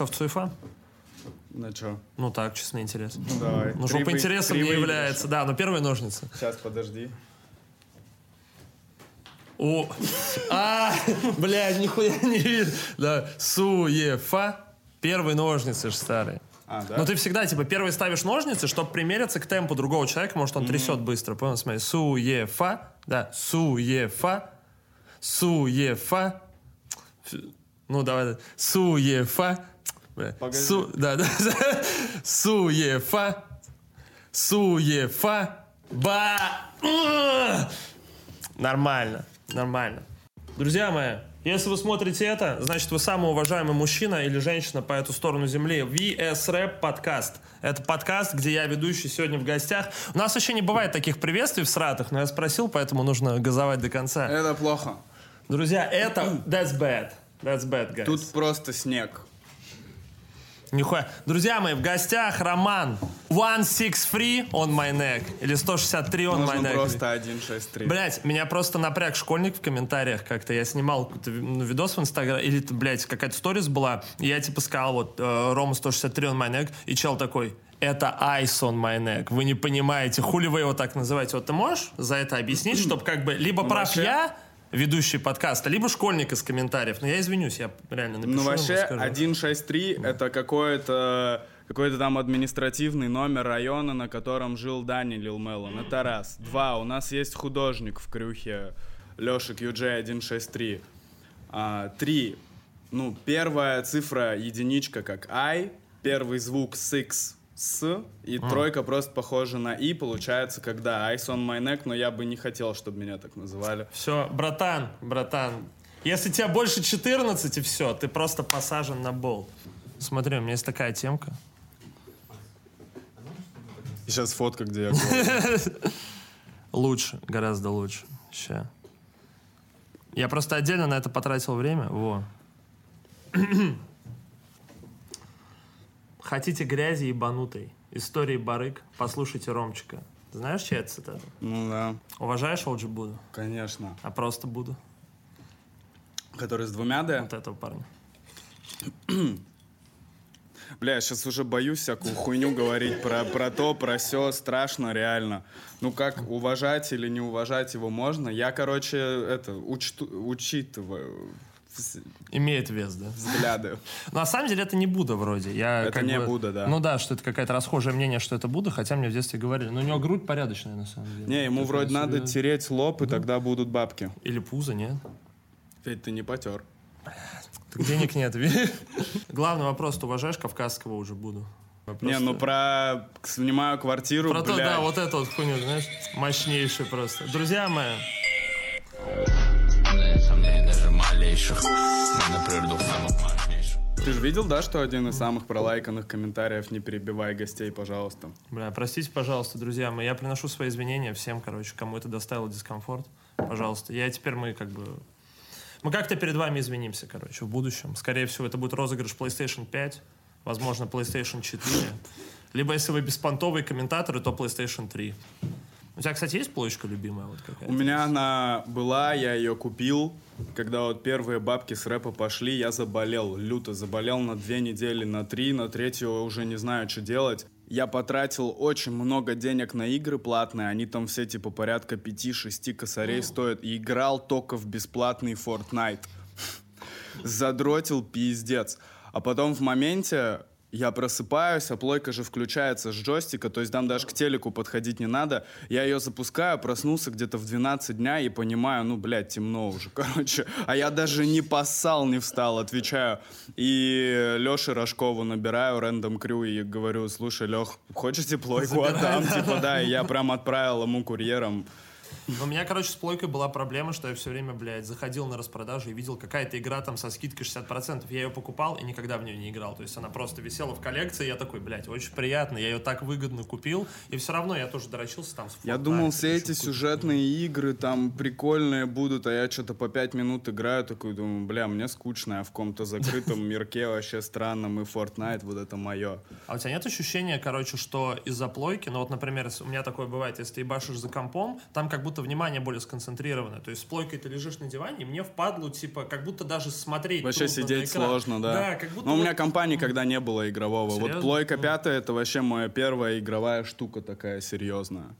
Че, в ЦУЕФА? На чё? Ну так, честно, интересно. Ну, давай. Ну, что интересам три не является. Да, но первые ножницы. Сейчас, подожди. О, а, блядь, нихуя не видно. Да, суефа. Первые ножницы же старые. А, да? Но ты всегда, типа, первый ставишь ножницы, чтобы примериться к темпу другого человека, может, он трясет быстро. Понял, смотри. Суефа. Да, суефа. Суефа. Ну, давай. да. Суефа. Бля. Погоди. Су, да, да. Суефа. Суефа. Ба. Нормально, нормально. Друзья мои, если вы смотрите это, значит, вы самый уважаемый мужчина или женщина по эту сторону земли. VS Rap подкаст. Это подкаст, где я ведущий сегодня в гостях. У нас вообще не бывает таких приветствий в сратах, но я спросил, поэтому нужно газовать до конца. Это плохо. Друзья, это... That's bad. That's bad, guys. Тут просто снег. Нихуя. Друзья мои, в гостях Роман. 163 on my neck. Или 163 on my Нужно neck. просто 163. Блять, меня просто напряг школьник в комментариях как-то. Я снимал какой-то ну, видос в Инстаграме, или, блядь, какая-то сторис была. И я типа сказал, вот, э, Рома 163 on my neck. И чел такой, это Ice on my neck. Вы не понимаете, хули вы его так называете. Вот ты можешь за это объяснить, чтобы как бы либо прав я, ведущий подкаста, либо школьник из комментариев. Но я извинюсь, я реально напишу. Ну, вообще, скажу. 163 это какой-то какой-то там административный номер района, на котором жил Дани Лил Мелон. Это раз. Два. У нас есть художник в крюхе Леша QJ 163. А, Три. Ну, первая цифра единичка как I, первый звук six с, и тройка просто похожа на и, получается, когда Ice on my neck, но я бы не хотел, чтобы меня так называли. Все, братан, братан. Если тебе больше 14, и все, ты просто посажен на бол. Смотри, у меня есть такая темка. И сейчас фотка, где я. Лучше, гораздо лучше. Ща. Я просто отдельно на это потратил время. Во. Хотите грязи ебанутой? Истории барык? Послушайте Ромчика. Знаешь, чья это цитата? Ну да, Уважаешь Олджи Буду? конечно. А просто Буду? Который с двумя Д? Вот этого парня. Бля, я сейчас уже боюсь всякую хуйню говорить про, про то, про все, страшно реально. Ну как, уважать или не уважать его можно? Я, короче, это, учту- учитываю Имеет вес, да? взгляды. На самом деле это не Будда вроде. Я Это не бы- Будда, да. Ну да, что это какое-то расхожее мнение, что это Будда, хотя мне в детстве говорили. Но у него грудь порядочная, на самом деле. Не, ему Такая вроде надо серьезная. тереть лоб, и тогда будут бабки. Или пузо, нет? Ведь ты не потер. Так денег нет. Главный вопрос, ты уважаешь кавказского уже Будду? Не, ну про снимаю квартиру, Про то, блядь. да, вот это вот хуйню, знаешь, мощнейший просто. Друзья мои, сомнений даже малейших Мы на природу самых мощнейших Ты же видел, да, что один из самых пролайканных комментариев «Не перебивай гостей, пожалуйста». бля, простите, пожалуйста, друзья мои, я приношу свои извинения всем, короче, кому это доставило дискомфорт. Пожалуйста. Я теперь мы как бы... Мы как-то перед вами извинимся, короче, в будущем. Скорее всего, это будет розыгрыш PlayStation 5, возможно, PlayStation 4. Либо, если вы беспонтовые комментаторы, то PlayStation 3. У тебя, кстати, есть плоечка любимая вот какая-то? У меня она была, я ее купил. Когда вот первые бабки с рэпа пошли, я заболел, люто заболел на две недели, на три, на третью уже не знаю, что делать. Я потратил очень много денег на игры платные, они там все типа порядка 5-6 косарей стоят. И играл только в бесплатный Fortnite. Задротил пиздец. А потом в моменте я просыпаюсь, а плойка же включается с джойстика, то есть там даже к телеку подходить не надо. Я ее запускаю, проснулся где-то в 12 дня и понимаю, ну, блядь, темно уже, короче. А я даже не поссал, не встал, отвечаю. И Леше Рожкову набираю, рандом крю, и говорю, слушай, Лех, хочете плойку отдам? Типа, да, и я прям отправил ему курьером. У меня, короче, с плойкой была проблема, что я все время, блядь, заходил на распродажу и видел какая-то игра там со скидкой 60%. Я ее покупал и никогда в нее не играл. То есть она просто висела в коллекции, я такой, блядь, очень приятно. Я ее так выгодно купил, и все равно я тоже дорочился там с Я думал, все эти сюжетные игры там прикольные будут, а я что-то по пять минут играю, такой думаю, бля, мне скучно, я в каком-то закрытом мирке вообще странном, и Fortnite, вот это мое. А у тебя нет ощущения, короче, что из-за плойки, ну вот, например, у меня такое бывает, если ты ебашишь за компом, там как будто будто внимание более сконцентрированное. То есть с плойкой ты лежишь на диване, и мне впадлу, типа, как будто даже смотреть Вообще сидеть сложно, да. Да, как будто Но у вот- меня компании, когда не было игрового. Серьезно? Вот плойка Ну. пятая это вообще моя первая игровая штука такая серьезная.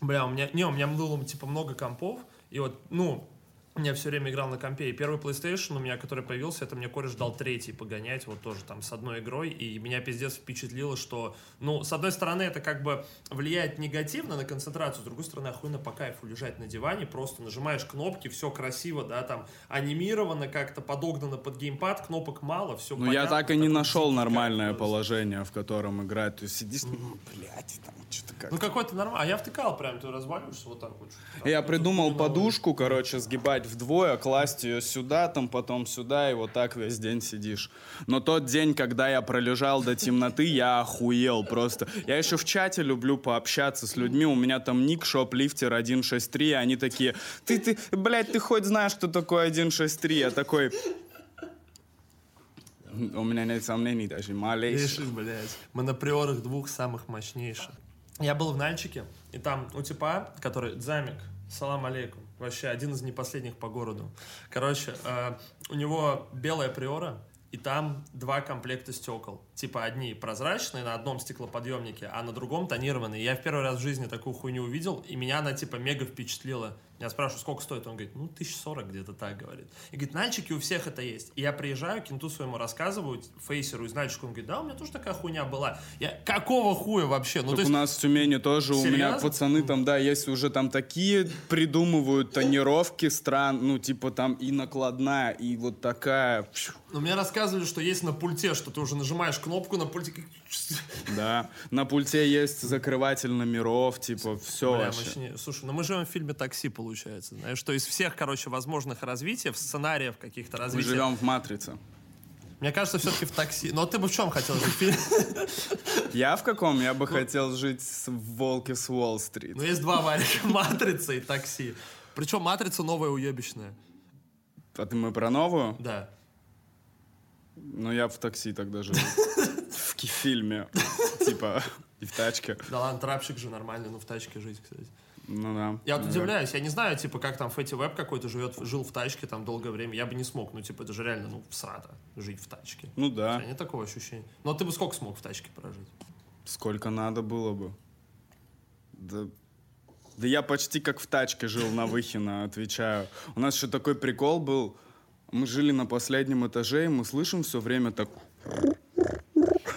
Бля, у меня, не, у меня было, типа, много компов, и вот, ну, я все время играл на компе, и первый PlayStation у меня, который появился, это мне кореш дал третий погонять, вот тоже там с одной игрой, и меня пиздец впечатлило, что, ну, с одной стороны, это как бы влияет негативно на концентрацию, с другой стороны, охуенно по кайфу лежать на диване, просто нажимаешь кнопки, все красиво, да, там, анимировано как-то, подогнано под геймпад, кнопок мало, все Ну, я так и не нашел нормальное положение, в котором играть. То есть сидишь, ну, блядь, там что-то как Ну, какой-то нормальный, а я втыкал прям, ты разваливаешься вот так вот. Я придумал подушку, короче, сгибать вдвое, класть ее сюда, там потом сюда, и вот так весь день сидишь. Но тот день, когда я пролежал до темноты, я охуел просто. Я еще в чате люблю пообщаться с людьми, у меня там ник шоплифтер 163, и они такие, ты, ты, блядь, ты хоть знаешь, что такое 163? Я такой... У меня нет сомнений даже, малейших. Видишь, блядь. Мы на приорах двух самых мощнейших. Я был в Нальчике, и там у типа, который Дзамик, салам алейкум, вообще один из непоследних по городу. Короче, э, у него белая приора, и там два комплекта стекол. Типа одни прозрачные на одном стеклоподъемнике, а на другом тонированные. Я в первый раз в жизни такую хуйню увидел, и меня она типа мега впечатлила. Я спрашиваю, сколько стоит? Он говорит, ну, 1040 где-то так говорит. И говорит, Нальчики у всех это есть. И я приезжаю, кенту своему рассказываю, фейсеру из Нальчика, он говорит, да, у меня тоже такая хуйня была. Я, какого хуя вообще? Ну, Так то у есть, нас в Тюмени тоже, у меня Серьезно? пацаны там, да, есть уже там такие придумывают тонировки стран, ну, типа там и накладная, и вот такая, пшу, ну, мне рассказывали, что есть на пульте, что ты уже нажимаешь кнопку на пульте. да. На пульте есть закрыватель номеров, типа, все Бля, вообще. мощнее. Слушай, ну мы живем в фильме «Такси», получается. Знаешь, что из всех, короче, возможных развитий, сценариев каких-то Мы развитий. живем в «Матрице». Мне кажется, все-таки в «Такси». Но ты бы в чем хотел жить? Я в каком? Я бы хотел жить в «Волке с Уолл-стрит». Ну, есть два варика. «Матрица» и «Такси». Причем «Матрица» новая уебищная. А ты мы про новую? Да. Ну, я в такси тогда живу. В фильме. Типа, и в тачке. Да ладно, трапщик же нормально, ну в тачке жить, кстати. Ну да. Я вот Ну, удивляюсь, я не знаю, типа, как там Фэти Веб какой-то живет, жил в тачке там долгое время. Я бы не смог, ну, типа, это же реально, ну, срата, жить в тачке. Ну У тебя да. нет такого ощущения? Но ты бы сколько смог в тачке прожить? Сколько надо было бы. Да, да я почти как в тачке жил на Выхино, отвечаю. У нас еще такой прикол был. Мы жили на последнем этаже, и мы слышим все время так...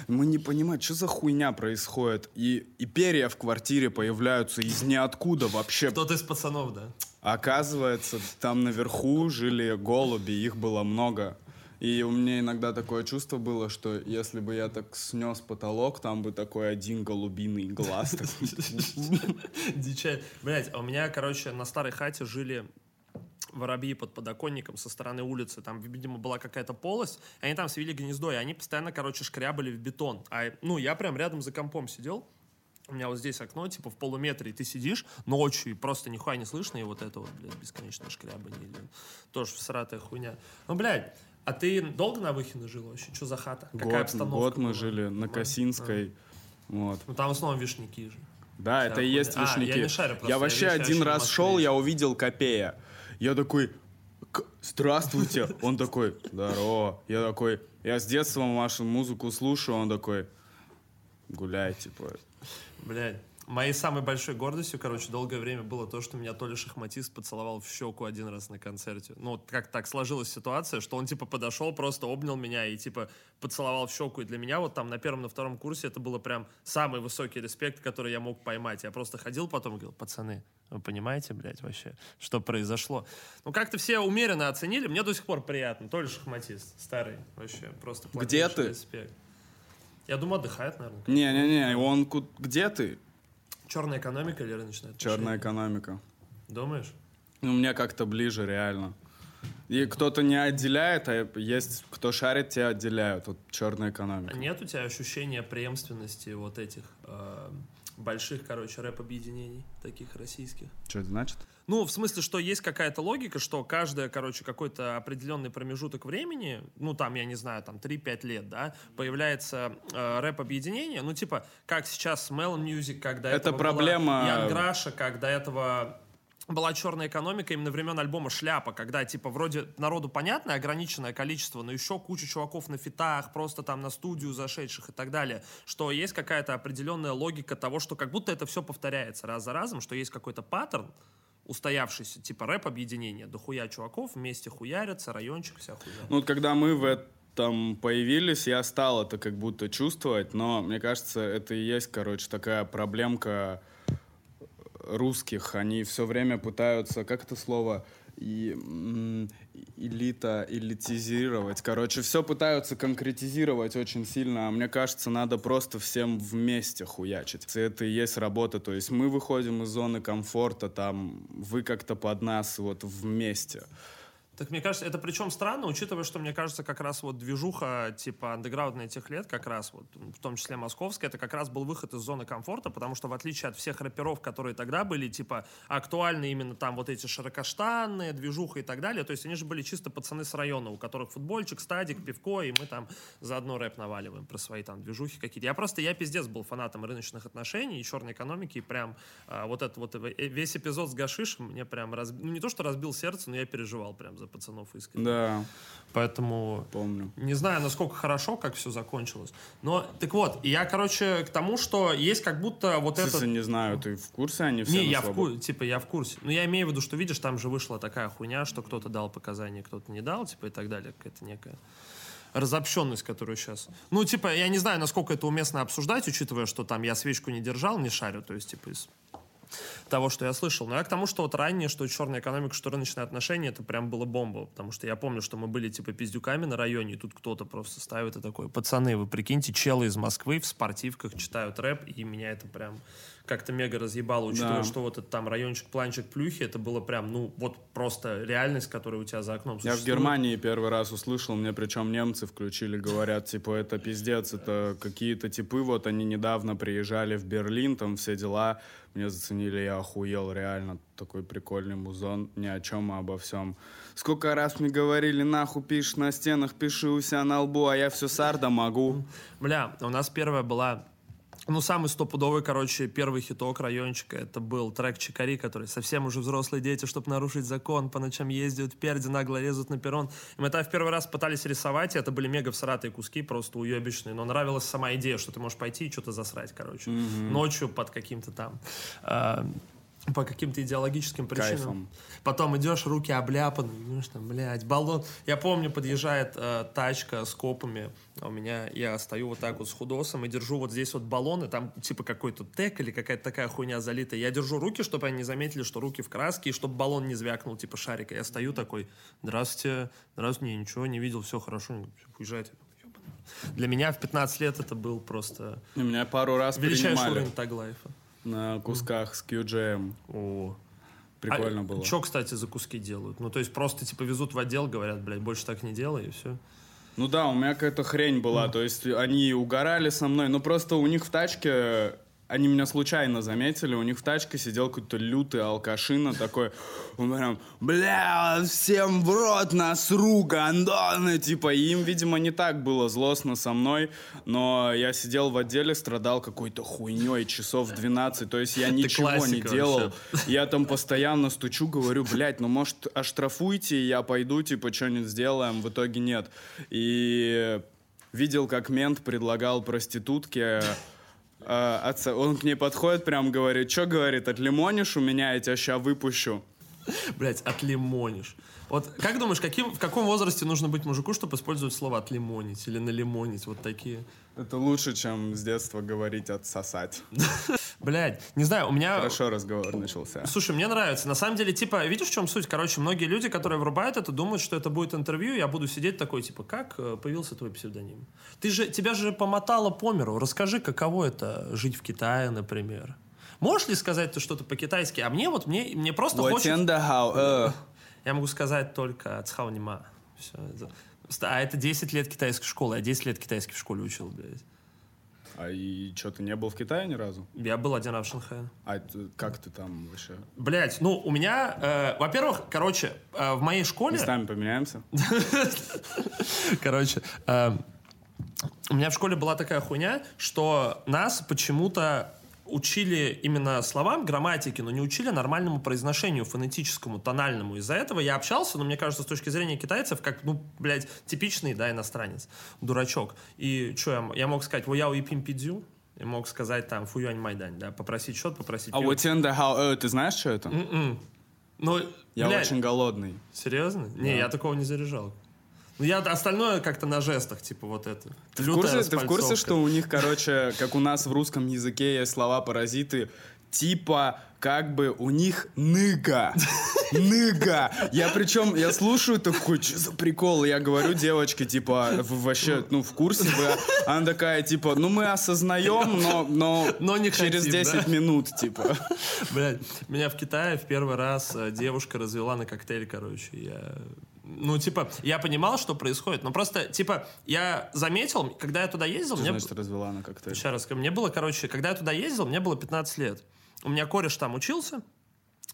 Мы не понимаем, что за хуйня происходит. И, и перья в квартире появляются из ниоткуда вообще. Кто-то из пацанов, да? Оказывается, там наверху жили голуби, их было много. И у меня иногда такое чувство было, что если бы я так снес потолок, там бы такой один голубиный глаз. Дичай. Блять, а у меня, короче, на старой хате жили воробьи под подоконником со стороны улицы. Там, видимо, была какая-то полость. Они там свели гнездо, и они постоянно, короче, шкрябали в бетон. А, ну, я прям рядом за компом сидел. У меня вот здесь окно, типа, в полуметре, и ты сидишь ночью, и просто нихуя не слышно, и вот это вот, блядь, бесконечное шкрябание. Или... Тоже всратая хуйня. Ну, блядь, а ты долго на Выхино жил вообще? Что за хата? Какая Год, обстановка год мы была? жили на. Косинской. Вот. Ну, там в основном вишняки же. Да, Вся это и есть хуйня. А, вишняки. я не шарю просто, Я вообще один раз шел, я увидел Копея. Я такой, «К- здравствуйте. Он такой, здорово. Я такой, я с детства вашу музыку слушаю. Он такой, гуляй, типа. Блядь. Моей самой большой гордостью, короче, долгое время было то, что меня Толя Шахматист поцеловал в щеку один раз на концерте. Ну, вот как так сложилась ситуация, что он, типа, подошел, просто обнял меня и, типа, поцеловал в щеку. И для меня вот там на первом, на втором курсе это было прям самый высокий респект, который я мог поймать. Я просто ходил потом и говорил, пацаны, вы понимаете, блядь, вообще, что произошло? Ну, как-то все умеренно оценили, мне до сих пор приятно. Толя Шахматист, старый, вообще, просто Где ты? респект. Я думаю, отдыхает, наверное. Не-не-не, он где ты? Черная экономика или рыночная? Черная экономика. Думаешь? Ну, мне как-то ближе, реально. И кто-то не отделяет, а есть кто шарит, те отделяют. Вот черная экономика. Нет у тебя ощущения преемственности вот этих э, больших, короче, рэп-объединений, таких российских? Что это значит? Ну, в смысле, что есть какая-то логика, что каждое, короче, какой-то определенный промежуток времени, ну, там, я не знаю, там, 3-5 лет, да, появляется э, рэп-объединение, ну, типа, как сейчас Melon Music, до Это этого проблема- Ян Граша, как до этого была черная экономика именно времен альбома «Шляпа», когда, типа, вроде народу понятное ограниченное количество, но еще куча чуваков на фитах, просто там на студию зашедших и так далее, что есть какая-то определенная логика того, что как будто это все повторяется раз за разом, что есть какой-то паттерн, устоявшийся, типа рэп-объединение, дохуя чуваков вместе хуярятся, райончик, вся хуя. Ну, вот когда мы в этом появились, я стал это как будто чувствовать, но мне кажется, это и есть, короче, такая проблемка русских. Они все время пытаются, как это слово, и элита, элитизировать. Короче, все пытаются конкретизировать очень сильно, а мне кажется, надо просто всем вместе хуячить. Это и есть работа, то есть мы выходим из зоны комфорта, там, вы как-то под нас вот вместе. Так мне кажется, это причем странно, учитывая, что мне кажется, как раз вот движуха типа андеграундная тех лет, как раз вот, в том числе московская, это как раз был выход из зоны комфорта, потому что в отличие от всех рэперов, которые тогда были, типа, актуальны именно там вот эти широкоштанные, движуха и так далее, то есть они же были чисто пацаны с района, у которых футбольчик, стадик, пивко, и мы там заодно рэп наваливаем про свои там движухи какие-то. Я просто, я пиздец был фанатом рыночных отношений и черной экономики, и прям а, вот этот вот э, весь эпизод с Гашишем мне прям, разби... ну не то, что разбил сердце, но я переживал прям за пацанов искренне. Да, Поэтому помню. не знаю, насколько хорошо, как все закончилось. Но, так вот, я, короче, к тому, что есть как будто вот это... Кстати, не знаю, ты в курсе они все Не, я в курсе, типа, я в курсе. Но я имею в виду, что, видишь, там же вышла такая хуйня, что кто-то дал показания, кто-то не дал, типа, и так далее. Какая-то некая разобщенность, которую сейчас... Ну, типа, я не знаю, насколько это уместно обсуждать, учитывая, что там я свечку не держал, не шарю, то есть, типа, из того, что я слышал. Но я к тому, что вот ранее, что черная экономика, что рыночные отношения, это прям было бомба. Потому что я помню, что мы были типа пиздюками на районе, и тут кто-то просто ставит и такой, пацаны, вы прикиньте, челы из Москвы в спортивках читают рэп, и меня это прям как-то мега разъебало, учитывая, Да. что вот этот там райончик, планчик, плюхи, это было прям, ну, вот просто реальность, которая у тебя за окном Я в существует. Германии первый раз услышал, мне причем немцы включили, говорят, типа, это пиздец, это какие-то типы, вот они недавно приезжали в Берлин, там все дела, мне заценили, я охуел, реально, такой прикольный музон, ни о чем, а обо всем. Сколько раз мне говорили, нахуй пишешь на стенах, пиши у себя на лбу, а я все сарда могу. Бля, у нас первая была ну, самый стопудовый, короче, первый хиток райончика, это был трек Чикари, который совсем уже взрослые дети, чтобы нарушить закон, по ночам ездят, перди нагло лезут на перрон. И мы тогда в первый раз пытались рисовать, и это были мега всратые куски, просто уебищные, но нравилась сама идея, что ты можешь пойти и что-то засрать, короче, ночью под каким-то там... а, по каким-то идеологическим причинам. Кайфом. Потом идешь, руки обляпаны, идешь там, блядь, баллон. Я помню, подъезжает э, тачка с копами, а у меня, я стою вот так вот с худосом и держу вот здесь вот баллоны, там типа какой-то тек или какая-то такая хуйня залитая. Я держу руки, чтобы они не заметили, что руки в краске, и чтобы баллон не звякнул, типа шарика. Я стою такой, здравствуйте, здравствуйте, не, ничего не видел, все хорошо, говорят, уезжайте. Для меня в 15 лет это был просто И Меня пару раз величайший принимали уровень таглайфа. На кусках с QGM. О. Прикольно а было. Что, кстати, за куски делают? Ну, то есть просто, типа, везут в отдел, говорят, блядь, больше так не делай, и все. Ну да, у меня какая-то хрень была, то есть они угорали со мной, но просто у них в тачке, они меня случайно заметили, у них в тачке сидел какой-то лютый алкашина такой, он прям, бля, всем в рот насру, гандоны, типа, и им, видимо, не так было злостно со мной, но я сидел в отделе, страдал какой-то хуйней часов 12, то есть я ничего не делал, вообще. я там постоянно стучу, говорю, блядь, ну может оштрафуйте, я пойду, типа, что-нибудь сделаем. В итоге нет. И видел, как мент предлагал проститутке э, отца. Он к ней подходит, прям говорит, что говорит, отлимонишь у меня, я тебя ща выпущу. Блядь, отлимонишь. Вот как думаешь, каким, в каком возрасте нужно быть мужику, чтобы использовать слово отлимонить или налимонить? Вот такие. Это лучше, чем с детства говорить отсосать. Блядь, не знаю, у меня... Хорошо разговор начался. Слушай, мне нравится. На самом деле, типа, видишь, в чем суть? Короче, многие люди, которые врубают это, думают, что это будет интервью, я буду сидеть такой, типа, как э, появился твой псевдоним? Ты же, тебя же помотало по миру. Расскажи, каково это жить в Китае, например. Можешь ли сказать ты что-то по-китайски? А мне вот, мне, мне просто хочется... Уотендахау, э. Я могу сказать только цхаунима. Все. это- А это 10 лет китайской школы. Я 10 лет китайский в школе учил, блядь. А и что, ты не был в Китае ни разу? Я был один раз в Шанхае. А это- как ты там вообще? Блять, ну, у меня, э, во-первых, короче, э, в моей школе... Местами поменяемся? Короче, э, у меня в школе была такая хуйня, что нас почему-то учили именно словам, грамматике, но не учили нормальному произношению, фонетическому, тональному. Из-за этого я общался, но мне кажется, с точки зрения китайцев, как, ну, блядь, типичный, да, иностранец, дурачок. И что я, я мог сказать, вояу и пимпидзю, я мог сказать там фуюань майдань, да, попросить счет, попросить А вот хау, ты знаешь, что это? Ну, Я блядь, очень голодный. Серьезно? Не, я такого не заряжал. Ну, я остальное как-то на жестах, типа вот это. Ты в, курсе, ты в курсе, что у них, короче, как у нас в русском языке есть слова-паразиты, типа, как бы у них ныга. Ныга. Я причем, я слушаю такой, что за прикол? Я говорю девочке, типа, вы вообще, ну, в курсе вы? Она такая, типа, ну, мы осознаем, но, но, Но не через хотим, 10 да? минут, типа. Блядь, меня в Китае в первый раз э, девушка развела на коктейль, короче. Я... Ну, типа, я понимал, что происходит, но просто, типа, я заметил, когда я туда ездил, Что мне... значит развела на коктейль? Сейчас расскажу. Мне было, короче, когда я туда ездил, мне было 15 лет. У меня кореш там учился,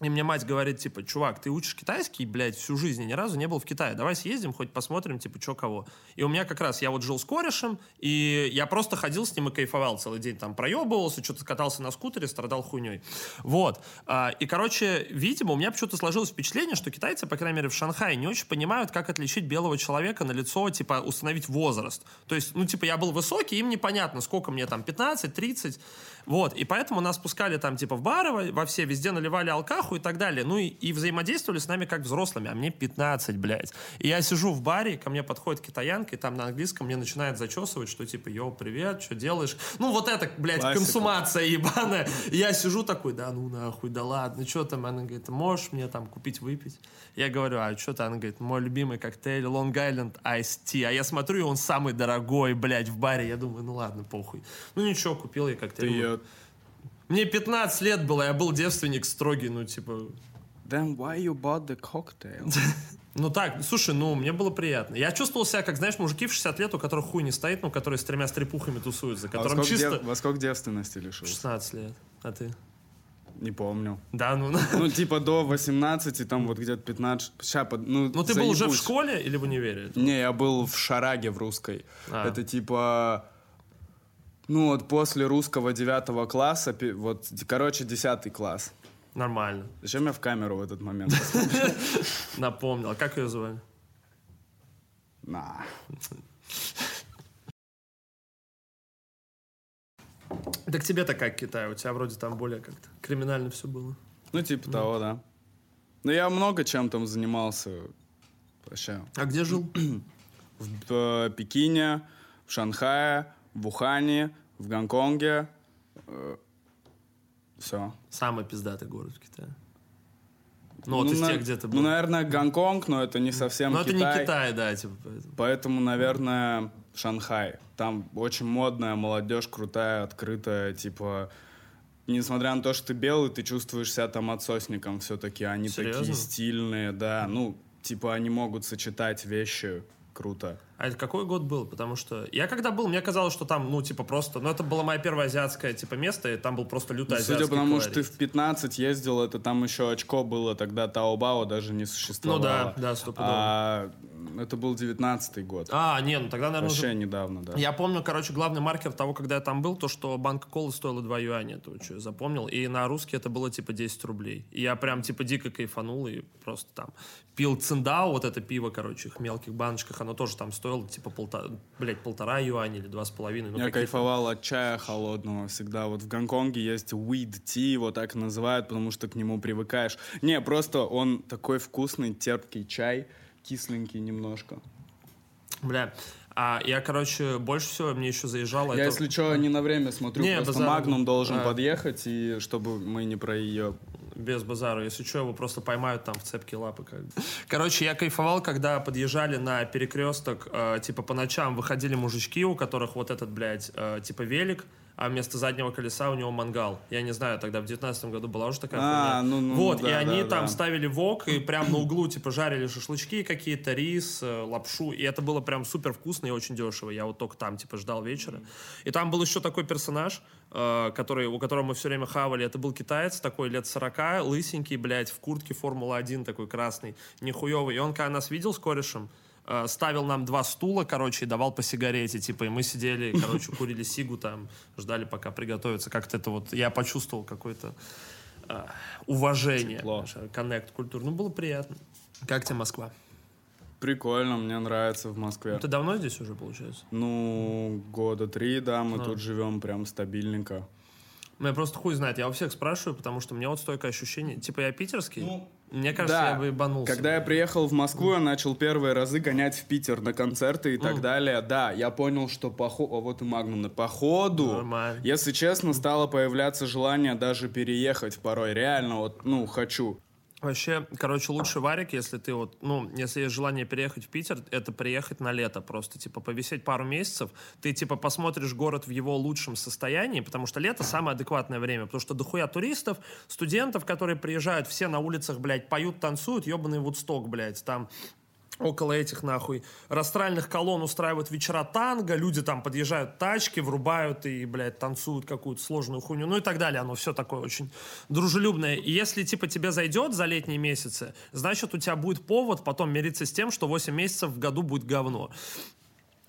и мне мать говорит, типа, чувак, ты учишь китайский, блядь, всю жизнь, и ни разу не был в Китае. Давай съездим, хоть посмотрим, типа, что кого. И у меня как раз, я вот жил с корешем, и я просто ходил с ним и кайфовал целый день. Там проебывался, что-то катался на скутере, страдал хуйней. Вот. А, И, короче, видимо, у меня почему-то сложилось впечатление, что китайцы, по крайней мере, в Шанхае не очень понимают, как отличить белого человека на лицо, типа, установить возраст. То есть, ну, типа, я был высокий, им непонятно, сколько мне там, 15, 30. Вот. И поэтому нас пускали там, типа, в бары во- все, везде наливали алкаху и так далее. Ну, и, и взаимодействовали с нами как взрослыми. А мне 15, блядь. И я сижу в баре, ко мне подходит китаянка, и там на английском мне начинает зачесывать, что типа, йоу, привет, что делаешь? Ну, вот это, блядь, Классика. консумация ебаная. И я сижу такой, да ну нахуй, да ладно, что там? Она говорит, можешь мне там купить выпить? Я говорю, а что то Она говорит, мой любимый коктейль Long Island Iced Tea. А я смотрю, и он самый дорогой, блядь, в баре. Я думаю, ну ладно, похуй. Ну ничего, купил я Ты Мне 15 лет было, я был девственник строгий, ну типа... Then why you bought the cocktail? Ну так, слушай, ну, мне было приятно. Я чувствовал себя, как, знаешь, мужики в 60 лет, у которых хуй не стоит, ну, которые с тремя стрепухами тусуются, А во которым чисто... дев- во сколько девственности лишился? 16 лет. А ты? Не помню. Да, ну... Ну, типа до 18, там вот где-то 15... Ща, под- ну, Ну, ты был уже в заебусь. школе или в универе? Не, я был в Шараге в русской. А. Это типа... Ну, вот после русского девятого класса, вот, короче, десятый класс. Нормально. Зачем я в камеру в этот момент? Напомнил. А как ее звали? На. Так тебе-то как Китай? У тебя вроде там более как-то криминально все было. Ну, типа того, да. Ну, я много чем там занимался. Вообще. А где жил? В э, Пекине, в Шанхае, в Ухане, в Гонконге. Все. Самый пиздатый город в Китае. Ну, вот из тех, где ты был. Ну, наверное, Гонконг, но это не совсем Но это Китай. не Китай, да, типа, поэтому. Поэтому, наверное, Шанхай. Там очень модная молодежь, крутая, открытая, типа... Несмотря на то, что ты белый, ты чувствуешь себя там отсосником все-таки. Они Серьезно? такие стильные, да. Ну, типа, они могут сочетать вещи круто. А это какой год был? Потому что я когда был, мне казалось, что там, ну, типа, просто... Ну, это было мое первое азиатское, типа, место, и там был просто азиатский Ну, Судя по тому, что ты в 15 ездил, это там еще очко было, тогда Таобао даже не существовало. Ну да, да, стопудово. А это был 19 год. А, не, ну тогда, наверное, уже Вообще недавно, да. Я помню, короче, главный маркер того, когда я там был, то, что банка колы стоила 2 юаня, это что я запомнил. И на русский это было типа 10 рублей. И я прям типа дико кайфанул и просто там пил циндао, вот это пиво, короче, в мелких баночках, оно тоже там стоило типа полтора, блядь, полтора юаня или два с половиной. Ну, Я кайфовал от чая холодного всегда. Вот в Гонконге есть weed tea, его так называют, потому что к нему привыкаешь. Не, просто он такой вкусный, терпкий чай, кисленький немножко. Бля, а я, короче, больше всего мне еще заезжало... Я, это- если что, не на время смотрю, Не, просто базара Магнум должен А. подъехать, и чтобы мы не про ее... Без базара. Если что, его просто поймают там в цепкие лапы. Как бы. Короче, я кайфовал, когда подъезжали на перекресток, э, типа по ночам выходили мужички, у которых вот этот, блядь, э, типа велик, а вместо заднего колеса у него мангал. Я не знаю, тогда в 19 году была уже такая А, хуйня. ну, ну, Вот, да, и они да, там да. ставили вок и прям на углу, типа, жарили шашлычки какие-то, рис, э, лапшу. И это было прям супер вкусно и очень дешево. Я вот только там, типа, ждал вечера. И там был еще такой персонаж, который, у которого мы все время хавали. Это был китаец, такой лет 40, лысенький, блядь, в куртке Формула-1 такой красный, нихуевый. И он, когда нас видел с корешем, э, ставил нам два стула, короче, и давал по сигарете, типа, и мы сидели, короче, курили сигу там, ждали, пока приготовится. Как-то это вот, я почувствовал какое-то э, уважение, коннект культур. Ну, было приятно. Как тебе Москва? Прикольно, мне нравится в Москве. Ну, ты давно здесь уже, получается? Ну, года три, да, мы А. тут живем прям стабильненько. Ну, я просто хуй знает, я у всех спрашиваю, потому что у меня вот стойкое ощущение, типа, я питерский, Ну, мне кажется, я бы ебанулся. Когда я приехал в Москву, я начал первые разы гонять в Питер на концерты и так далее. Да, я понял, что по ходу... О, вот и Магнум. По ходу, Нормально. если честно, стало появляться желание даже переехать порой. Реально, вот, ну, хочу. Вообще, короче, лучше варик, если ты вот, ну, если есть желание переехать в Питер, это приехать на лето просто, типа, повисеть пару месяцев, ты, типа, посмотришь город в его лучшем состоянии, потому что лето самое адекватное время, потому что дохуя туристов, студентов, которые приезжают, все на улицах, блядь, поют, танцуют, ебаный Вудсток, блядь, там около этих, нахуй, растральных колонн устраивают вечера танго, люди там подъезжают тачки, врубают и, блядь, танцуют какую-то сложную хуйню, ну и так далее. Оно все такое очень дружелюбное. И если, типа, тебе зайдет за летние месяцы, значит, у тебя будет повод потом мириться с тем, что 8 месяцев в году будет говно.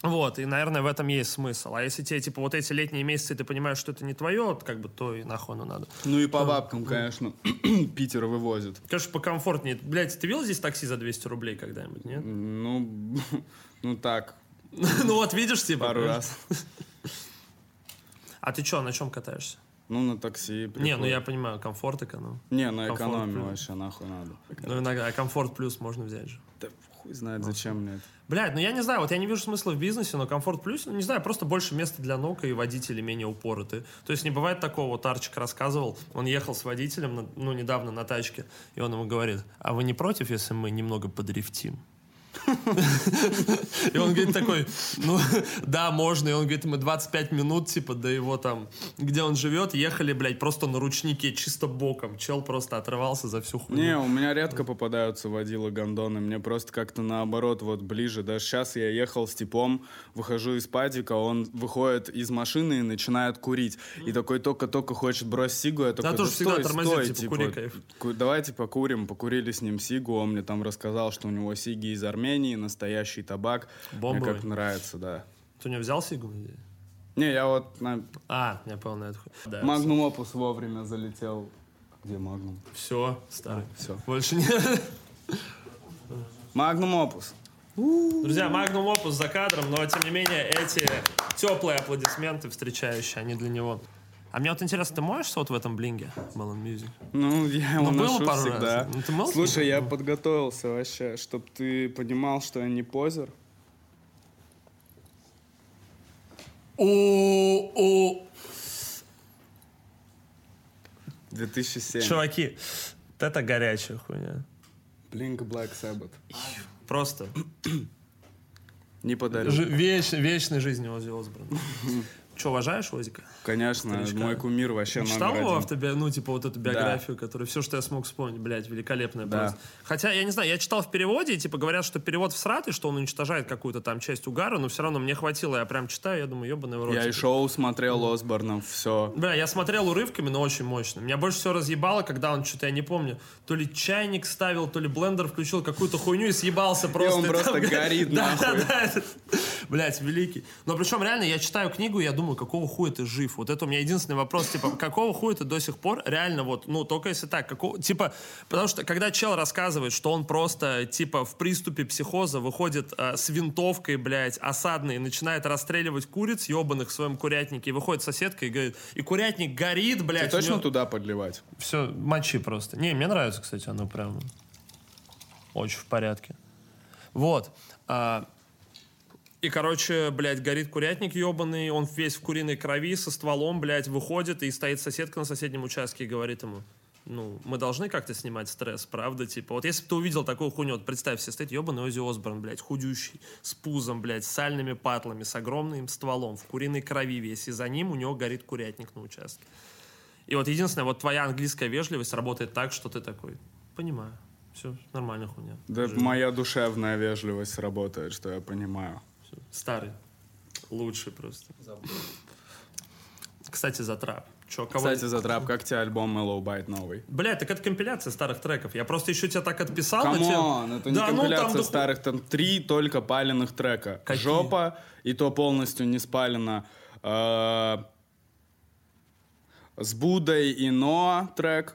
Вот, и, наверное, в этом есть смысл. А если тебе, типа, вот эти летние месяцы, ты понимаешь, что это не твое, вот, как бы, то и нахуй оно надо. Ну и по бабкам, конечно, Питер вывозит. Конечно, покомфортнее. Блядь, ты видел здесь такси за 200 рублей когда-нибудь, нет? Ну, ну так, Ну вот, видишь, типа. пару раз. А ты что, на чем катаешься? Ну, на такси. Не, ну прикольно. я понимаю, комфорт эконом. Не, на комфорт экономию плюс. вообще нахуй надо. Ну, иногда, а комфорт плюс можно взять же. Да хуй знает, зачем мне это. Блядь, ну я не знаю, вот я не вижу смысла в бизнесе, но комфорт плюс, ну не знаю, просто больше места для ног и водители менее упороты. То есть не бывает такого, вот Арчик рассказывал, он ехал с водителем, ну недавно на тачке, и он ему говорит, а вы не против, если мы немного подрифтим? И он говорит такой, ну, да, можно. И он говорит, мы 25 минут, типа, до его там, где он живет, ехали, блядь, просто на ручнике, чисто боком. Чел просто отрывался за всю хуйню. Не, у меня редко попадаются водила гондоны. Мне просто как-то наоборот вот ближе. Даже сейчас я ехал с типом, выхожу из падика, он выходит из машины и начинает курить. И такой только-только хочет бросить сигу, я такой, тоже да всегда стой, тормозит, стой, типа, кури, кайф. давайте покурим. Покурили с ним сигу, он мне там рассказал, что у него сиги из Армении, настоящий табак. Бомбовый. Мне как нравится, да. Ты у него взял сигу? Не, я вот на А, я понял, на это. Да, Магнум Опус вовремя залетел. Где Магнум? Все, старый. Все. Больше не... Магнум Опус. Друзья, Magnum Opus за кадром, но тем не менее эти теплые аплодисменты встречающие, они для него. А мне вот интересно, ты моешься вот в этом bling е Melon Music? Ну, я его Ну, было ношу пару всегда. раз. Ну, ты мыл? Слушай, я подготовился вообще, чтобы ты понимал, что я не позер. О, 2007. Чуваки, вот это горячая хуйня. Blink Black Sabbath. Просто Не подарю. жи- веч- вечной жизни Ози Осборн. Че, уважаешь Озика? Конечно, Старичка. мой кумир вообще Читал номер его автоби... ну, типа, вот эту биографию, которую все, что я смог вспомнить, блядь, великолепная Да. просто. Хотя, я не знаю, я читал в переводе, и, типа, говорят, что перевод всратый, что он уничтожает какую-то там часть угара, но все равно мне хватило, я прям читаю, я думаю, ебаный в рот. Я и шоу смотрел Осборном, все. Бля, я смотрел урывками, но очень мощно. Меня больше всего разъебало, когда он, что-то я не помню, то ли чайник ставил, то ли блендер включил какую-то хуйню и съебался просто. он И просто там, горит да, нахуй. Да, да, это- Блядь, великий. Но причем реально, я читаю книгу, и я думаю, какого хуя ты жив? Вот это у меня единственный вопрос, типа, какого хуя ты до сих пор реально вот, ну, только если так, какого, типа, потому что когда чел рассказывает, что он просто, типа, в приступе психоза выходит э, с винтовкой, блядь, осадной, и начинает расстреливать куриц ебаных в своем курятнике, и выходит соседка и говорит, и курятник горит, Ты блядь. у точно него- туда подливать? все, мочи просто. Не, мне нравится, кстати, оно прям очень в порядке. Вот. А, и, короче, блядь, горит курятник ебаный, он весь в куриной крови, со стволом, блядь, выходит, и стоит соседка на соседнем участке и говорит ему, ну, мы должны как-то снимать стресс, правда? Типа, вот если бы ты увидел такую хуйню, вот представь себе, стоит ебаный Ози Осборн, блядь, худющий, с пузом, блядь, с сальными патлами, с огромным стволом, в куриной крови весь, и за ним у него горит курятник на участке. И вот единственное, вот твоя английская вежливость работает так, что ты такой, понимаю, все, нормально хуйня. Да Жизнь. моя душевная вежливость работает, что я понимаю. Старый. Лучший просто. Кстати, за трап. Че, кого? Кстати, за трап, как тебе альбом Mellow Bite новый? Блядь, так это компиляция старых треков. Я просто еще тебя так отписал. но тебе- Come on, это не Да, ну, там компиляция доху- старых, там три только паленых трека. Какие? Жопа, и то полностью не спалено. Э, С Будой и Ноа трек.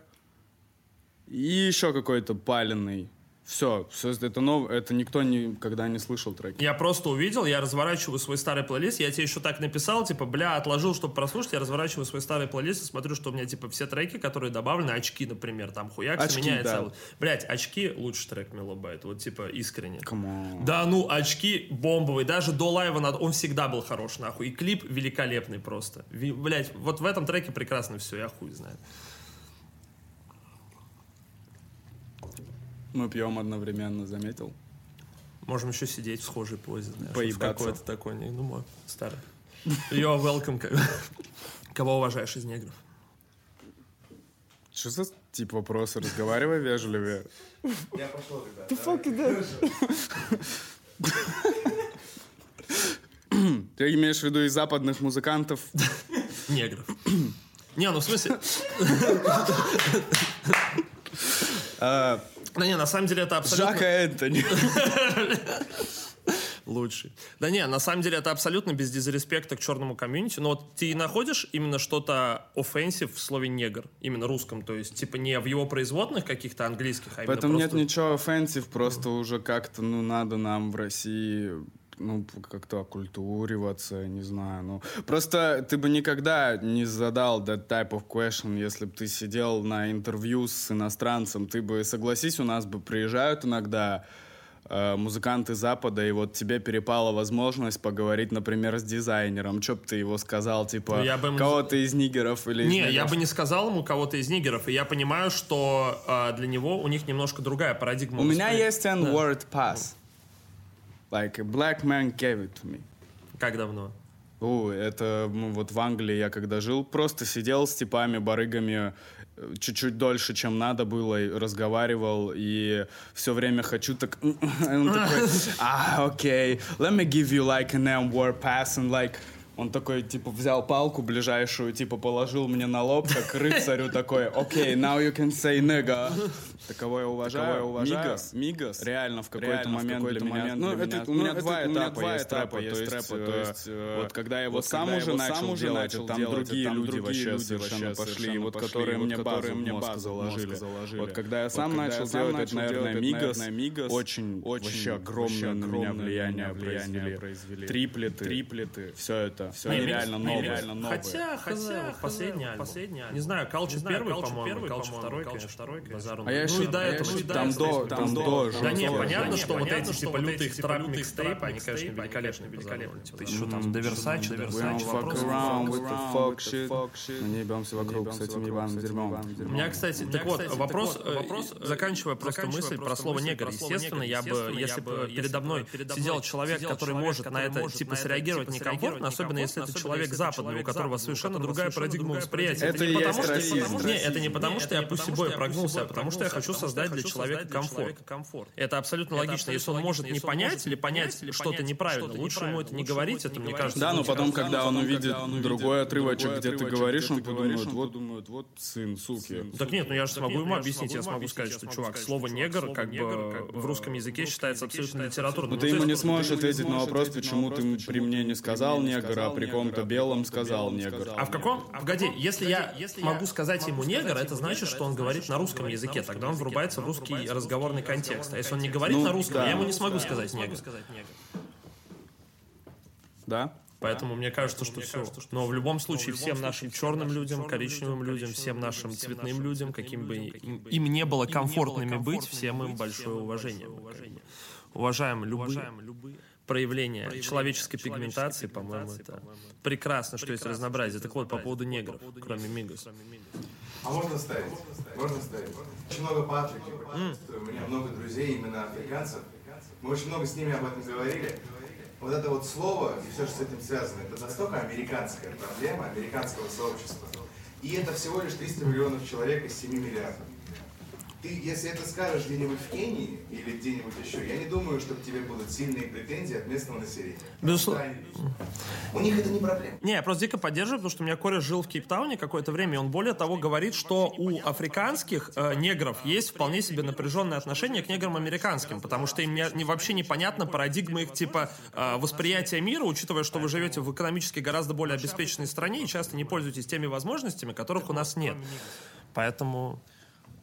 И еще какой-то паленый. Все, все это новое, это никто никогда не слышал треки. Я просто увидел, я разворачиваю свой старый плейлист, я тебе еще так написал, типа, бля, отложил, чтобы прослушать, я разворачиваю свой старый плейлист и смотрю, что у меня, типа, все треки, которые добавлены, очки, например, там, хуяк, Очки, меняется. да. Блять, очки лучший трек Мелобайт, вот, типа, искренне. Come on. Да, ну, очки бомбовые. Даже до лайва надо... он всегда был хорош, нахуй. И клип великолепный просто. Блять, вот в этом треке прекрасно все, я хуй знаю. Мы пьем одновременно, заметил? Можем еще сидеть в схожей позе, знаешь. Поебаться. в Какой-то такой, не, ну, мой старый. You're welcome. Кого уважаешь из негров? Что за тип вопроса? Разговаривай вежливее. Я пошел, ребят. Ты имеешь в виду и западных музыкантов? Негров. Не, ну в смысле... Да не, на самом деле это абсолютно... Жака Энтони. Лучший. Да не, на самом деле это абсолютно без дизреспекта к черному комьюнити. Но вот ты находишь именно что-то offensive в слове негр, именно русском, то есть типа не в его производных каких-то английских, а Поэтому нет просто- ничего offensive, просто уже как-то, ну, надо нам в России ну, как-то окультуриваться, не знаю, ну. Просто ты бы никогда не задал that type of question, если бы ты сидел на интервью с иностранцем, ты бы, согласись, у нас бы приезжают иногда э, музыканты Запада, и вот тебе перепала возможность поговорить, например, с дизайнером. Че бы ты его сказал, типа, Ну, я бы кого-то из нигеров или из Не, я негров? бы не сказал ему кого-то из нигеров, и я понимаю, что а, для него у них немножко другая парадигма. У меня есть N-word pass. Like, a black man gave it to me. Как давно? О, это ну, вот в Англии я когда жил, просто сидел с типами, барыгами э, чуть-чуть дольше, чем надо было, и разговаривал, и все время хочу так... Он такой, а, окей, let me give you like an M-word pass, and like... Он такой, типа, взял палку ближайшую, типа, положил мне на лоб, как рыцарю такой, окей, now you can say nigga. Таково я уважаю, уважаю. Мигас, Мигас, реально в какой-то момент для меня... Ну, для это меня- у меня ну, два это у меня этапа два есть этапа есть то есть, э, то есть, э, вот когда я вот сам уже начал сам уже делать, начал там делать, другие там люди другие вообще совершенно пошли, вот которые мне базу мне базу заложили. Вот когда я сам начал делать, это, наверное, Мигас, очень, очень огромное на меня влияние влияние произвели. Триплеты, триплеты, все это, все Не, реально новое. реально новое. Хотя, хотя, вот последний альбом. Последний альбом. Не знаю, Калчу первый, по-моему, Калчу второй, конечно, второй, базару. А я ну еще, этого, еще и до там до, там до, Да не, понятно, Да что вот эти типа лютые трап типа трап они, конечно, великолепные, великолепные. Конечно, еще там до Версачи, до Версачи fuck around with the fuck shit. Мы не ебемся вокруг с этим ебаным дерьмом. У меня, кстати, так вот, вопрос, вопрос, заканчивая просто мысль про слово негр. Естественно, я бы, если бы передо мной сидел человек, который может на это, типа, среагировать некомфортно, особенно если это человек западный, у которого совершенно другая парадигма восприятия. Это не и потому, есть что- расизм. Это не потому, что я пусибой прогнулся, а потому что я хочу создать для человека комфорт. Это абсолютно логично. Если он может не понять или понять что-то неправильно, лучше ему это не говорить, это, мне кажется, Да, но потом, когда он увидит другой отрывочек, где ты говоришь, он подумает, вот- думает, вот сын, суки. Так нет, ну я же смогу ему объяснить, я смогу сказать, что, чувак, слово негр как бы в русском языке считается абсолютно литературным. Ну ты ему не сможешь ответить на вопрос, почему ты при мне не сказал негр, а при ком-то белом сказал негр. А в каком? Погоди, если я могу сказать ему негр, это значит, что он говорит на русском языке. Тогда он врубается в русский разговорный контекст. А если он не говорит Ну, на русском, да. я ему не смогу сказать негр. Да? Поэтому мне кажется, что все. Но в любом случае всем нашим черным людям, коричневым людям, всем нашим цветным людям, каким бы им, им не было комфортными быть, всем им большое уважение. Уважаем любые проявления человеческой пигментации, по-моему, это прекрасно, что есть разнообразие. Так вот, по поводу негров, кроме Мигос. А можно ставить? Можно ставить? Очень много по Африке путешествую. У меня много друзей, именно африканцев. Мы очень много с ними об этом говорили. Вот это вот слово и все, что с этим связано, это настолько американская проблема, американского сообщества. И это всего лишь 300 миллионов человек из 7 миллиардов. Ты, если это скажешь где-нибудь в Кении или где-нибудь еще, я не думаю, что к тебе будут сильные претензии от местного населения. Безусловно. У них это не проблема. Не, я просто дико поддерживаю, потому что у меня кореш жил в Кейптауне какое-то время, и он более того говорит, что у африканских э, негров есть вполне себе напряженное отношение к неграм американским, потому что им не, не- вообще непонятна парадигма их типа э, восприятия мира, учитывая, что вы живете в экономически гораздо более обеспеченной стране и часто не пользуетесь теми возможностями, которых у нас нет. Поэтому...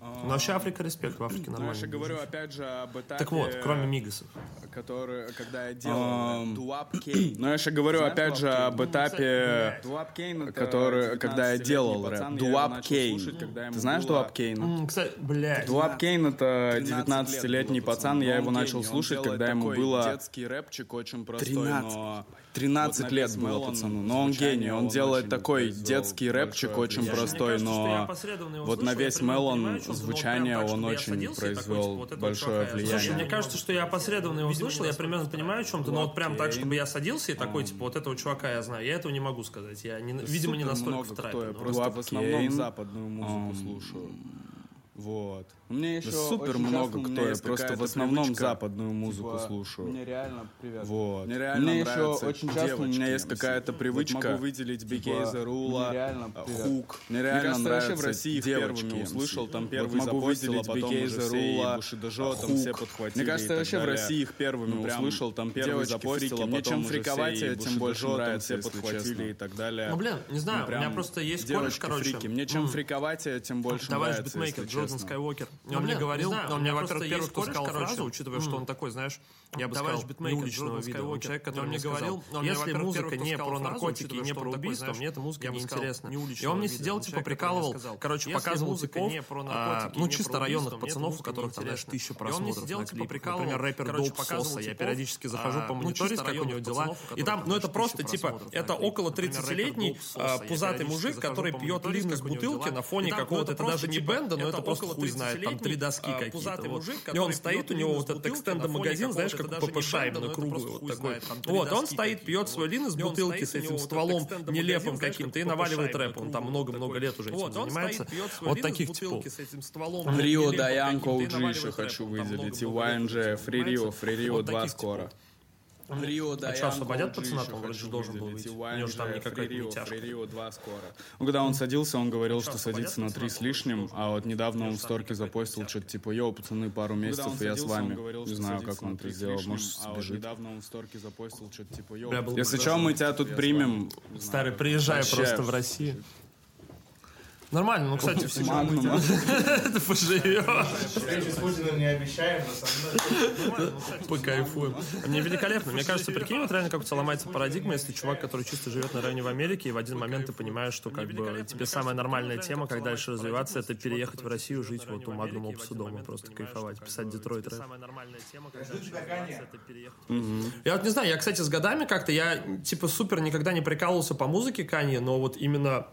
Ну, вообще Африка респект, в Африке Ну, я же нормально. говорю, опять же, об этапе... Так вот, кроме мигасов. который, когда я делал Дуап Кейн. Но я же говорю, опять же, об этапе, Дуап Кейн, который, когда я делал рэп. Дуап Кейн. Ты знаешь Дуап Кейна? М, Кстати, блядь. Дуап Кейн это 13 19-летний лет было пацан, я но его начал слушать, когда ему было детский рэпчик очень простой, 13. но 13 вот лет было пацану, но он гений, он он делает такой произвел детский рэпчик, очень простой, кажется, но вот на весь Мелон вот звучание он очень произвел типа, вот этого большое чувака я слушаю. влияние. Слушай, мне кажется, что я опосредованно его услышал, я примерно понимаю, о чем ты, но вот прям так, чтобы я садился и такой, типа, вот этого чувака я знаю, я этого не могу сказать. Я, не, видимо, не настолько в трапе. я просто в основном западную музыку слушаю. Вот. Мне еще Супер очень много кто, я просто в основном привычка, западную музыку типа, слушаю. Мне реально привет. Вот. Мне реально Мне еще очень часто у меня девочки есть какая-то Вот привычка. могу выделить типа, BK The Rule, мне реально а, привет. Хук. Мне реально кажется, нравятся в России их девочки первыми MC. услышал, там Вот первый могу запостил, а выделить и Rule, Бушидожо, там Хук. все подхватили Мне кажется, вообще в. России их первыми Ну, услышал, там первый девочки запостил, а Мне потом чем и тем больше нравится, все подхватили и так далее. Ну, блин, не знаю, Ну, у меня просто есть кореш, девочки короче. Мне чем м, фриковатее, тем больше Товарищ нравится, битмейкер Джордан. Скайуокер. Он мне говорил, не он мне, во-первых, первый, кто сказал короче. фразу, учитывая, что он такой, знаешь, я бы сказал, неуличного Джордан вида. Он человек, который мне говорил, если музыка не про наркотики не про убийство, мне эта музыка не интересна. И он мне сидел, типа, прикалывал, короче, показывал не и ну, не чисто районных пацанов, у которых там, знаешь, тысяча И он мне просмотров сидел, на типа, прикалывал, Например, рэпер Доп Соса. Я типов, периодически захожу а, по ну, мониторить, как у него дела. И там, ну, это просто, типа, это около Например, рэпер 30-летний Доп Соса. а, Я пузатый мужик, который пьет лин из бутылки на фоне какого-то, это даже не типа, бенда, но это просто хуй знает, там 30-летний, три доски а, какие-то. пузатый вот. мужик, И он стоит, у него вот этот фоне магазин, знаешь, как но это круглый вот такой. Вот, он стоит, пьет свой лин из бутылки с этим стволом нелепым каким-то и наваливает рэп. Он там много-много лет уже этим занимается. Вот таких типов. с этим стволом. Рио Даянко каким-то, и OG наваливает еще хочу выделить. И YNG, Фририо, Вот 2 таких скоро. Типов. Рио А Даянко что, освободят пацана? Он вроде должен был. И У него же там YNG, никакая Фририо, не тяжко. Фририо 2 скоро. Ну, когда он садился, он говорил, что садится на пацана? три с лишним, а вот недавно он в сторке запостил что-то типа, йоу, пацаны, пару месяцев, и я с вами. Не знаю, как он это сделал, может, а сбежит. недавно он в сторке запостил что-то типа, йоу, Если что, мы тебя тут примем. Старый, приезжай просто в Россию. Нормально, ну, кстати, все с Путиным не обещаем, мной... Покайфуем. Мне великолепно. Мне кажется, прикинь, вот реально как-то ломается парадигма, если чувак, который чисто живет на районе в Америке, и в один момент ты понимаешь, что как бы тебе самая нормальная тема, как дальше развиваться, это переехать в Россию, жить вот у Магнума Опуса дома, просто кайфовать, писать Детройт рэп. Я вот не знаю, я, кстати, с годами как-то, я типа супер никогда не прикалывался по музыке Канье, но вот именно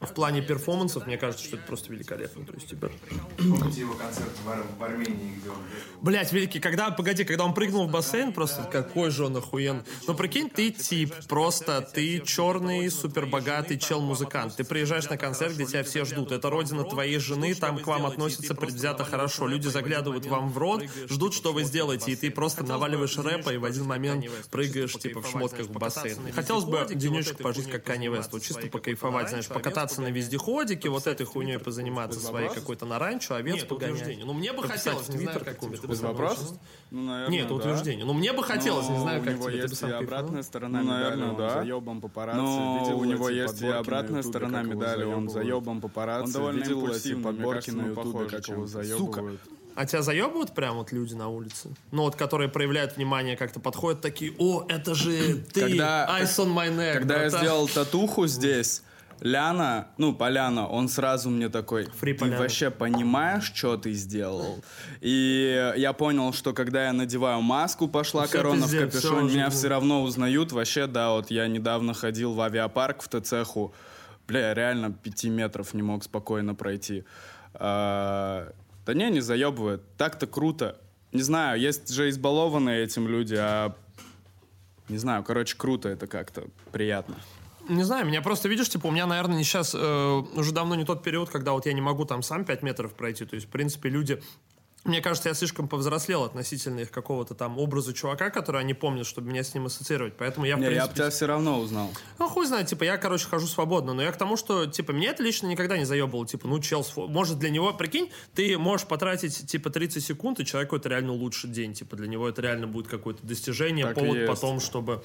в плане перформансов, мне кажется, что это просто великолепно. То есть, типа, Помните его концерт в, в Армении, где он? Блять, великий, когда, погоди, когда он прыгнул в бассейн, просто какой же он охуен. Ну, прикинь, ты тип, просто ты черный, супербогатый чел-музыкант. Ты приезжаешь на концерт, где тебя все ждут. Это родина твоей жены, там к вам относятся предвзято хорошо. Люди заглядывают вам в рот, ждут, что вы сделаете, и ты просто наваливаешь рэпа и в один момент прыгаешь, типа, в шмотках в бассейн. Хотелось бы денечек пожить, как Канни Вест, вот чисто покайфовать, знаешь, покататься на вездеходике, вот этой хуйней позаниматься своей какой-то на ранчо, овец погонять. Ну, мне бы хотелось, не знаю, как тебе. Без вопросов? Ну, Нет, утверждение. Ну, мне бы хотелось, не знаю, как тебе. Есть и обратная сторона Ну, медали, наверное, он да. заебом папарацци. Но у него есть и обратная сторона медали, он заебом папарацци. Он довольно Видел эти импульсивный, мне подборки кажется, на ютубе, как его заебывают. А тебя заебывают прям вот люди на улице? Ну, вот, которые проявляют внимание, как-то подходят такие, о, это же ты, Когда- Ice on my neck. Когда я братан». сделал татуху здесь, Ляна, ну, Поляна, он сразу мне такой, Фри ты Поляна». вообще понимаешь, что ты сделал? И я понял, что когда я надеваю маску, пошла Всё корона в пиздец, всё капюшон, меня все равно узнают. Вообще, да, вот я недавно ходил в авиапарк в ТЦХу, бля, я реально пяти метров не мог спокойно пройти. А, да не, не заебывает. Так-то круто. Не знаю, есть же избалованные этим люди, а не знаю, короче, круто это как-то, приятно. Не знаю, меня просто, видишь, типа, у меня, наверное, не сейчас, э, уже давно не тот период, когда вот я не могу там сам 5 метров пройти. То есть, в принципе, люди... Мне кажется, я слишком повзрослел относительно их какого-то там образа чувака, который они помнят, чтобы меня с ним ассоциировать. Поэтому я, в Не, я бы принципе... тебя все равно узнал. Ну, хуй знает, типа, я, короче, хожу свободно, но я к тому, что, типа, меня это лично никогда не заебало, типа, ну, чел, может, для него, прикинь, ты можешь потратить, типа, 30 секунд, и человеку это реально улучшит день, типа, для него это реально будет какое-то достижение, Так повод потом, чтобы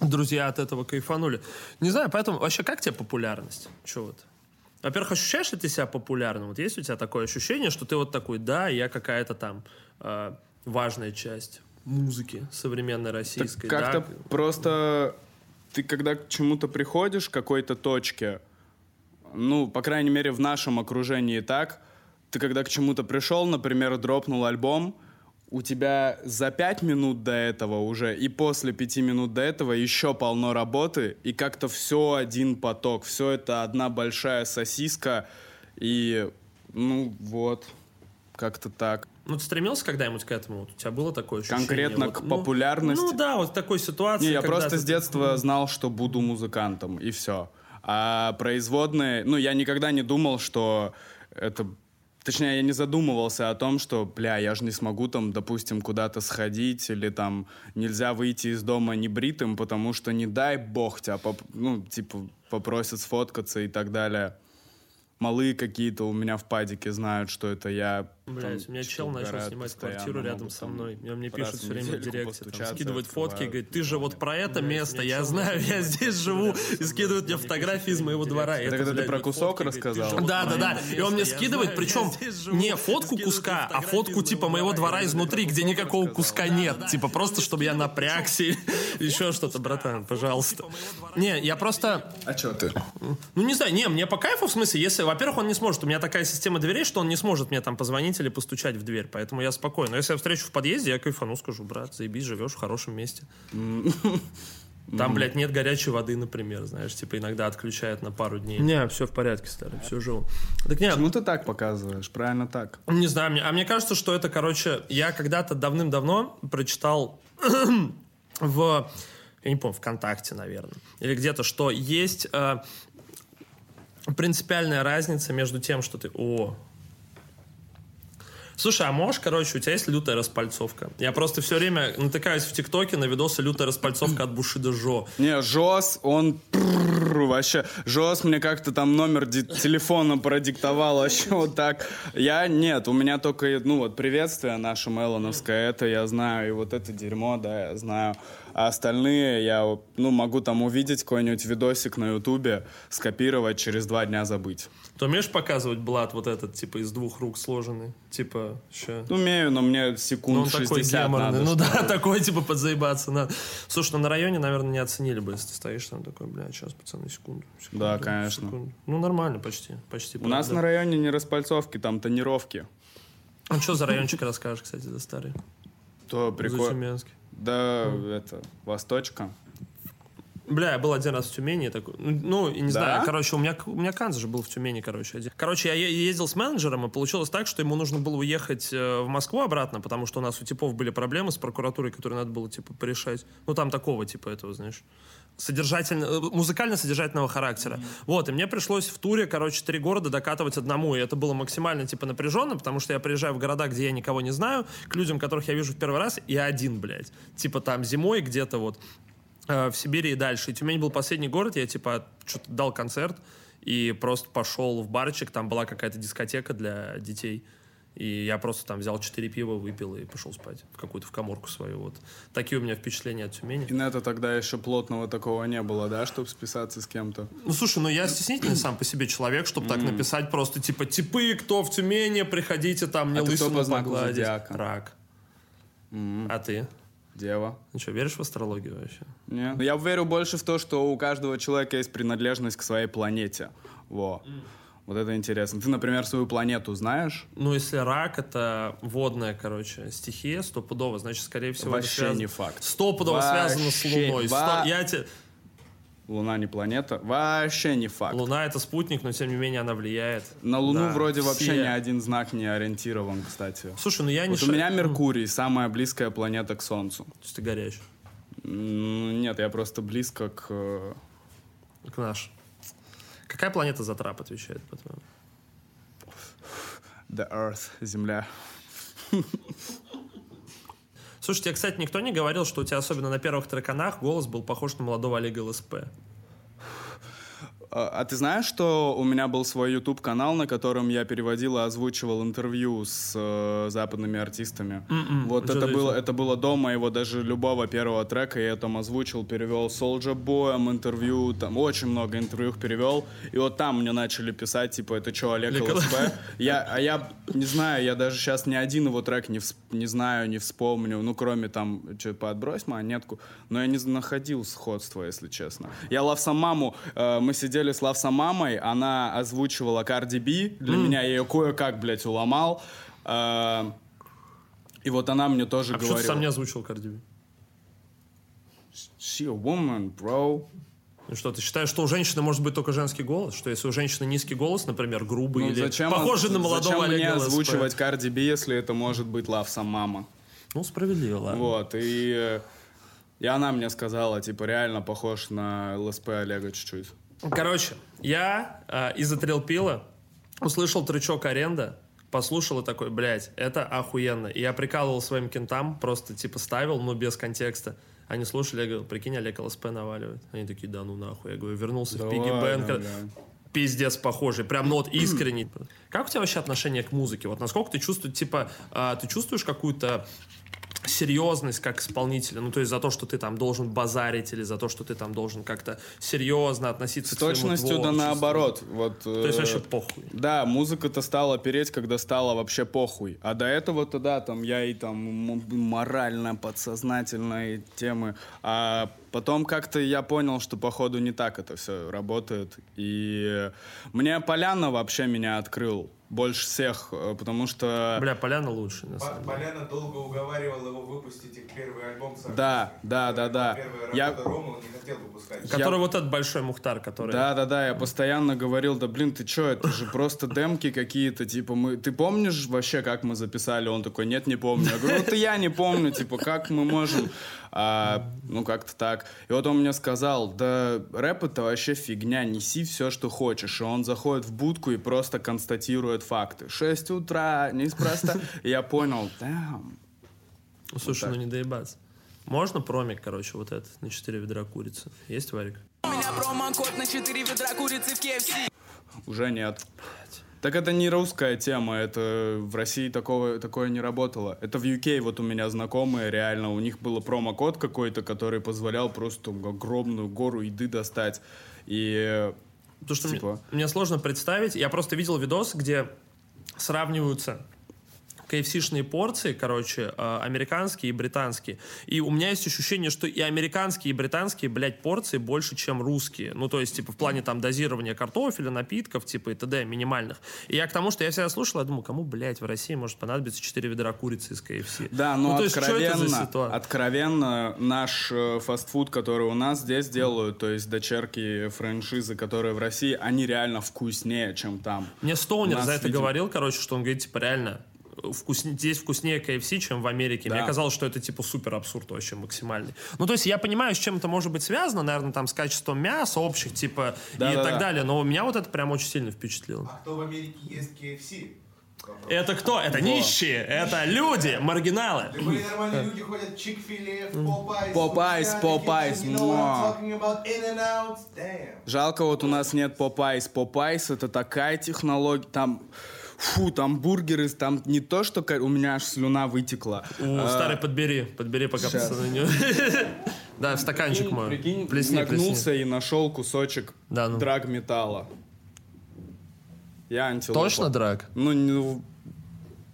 друзья от этого кайфанули. Не знаю, поэтому, вообще, как тебе популярность? Че вот? Во-первых, ощущаешь ли ты себя популярным? Вот есть у тебя такое ощущение, что ты вот такой, да, я какая-то там э, важная часть музыки современной российской, Так как-то да? просто ты когда к чему-то приходишь, к какой-то точке, ну, по крайней мере, в нашем окружении так, ты когда к чему-то пришел, например, дропнул альбом, у тебя за пять минут до этого уже и после пяти минут до этого еще полно работы, и как-то все один поток, все это одна большая сосиска, и, ну, вот, как-то так. Ну, ты стремился когда-нибудь к этому? Вот у тебя было такое ощущение? Конкретно Вот, к ну, популярности? Ну, да, вот в такой ситуации. Не, я просто ты- с детства знал, что буду музыкантом, и все. А производные, ну, я никогда не думал, что это... Точнее, я не задумывался о том, что, бля, я же не смогу там, допустим, куда-то сходить, или там нельзя выйти из дома небритым, потому что не дай бог тебя, поп- ну, типа, попросят сфоткаться и так далее. Малые какие-то у меня в падике знают, что это я. Блять, у меня чел начал снимать квартиру рядом со мной. И он мне в все время в директе, там, скидывает фотки говорит, ты же вот про это место, я знаю, я здесь живу. И скидывает мне фотографии из моего двора. Это когда ты про кусок рассказал? Да, да, да. И он мне я скидывает, причем я не фотку куска, а фотку типа моего двора. Я изнутри, где никакого куска нет. Типа просто, чтобы я напрягся еще что-то, братан, пожалуйста. Не, я просто... А что ты? Ну, не знаю, не, мне по кайфу, в смысле, если, во-первых, он не сможет, у меня такая система дверей, что он не сможет мне там позвонить или постучать в дверь, поэтому я спокойно. Но если я встречу в подъезде, я кайфану, скажу, брат, заебись, живешь в хорошем месте. Там, блядь, нет горячей воды, например, знаешь, типа иногда отключают на пару дней. Не, все в порядке, старый, все живу. Так не, Ну ты так показываешь, правильно так. не знаю, мне, а мне кажется, что это, короче, я когда-то давным-давно прочитал в, я не помню, ВКонтакте, наверное, или где-то, что есть э, принципиальная разница между тем, что ты... О, Слушай, а можешь, короче, у тебя есть лютая распальцовка? Я просто все время натыкаюсь в ТикТоке на видосы лютая распальцовка от Бушида Жо. Не, Жос, он вообще. Жос мне как-то там номер телефона продиктовал вообще вот так. Я нет, у меня только, ну вот, приветствие наше Мелоновское, это я знаю, и вот это дерьмо, да, я знаю. А остальные я, ну, могу там увидеть какой-нибудь видосик на Ютубе, скопировать, через два дня забыть. Ты умеешь показывать блат вот этот, типа, из двух рук сложенный? Типа, еще... Умею, но мне Ну, секунд такой 60 геморный. надо. Ну да, такой, типа, подзаебаться надо. Слушай, ну на районе, наверное, не оценили бы, если ты стоишь там такой, бля, сейчас, пацаны, секунду. секунду, Да, конечно. секунду». Ну, нормально почти, почти. У нас на районе не распальцовки, там тонировки. Ну, что за райончик расскажешь, кстати, за старый? То прикольно. Да, это, Восточка. Бля, я был один раз в Тюмени. Такой, ну, ну, не Да? знаю, короче, у меня, у меня Канз же был в Тюмени, короче. один. Короче, я ездил с менеджером, и получилось так, что ему нужно было уехать э, в Москву обратно, потому что у нас у типов были проблемы с прокуратурой, которые надо было, типа, порешать. Ну, там такого, типа, этого, знаешь, содержательно, э, музыкально-содержательного характера. Вот, и мне пришлось в туре, короче, три города докатывать одному, и это было максимально, типа, напряженно, потому что я приезжаю в города, где я никого не знаю, к людям, которых я вижу в первый раз, и один, блядь. Типа, там зимой где-то вот в Сибири и дальше. И Тюмень был последний город, я типа что-то дал концерт и просто пошел в барчик, там была какая-то дискотека для детей. И я просто там взял четыре пива, выпил и пошел спать в какую-то в коморку свою. Вот. Такие у меня впечатления от Тюмени. Инета тогда еще плотного такого не было, да, чтобы списаться с кем-то? Ну, слушай, ну я стеснительный сам по себе человек, чтобы так написать просто, типа, типы, кто в Тюмени, приходите там, мне А ты кто лысину по знаку погладить. зодиака? Рак. А ты? Дева. Ну что, веришь в астрологию вообще? Не. Я верю больше в то, что у каждого человека есть принадлежность к своей планете. Во. Вот это интересно. Ты, например, свою планету знаешь? Ну, если рак это водная, короче, стихия, стопудово, значит, скорее всего, это Вообще связано- не факт. Стопудово связано с Вообще. Луной. Сто- Во- Я те- Луна не планета. Вообще не факт. Луна это спутник, но тем не менее она влияет. На Луну Да, вроде вообще все. ни один знак не ориентирован, кстати. Слушай, ну я не Вот у ша- меня Меркурий, самая близкая планета к Солнцу. То есть ты горячий. М, Нет, я просто близко к... э, к наш. Какая планета за трап отвечает, по-твоему? The Earth, Земля. Слушай, тебе, кстати, никто не говорил, что у тебя, особенно на первых треканах, голос был похож на молодого Олега ЛСП. А а ты знаешь, что у меня был свой YouTube-канал, на котором я переводил и озвучивал интервью с э, западными артистами? Вот Что это за было, это было до моего даже любого первого трека, я там озвучил, перевел Soulja Boy интервью, там очень много интервью перевел, и вот там мне начали писать, типа, это что, Олег ЛСП? Я, а я не знаю, я даже сейчас ни один его трек не, всп- не знаю, не вспомню, ну, кроме там, что, подбрось монетку, но я не находил сходства, если честно. Я Лавсамаму, э, мы сидели с Лавсамамой, она озвучивала Cardi B, для меня я ее кое-как, блядь, уломал, Э, и вот она мне тоже А почему ты говорила... сам не озвучил Cardi B? She a woman, bro. Ну что, ты считаешь, что у женщины может быть только женский голос? Что если у женщины низкий голос, например, грубый Ну, или зачем, похожий на молодого зачем мне озвучивать Cardi B, если это может быть Лавсамама? Ну, справедливо, ладно. Вот, и, э, и она мне сказала, типа, реально похож на ЛСП Олега чуть-чуть. Короче, я э, из-за трилпила услышал трючок аренда, послушал и такой, блядь, это охуенно. И я прикалывал своим кентам, просто типа ставил, но без контекста. Они слушали, я говорю, прикинь, Олег ЛСП наваливает. Они такие, да ну нахуй. Я говорю, вернулся Да в Пиги ладно, Бэнк. бля. Пиздец похожий, прям, ну вот искренний. Как у тебя вообще отношение к музыке? Вот насколько ты чувствуешь, типа, а, ты чувствуешь какую-то серьезность как исполнителя, ну то есть за то, что ты там должен базарить или за то, что ты там должен как-то серьезно относиться С к своему точностью да наоборот. Вот, То есть э, вообще похуй. Да, музыка-то стала переть, когда стало вообще похуй. А до этого-то, да, там я и там морально, подсознательные темы. А потом как-то я понял, что походу не так это все работает. И мне Поляна вообще меня открыл больше всех, э, потому что... Бля, Поляна лучше, на самом деле. Поляна долго уговаривал его выпустить их первый альбом совместно. Да, да, да, да. Первая Я- работа Рома он не хотел выпускать. Который вот этот большой Мухтар, который... Да, да, да, я постоянно говорил, да блин, ты чё, это же просто демки какие-то, типа мы, ты помнишь вообще, как мы записали? Он такой, нет, не помню. Я говорю, это я не помню, типа, как мы можем, А, ну как-то так. И вот он мне сказал, да рэп это вообще фигня, неси все, что хочешь. И он заходит в будку и просто констатирует факты. 6 утра, неспроста. И я понял. Ну, слушай, ну не доебаться. Можно промик, короче, вот этот, на 4 ведра курицы? Есть, Варик? У меня промокод на 4 ведра курицы в KFC. Уже нет. Так это не русская тема, это в России такого, такое не работало. Это в UK вот у меня знакомые, реально, у них был промокод какой-то, который позволял просто огромную гору еды достать. И Потому что Типа? мне, мне сложно представить. Я просто видел видос, где сравниваются KFC-шные порции, короче, э, американские и британские. И у меня есть ощущение, что и американские, и британские, блядь, порции больше, чем русские. Ну, то есть, типа, в плане там дозирования картофеля, напитков, типа, и т.д. минимальных. И я к тому, что я всегда слушал, я думаю, кому, блядь, в России может понадобиться 4 ведра курицы из KFC? да, но ну, то есть, что это за откровенно, ситуация? откровенно наш э, фастфуд, который у нас здесь делают, то есть дочерки франшизы, которые в России, они реально вкуснее, чем там. Мне Стоунер за это видимо- говорил, короче, что он говорит, типа, реально, вкусне- здесь вкуснее KFC, чем в Америке. Да. Мне казалось, что это, типа, супер абсурд вообще максимальный. Ну, то есть я понимаю, с чем это может быть связано, наверное, там, с качеством мяса общих, типа, и Да-да-да. так далее. Но меня вот это прям очень сильно впечатлило. А кто в Америке ест KFC? Вопрос. Это кто? Это нищие, это люди, маргиналы. Любые нормальные люди ходят talking about? In-N-Out. Damn. Жалко, вот у нас нет Popeyes. Popeyes это такая технология, там, фу, там бургеры, там не то, что у меня аж слюна вытекла. У, А, старый, подбери, подбери, пока пацаны. Да, в стаканчик мой. Прикинь, Плесни, нагнулся плесни. и нашел кусочек Да, ну. драгметалла. Я антилопа. Точно драг? Ну, ну,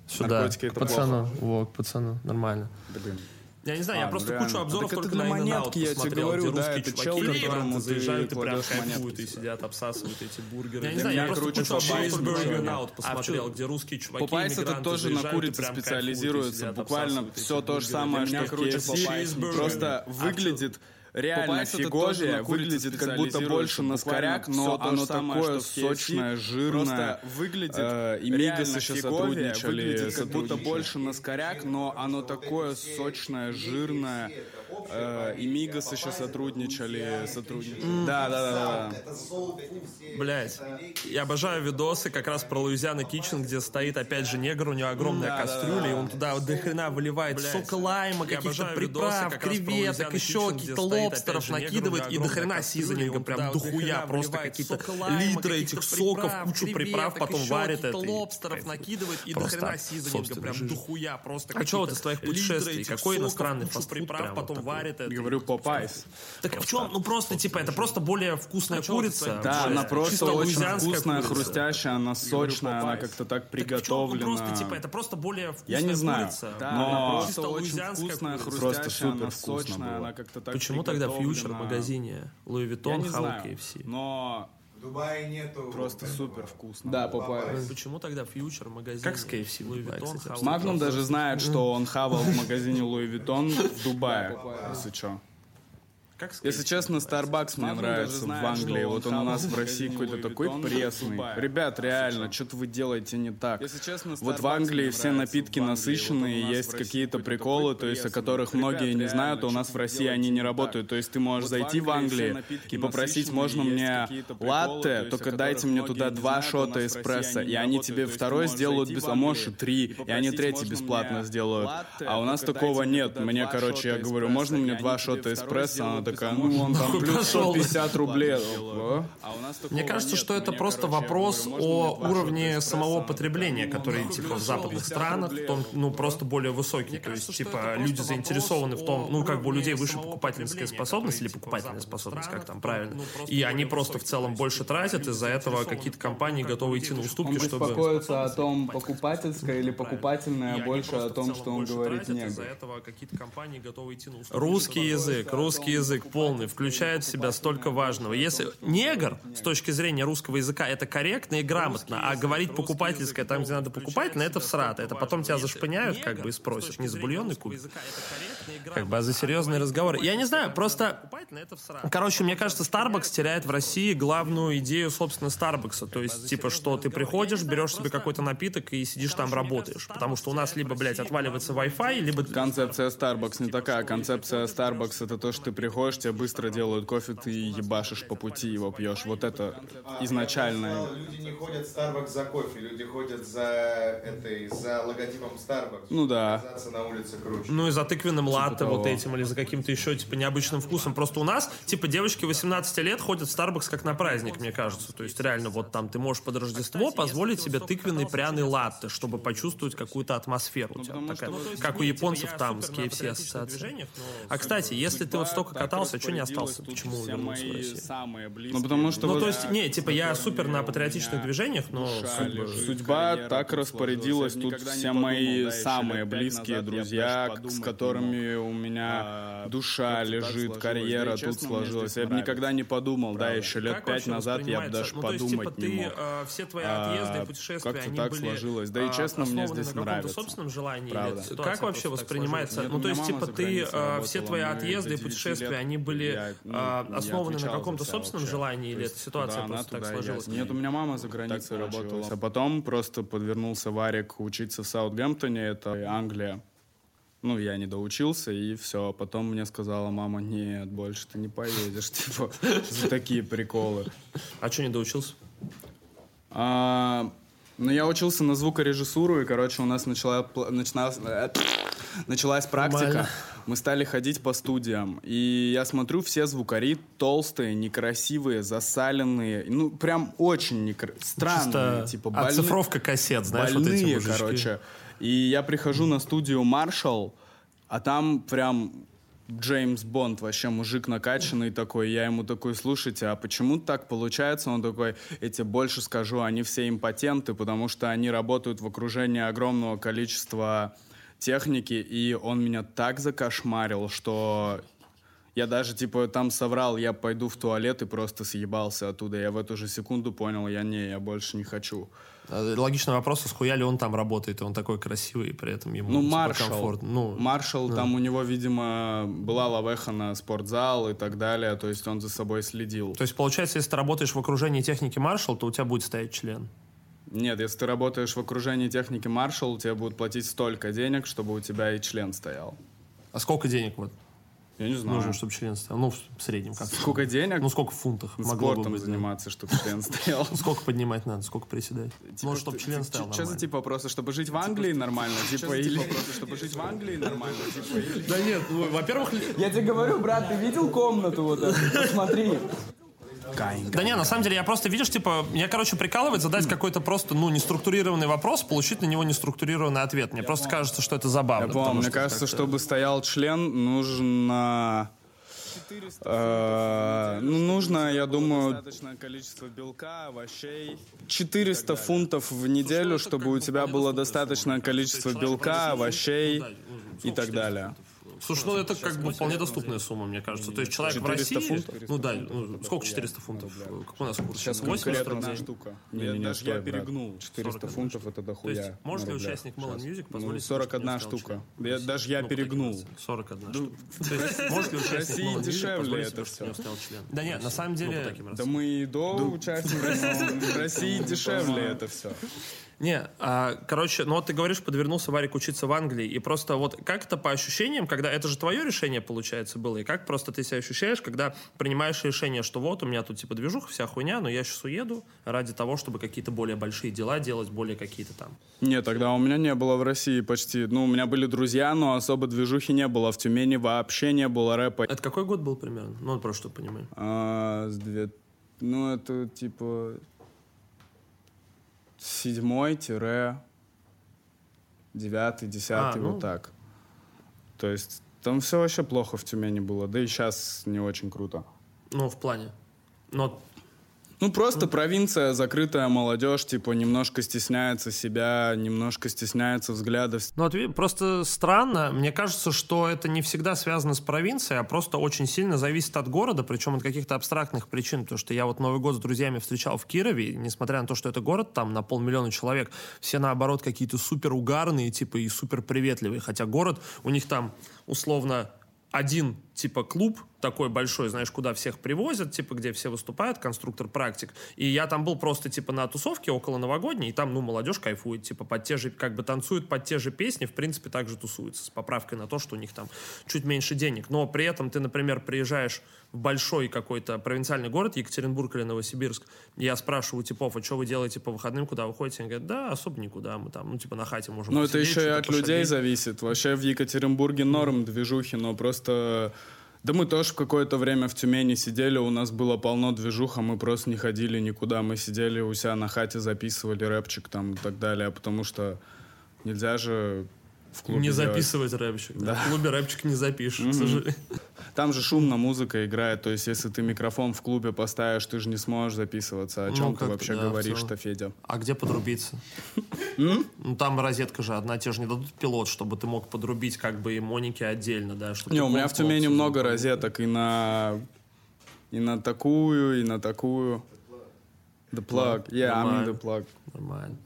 Сюда, Наркотики к это пацану. Во, к пацану, нормально. блин. Я не знаю, я А, просто реально. кучу обзоров Так это только на монетки, я тебе говорю, где да, русские это чуваки чел, которому ты заезжают и прям кайфуют и сидят, обсасывают эти бургеры. Я не знаю, я просто кучу обзоров только ничего In-N-Out нет. посмотрел, А где русские чуваки Popeyes это тоже на курице специализируется. Буквально все то же самое, что круче KFC. Cheeseburger. Просто А выглядит реально фиговее, курице выглядит как будто больше на скоряк, но оно самое, такое сочное, жирное. Просто выглядит Э, и Мигасы еще сотрудничали, выглядит как будто больше на скоряк, но оно такое сочное, жирное. Э, и Мигас еще сотрудничали. сотрудничали. Да, да, да, да. Блять, я обожаю видосы как раз про Луизиана Кичен, где стоит опять же негр, у него огромная Да, кастрюля, да. и он туда вот до хрена выливает Блядь, сока лайма, каких-то приправ, креветок, еще каких-то лобстеров накидывает, и до хрена он прям дохуя, дохрена просто какие-то литры этих соков, кучу приправ, потом варит это. лобстеров накидывает, и до хрена собственной прям дохуя, просто А что вот какие-то из твоих литры путешествий? этих Какой соков, иностранный кучу фастфуд приправ, прям потом такой? Варит это. Говорю, и- Попайс. Так в чем? Ну просто типа это просто более вкусная курица. Да, более она просто чисто очень вкусная, курица. хрустящая, она сочная, она как-то так Так в чём? приготовлена. Ну, просто, типа, это просто более вкусная Я не знаю, курица. да, но просто очень вкусная, курица. хрустящая, Просто супер она сочная, она как-то так Почему тогда фьючер в магазине Виттон, не Хау, знаю, KFC? но В Дубае нету... просто супер вкусно. Да, Попайс. Почему тогда фьючер в магазине? Как с KFC кстати, Хау? Магнум даже знает, что он хавал в магазине Луи Виттон в Дубае, если что. Как с Если честно? Starbucks мне нравится даже в знает, Англии. Вот он у нас в России какой-то такой пресный. Ребят, реально, что-то вы делаете не так. Вот в Англии все напитки насыщенные, есть какие-то приколы, то есть о которых многие не знают, а у нас в России они не работают. То есть ты можешь зайти в Англии и попросить, можно мне латте, только дайте мне туда два шота эспрессо, и они тебе второй сделают без, а и три, и они третий бесплатно сделают. А у нас такого нет. Мне, короче, я говорю, можно мне два шота эспрессо? Она такая, ну вон там плюс пошел. 150 рублей. А Мне кажется, что это просто вопрос о уровне самого потребления, ну, который типа в западных 50 странах, ну просто более высокий. То есть типа люди заинтересованы в том, ну как бы у людей выше покупательская способность или покупательная способность, как там правильно. И они просто в целом больше тратят, из-за этого какие-то компании готовы идти на уступки, Он чтобы... беспокоится о том, покупательское или покупательное, а больше о том, что он говорит негр. этого какие-то компании готовы идти на уступки. Русский язык, русский язык полный, включает в себя столько важного. Если негр, с точки зрения русского языка, это корректно и грамотно, а говорить покупательское там, где надо покупательно, это всрато. Это потом тебя зашпыняют, как бы, и спросят, не за бульонный куб. Как бы, а за серьезный разговор. Я не знаю, просто... Короче, мне кажется, Starbucks теряет в России главную идею, собственно, Starbucks. То есть, типа, что ты приходишь, берешь себе какой-то напиток и сидишь там работаешь. Потому что у нас либо, блядь, отваливается Wi-Fi, либо... Концепция Starbucks не такая. Концепция Starbucks это то, что ты приходишь, тебе быстро делают кофе, ты ебашишь по пути его пьешь. Вот это изначальное. Но Люди не ходят в Starbucks за кофе, люди ходят за этой, за логотипом Starbucks. Ну да. На улице круче. Ну и за тыквенным латте того. вот этим, или за каким-то еще, типа, необычным вкусом. Просто у нас, типа, девочки 18 лет ходят в Starbucks как на праздник, мне кажется. То есть реально, вот там ты можешь под Рождество позволить себе тыквенный пряный латте, чтобы почувствовать какую-то атмосферу. у тебя потому такая, ну, как у японцев там с KFC ассоциации. А, кстати, если ты вот столько катался, что не остался? Почему вернулся в Россию? самые близкие. Ну потому что Ну, то есть, не, типа, я супер на патриотичных движениях, но бы, судьба так распорядилась. Тут все мои самые близкие друзья, с которыми у меня душа лежит, карьера тут сложилась. Я бы никогда не подумал, да, еще лет пять назад я бы даже ну, есть, подумать типа, не мог. э, все твои А, отъезды и путешествия, как-то они так сложилось. Да и а, честно, мне здесь нравится. собственном желании Правда. Как вообще воспринимается? Ну, то есть, типа, ты, э, все твои отъезды и до 9 путешествия, они были я, ну, а, основаны на каком-то собственном вообще. желании, или эта ситуация туда она, просто так туда я. сложилась? Нет, у меня мама за границей Так работала. А потом просто подвернулся Варик учиться в Саутгемптоне, это Англия. Ну, я не доучился, и все. Потом мне сказала мама, нет, больше ты не поедешь, типа, за такие приколы. А что не доучился? А, ну, я учился на звукорежиссуру, и, короче, у нас начала, начиналась, э, началась практика. Нормально. Мы стали ходить по студиям. И я смотрю, все звукари толстые, некрасивые, засаленные. Ну, прям очень некр... странные. Чисто типа, больные, оцифровка кассет, знаешь, вот эти больные, мужички. короче. И я прихожу на студию Marshall, а там прям Джеймс Бонд, вообще мужик накачанный такой. Я ему такой, слушайте, а почему так получается? Он такой, я тебе больше скажу, они все импотенты, потому что они работают в окружении огромного количества техники, и он меня так закошмарил, что я даже, типа, там соврал, я пойду в туалет и просто съебался оттуда. Я в эту же секунду понял, я не, я больше не хочу. А, Логичный вопрос, а схуя ли он там работает, он такой красивый, и при этом ему Ну, типа, Маршал. комфортно. Ну, Маршал, там у него, видимо, была лавеха на спортзал и так далее, то есть он за собой следил. то есть, получается, если ты работаешь в окружении техники Marshall, то у тебя будет стоять член. Нет, если ты работаешь в окружении техники Маршал, тебе будут платить столько денег, чтобы у тебя и член стоял. А сколько денег вот? Я не знаю. нужно, чтобы член стоял? Ну, в среднем как Сколько денег? Ну, сколько в фунтах могло бы быть? заниматься, чтобы член стоял. Сколько поднимать надо, сколько приседать? ну, чтобы Ты- член ты- стоял Что за типа вопросы? Чтобы жить в Англии нормально? Типа или... Чтобы жить в Англии нормально? Типа. Да нет, ну, во-первых, Я тебе говорю, брат, ты видел комнату вот эту? Посмотри. Да не, на самом деле, я просто, видишь, типа, я, короче, прикалывает задать какой-то просто, ну, неструктурированный вопрос, получить на него неструктурированный ответ. Мне просто кажется, что это забавно. Я понял, мне что кажется, как-то- чтобы стоял член, нужно... э, ну, нужно, я думаю... Достаточное количество белка, овощей. 400 фунтов в неделю, чтобы у тебя было достаточное количество белка, овощей и так далее. Слушай, ну это как бы вполне доступная сумма, мне кажется. То есть человек в 400 России... фунтов? Ну да, ну, сколько 400 фунтов? Какой у нас курс? Сейчас 80 конкретно рублей? штука. Не, Я- не, не, даже я перегнул. 400 40 фунтов это То дохуя. есть может на ли участник Melon Music Ну, позволить... 41 себе, чтобы штука. я- даже я Ну, перегнул. потратить 41 штука. То есть может ли участник России Melon Music дешевле позволить это член? Да нет, на самом деле... Да мы и до участника, в России дешевле это все. Не, а, короче, ну вот ты говоришь, подвернулся Варик учиться в Англии, и просто вот как это по ощущениям, когда это же твое решение, получается, было, и как просто ты себя ощущаешь, когда принимаешь решение, что вот у меня тут типа движуха, вся хуйня, но я сейчас уеду ради того, чтобы какие-то более большие дела делать, более какие-то там. Нет, тогда у меня не было в России почти. Ну, у меня были друзья, но особо движухи не было. В Тюмени вообще не было рэпа. Это какой год был примерно? Ну, просто, чтобы понимаю. А, с две... Ну, это типа седьмой тире девятый, десятый, А, ну. вот так. То есть там все вообще плохо в Тюмени было, да и сейчас не очень круто. Ну, в плане. Но Ну, просто провинция, закрытая молодежь, типа, немножко стесняется себя, немножко стесняется взглядов. Ну, вот просто странно. Мне кажется, что это не всегда связано с провинцией, а просто очень сильно зависит от города, причем от каких-то абстрактных причин. Потому что я вот Новый год с друзьями встречал в Кирове, и несмотря на то, что это город там на полмиллиона человек, все наоборот какие-то супер угарные, типа, и супер приветливые. Хотя город, у них там условно один типа клуб такой большой, знаешь, куда всех привозят, типа, где все выступают, конструктор практик. И я там был просто типа на тусовке около новогодней, и там, ну, молодежь кайфует, типа, под те же, как бы танцует под те же песни, в принципе, также тусуется, с поправкой на то, что у них там чуть меньше денег. Но при этом ты, например, приезжаешь в большой какой-то провинциальный город, Екатеринбург или Новосибирск, я спрашиваю типов, а что вы делаете по выходным, куда вы ходите? Они говорят, да, особо никуда, мы там, ну, типа, на хате можем Ну, это еще и от людей пошалить». зависит. Вообще в Екатеринбурге норм движухи, но просто... Да мы тоже какое-то время в Тюмени сидели, у нас было полно движуха, мы просто не ходили никуда. Мы сидели у себя на хате, записывали рэпчик там и так далее, потому что нельзя же в клубе Не делать. записывать рэпчик. Да. В клубе рэпчик не запишешь, к сожалению. Там же шумно музыка играет, то есть если ты микрофон в клубе поставишь, ты же не сможешь записываться. О Ну, чем ты как-то вообще да, говоришь-то. Федя? А где подрубиться? Ну, там розетка же одна, тебе же не дадут пилот, чтобы ты мог подрубить как бы и Монике отдельно, да? чтобы Не, ты у меня в Тюмени много розеток и на и на такую, и на такую. The plug. Yeah, I mean the plug. Нормально.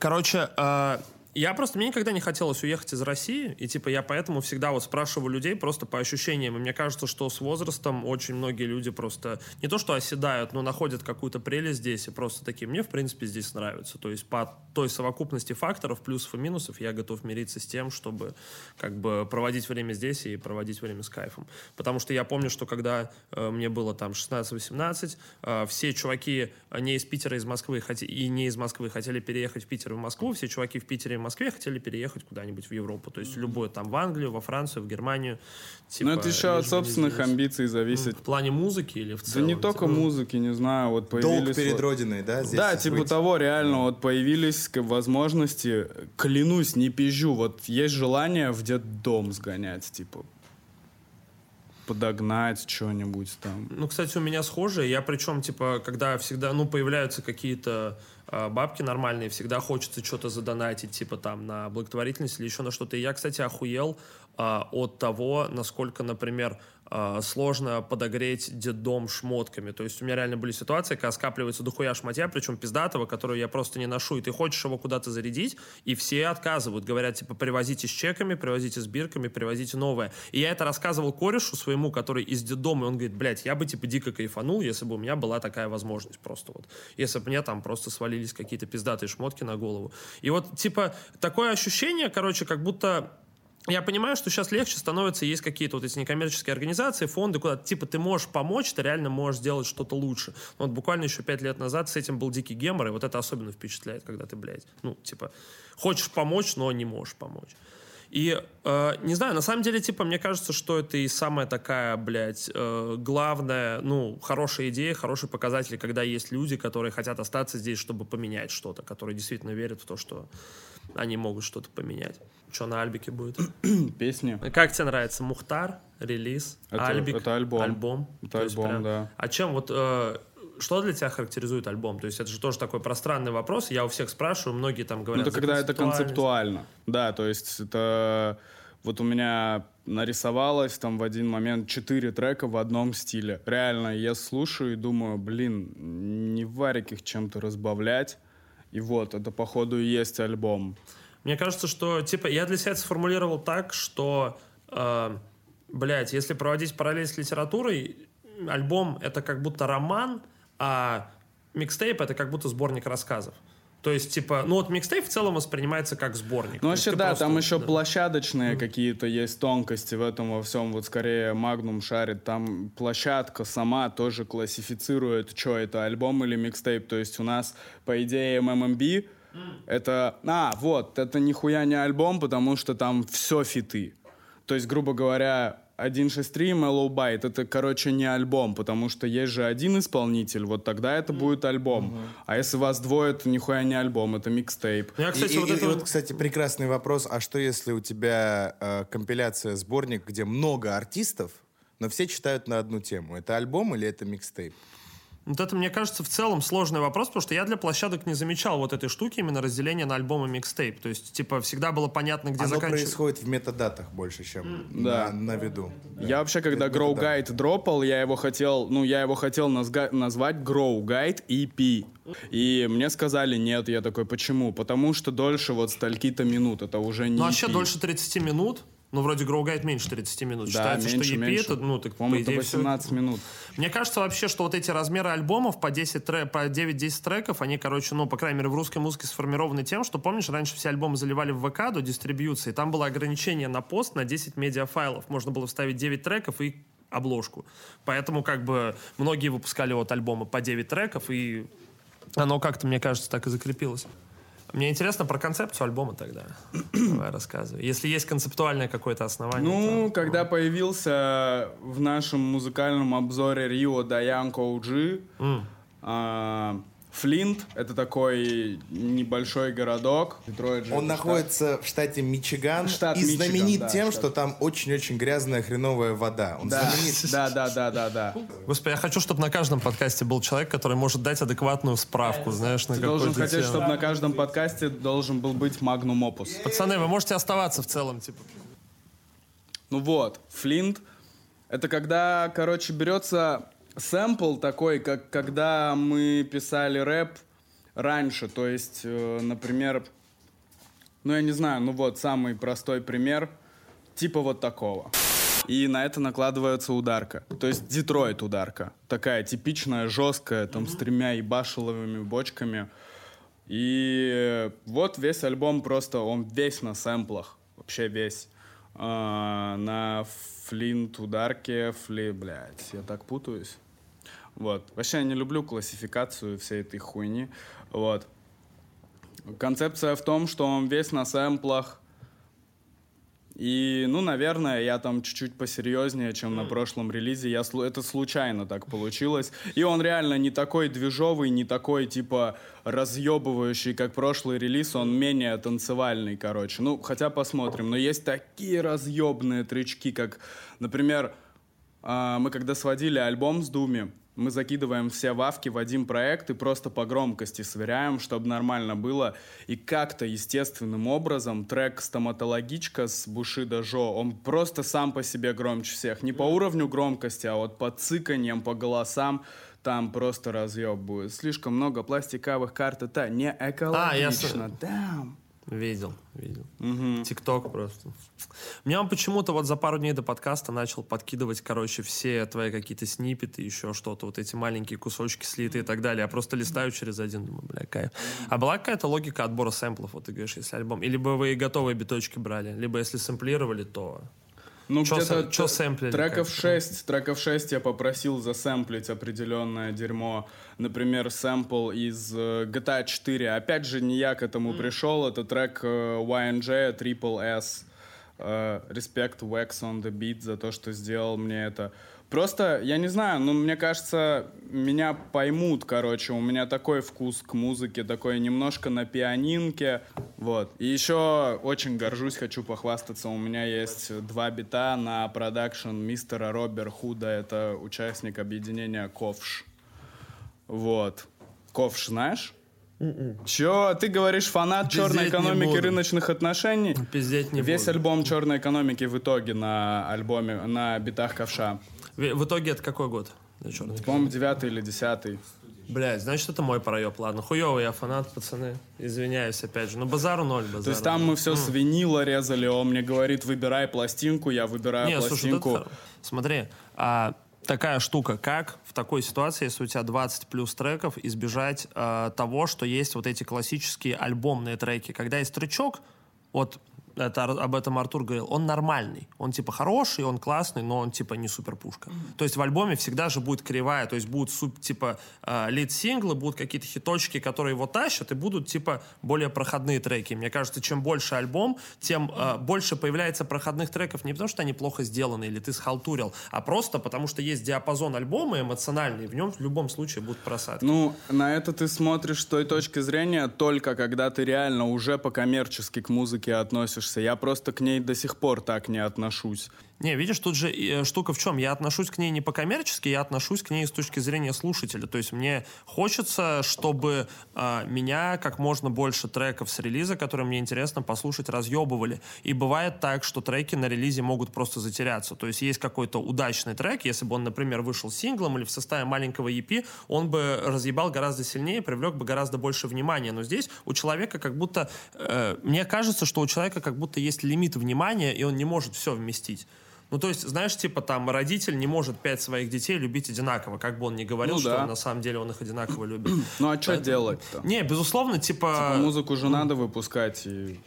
Короче, э, я просто, мне никогда не хотелось уехать из России, и типа я поэтому всегда вот спрашиваю людей просто по ощущениям, и мне кажется, что с возрастом очень многие люди просто не то что оседают, но находят какую-то прелесть здесь, и просто такие, мне в принципе здесь нравится. То есть по той совокупности факторов, плюсов и минусов, я готов мириться с тем, чтобы как бы проводить время здесь и проводить время с кайфом. Потому что я помню, что когда э, мне было там 16-18, э, все чуваки не из Питера, из Москвы хоте- и не из Москвы хотели переехать в Питер и в Москву, все чуваки в Питере и Москве хотели переехать куда-нибудь в Европу. То есть в любую там в Англию, во Францию, в Германию. Типа, Но Ну, это еще от собственных амбиций зависит. В плане музыки или в Да целом? не только Типа, музыки, не знаю, вот Долг появились... перед вот- Родиной, да? Здесь Да, типа быть? того, реально, вот появились возможности, клянусь, не пизжу, вот есть желание в детдом сгонять, типа, подогнать что-нибудь там. Ну, кстати, у меня схожие. Я причем, типа, когда всегда, ну, появляются какие-то бабки нормальные, всегда хочется что-то задонатить, типа, там, на благотворительность или еще на что-то. И я, кстати, охуел а, от того, насколько, например, а, сложно подогреть детдом шмотками. То есть у меня реально были ситуации, когда скапливается дохуя шматья, причем пиздатого, которую я просто не ношу, и ты хочешь его куда-то зарядить, и все отказывают. Говорят, типа, привозите с чеками, привозите с бирками, привозите новое. И я это рассказывал корешу своему, который из детдома, и он говорит, блядь, я бы, типа, дико кайфанул, если бы у меня была такая возможность просто вот. Если бы мне там просто свалились какие-то пиздатые шмотки на голову. И вот, типа, такое ощущение, короче, как будто я понимаю, что сейчас легче становится, есть какие-то вот эти некоммерческие организации, фонды, куда типа ты можешь помочь, ты реально можешь сделать что-то лучше. Но вот буквально еще пять лет назад с этим был дикий гемор, и вот это особенно впечатляет, когда ты, блядь, ну, типа, хочешь помочь, но не можешь помочь. И, э, не знаю, на самом деле, типа, мне кажется, что это и самая такая, блядь, э, главная, ну, хорошая идея, хороший показатель, когда есть люди, которые хотят остаться здесь, чтобы поменять что-то, которые действительно верят в то, что они могут что-то поменять. Что на Альбике будет? Песни. Как тебе нравится? Мухтар, релиз, Это- Альбик? это альбом. Альбом. Это альбом, прям- да. А чем вот... э, что для тебя характеризует альбом? То есть это же тоже такой пространный вопрос. Я у всех спрашиваю, многие там Ну, говорят... это за когда это концептуально. Да, то есть это... Вот у меня нарисовалось там в один момент четыре трека в одном стиле. Реально, я слушаю и думаю, блин, не варик их чем-то разбавлять. И вот, это походу и есть альбом. Мне кажется, что, типа, я для себя сформулировал так, что, э, блядь, если проводить параллель с литературой, альбом — это как будто роман, а микстейп — это как будто сборник рассказов. То есть, типа, ну вот микстейп в целом воспринимается как сборник. Ну, вообще, да, просто- там еще да. площадочные какие-то есть тонкости в этом во всем. Вот скорее Магнум шарит. Там площадка сама тоже классифицирует, что это, альбом или микстейп. То есть у нас, по идее, MMB это... А, вот, это нихуя не альбом, потому что там все фиты. То есть, грубо говоря, 163 Mellow Byte это, короче, не альбом, потому что есть же один исполнитель, вот тогда это будет альбом. А если вас двое, это нихуя не альбом, это микстейп. Ну, я, кстати, и, вот и- это... и вот, кстати, прекрасный вопрос. А что, если у тебя э, компиляция, сборник, где много артистов, но все читают на одну тему? Это альбом или это микстейп? Вот это, мне кажется, в целом сложный вопрос, потому что я для площадок не замечал вот этой штуки, именно разделения на альбом и микстейп. То есть, типа, всегда было понятно, где Оно заканчивается. происходит в метадатах больше, чем Да. на, на виду. Я вообще, когда Это Grow да. Guide дропал, я его хотел, ну, я его хотел назга- назвать Grow Guide EP. И мне сказали нет, я такой, почему? Потому что дольше вот стальки-то минут, это уже не Ну, вообще EP. дольше 30 минут. Ну, вроде Guide меньше 30 минут. Да, Считается, меньше, что EP меньше. это, ну, так, по идее, всё- 18 минут. Мне кажется вообще, что вот эти размеры альбомов по 10 тре- по 9-10 треков, они, короче, ну, по крайней мере, в русской музыке сформированы тем, что, помнишь, раньше все альбомы заливали в ВК до дистрибьюции, там было ограничение на пост на 10 медиафайлов. Можно было вставить 9 треков и обложку. Поэтому, как бы, многие выпускали вот альбомы по 9 треков, и оно как-то, мне кажется, так и закрепилось. Мне интересно про концепцию альбома тогда. Давай рассказывай. Если есть концептуальное какое-то основание. Ну, то- когда появился в нашем музыкальном обзоре Рио Даян Коуджи, а, Флинт, это такой небольшой городок. Детройт же Он это находится в штате Мичиган Штат и Мичиган, знаменит да, тем, штат. что там очень-очень грязная хреновая вода. Он Да, знаменит да, да, да, да, да. Господи, я хочу, чтобы на каждом подкасте был человек, который может дать адекватную справку, знаешь, на Ты должен хотеть, тему. чтобы на каждом подкасте должен был быть Magnum Opus. Пацаны, вы можете оставаться в целом, типа. Ну вот, Флинт. Это когда, короче, берется сэмпл такой, как когда мы писали рэп раньше. То есть, э, например, ну я не знаю, ну вот самый простой пример, типа вот такого. И на это накладывается ударка. То есть Детройт ударка. Такая типичная, жесткая, там с тремя ебашиловыми бочками. И вот весь альбом просто, он весь на сэмплах. Вообще весь. А, на флинт ударке, фли, блядь, я так путаюсь. Вот. Вообще я не люблю классификацию всей этой хуйни. Вот. Концепция в том, что он весь на сэмплах. И, ну, наверное, я там чуть-чуть посерьезнее, чем на прошлом релизе. Я, слу- это случайно так получилось. И он реально не такой движовый, не такой, типа, разъебывающий, как прошлый релиз. Он менее танцевальный, короче. Ну, хотя посмотрим. Но есть такие разъебные трючки, как, например, а, мы когда сводили альбом с Думи, мы закидываем все вавки в один проект и просто по громкости сверяем, чтобы нормально было. И как-то естественным образом трек «Стоматологичка» с Бушида Жо, он просто сам по себе громче всех. Не по уровню громкости, а вот по цыканьям, по голосам там просто разъеб будет. Слишком много пластиковых карт, это не А, я экологично. Damn. Видел, видел. Тикток просто. Мне он почему-то вот за пару дней до подкаста начал подкидывать, короче, все твои какие-то снипеты, еще что-то, вот эти маленькие кусочки слитые и так далее. Я просто листаю через один, думаю, бля, кайф. А была какая-то логика отбора сэмплов, вот ты говоришь, если альбом? Или бы вы готовые биточки брали? Либо если сэмплировали, то... Ну, где-то чё сэмплили, Треков как-то? 6, треков 6 я попросил засэмплить определенное дерьмо. Например, сэмпл из э, GTA 4. Опять же, не я к этому пришел. Это трек э, YNJ Triple S. Э, Респект Wax on the Beat за то, что сделал мне это. Просто, я не знаю, ну, мне кажется, меня поймут, короче. У меня такой вкус к музыке, такой немножко на пианинке. Вот. И еще очень горжусь, хочу похвастаться. У меня есть два бита на продакшн мистера Робер Худа. Это участник объединения Ковш. Вот. Ковш знаешь? Че, ты говоришь фанат Пиздеть черной экономики рыночных отношений? Пиздеть не Весь буду. альбом черной экономики в итоге на альбоме, на битах ковша. В итоге это какой год? Да, чёрный. По-моему, девятый или десятый. Блядь, значит, это мой проеб. Ладно, хуёвый я фанат, пацаны. Извиняюсь, опять же. Но базару ноль, базару То есть там мы все с винила резали, он мне говорит, выбирай пластинку, я выбираю Не, слушай, пластинку. это- смотри, а, такая штука, как в такой ситуации, если у тебя 20 плюс треков, избежать а, того, что есть вот эти классические альбомные треки, когда есть тречок, вот это, об этом Артур говорил, он нормальный, он типа хороший, он классный, но он типа не супер пушка. То есть в альбоме всегда же будет кривая, то есть будут суп, типа э, лид-синглы, будут какие-то хиточки, которые его тащат, и будут типа более проходные треки. Мне кажется, чем больше альбом, тем э, больше появляется проходных треков не потому, что они плохо сделаны или ты схалтурил, а просто потому, что есть диапазон альбома эмоциональный, в нем в любом случае будут просадки. Ну, на это ты смотришь с той точки зрения только когда ты реально уже по-коммерчески к музыке относишься. Я просто к ней до сих пор так не отношусь. Не, видишь, тут же э, штука в чем? Я отношусь к ней не по-коммерчески, я отношусь к ней с точки зрения слушателя. То есть мне хочется, чтобы э, меня как можно больше треков с релиза, которые мне интересно послушать, разъебывали. И бывает так, что треки на релизе могут просто затеряться. То есть есть какой-то удачный трек, если бы он, например, вышел синглом или в составе маленького EP, он бы разъебал гораздо сильнее, привлек бы гораздо больше внимания. Но здесь у человека как будто... э, мне кажется, что у человека как будто есть лимит внимания, и он не может все вместить. Ну, то есть, знаешь, типа там родитель не может пять своих детей любить одинаково, как бы он ни говорил, Ну что да. на самом деле он их одинаково любит. Ну а что Поэтому- делать-то? Не, безусловно, типа... Музыку же надо выпускать. И...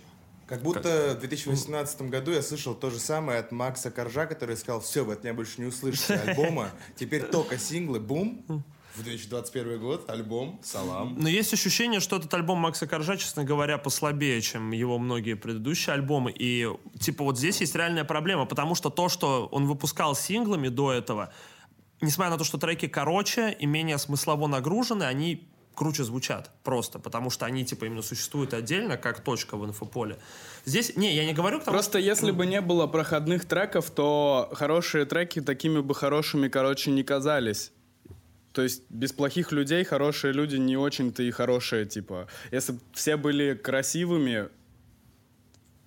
Как будто в 2018 году я слышал то же самое от Макса Коржа, который сказал, все, вы от меня больше не услышите альбома, теперь только синглы, бум, в 2021 год альбом, салам. Но есть ощущение, что этот альбом Макса Коржа, честно говоря, послабее, чем его многие предыдущие альбомы. И, типа, вот здесь есть реальная проблема, потому что то, что он выпускал синглами до этого, несмотря на то, что треки короче и менее смыслово нагружены, они круче звучат просто, потому что они, типа, именно существуют отдельно, как точка в инфополе. Здесь, не, я не говорю к тому, Просто если бы не было проходных треков, то хорошие треки такими бы хорошими, короче, не казались. То есть без плохих людей хорошие люди не очень-то и хорошие, типа. Если бы все были красивыми,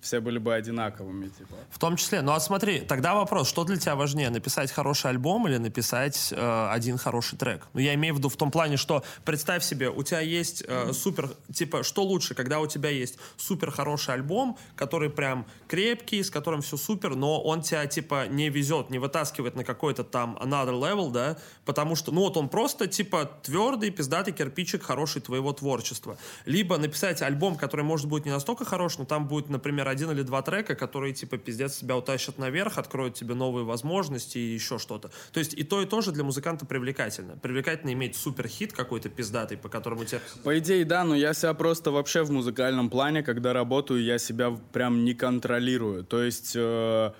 все были бы одинаковыми, типа. В том числе. Ну а смотри, тогда вопрос, что для тебя важнее, написать хороший альбом или написать э, один хороший трек? Ну я имею в виду в том плане, что представь себе, у тебя есть э, супер, типа, что лучше, когда у тебя есть супер хороший альбом, который прям крепкий, с которым все супер, но он тебя типа не везет, не вытаскивает на какой-то там another level, да, потому что, ну вот он просто типа твердый, пиздатый кирпичик хороший твоего творчества. Либо написать альбом, который может быть не настолько хорош, но там будет, например, один или два трека, которые типа пиздец тебя утащат наверх, откроют тебе новые возможности и еще что-то. То есть и то, и то же для музыканта привлекательно. Привлекательно иметь супер хит какой-то пиздатый, по которому тебе... По идее, да, но я себя просто вообще в музыкальном плане, когда работаю, я себя прям не контролирую. То есть... э,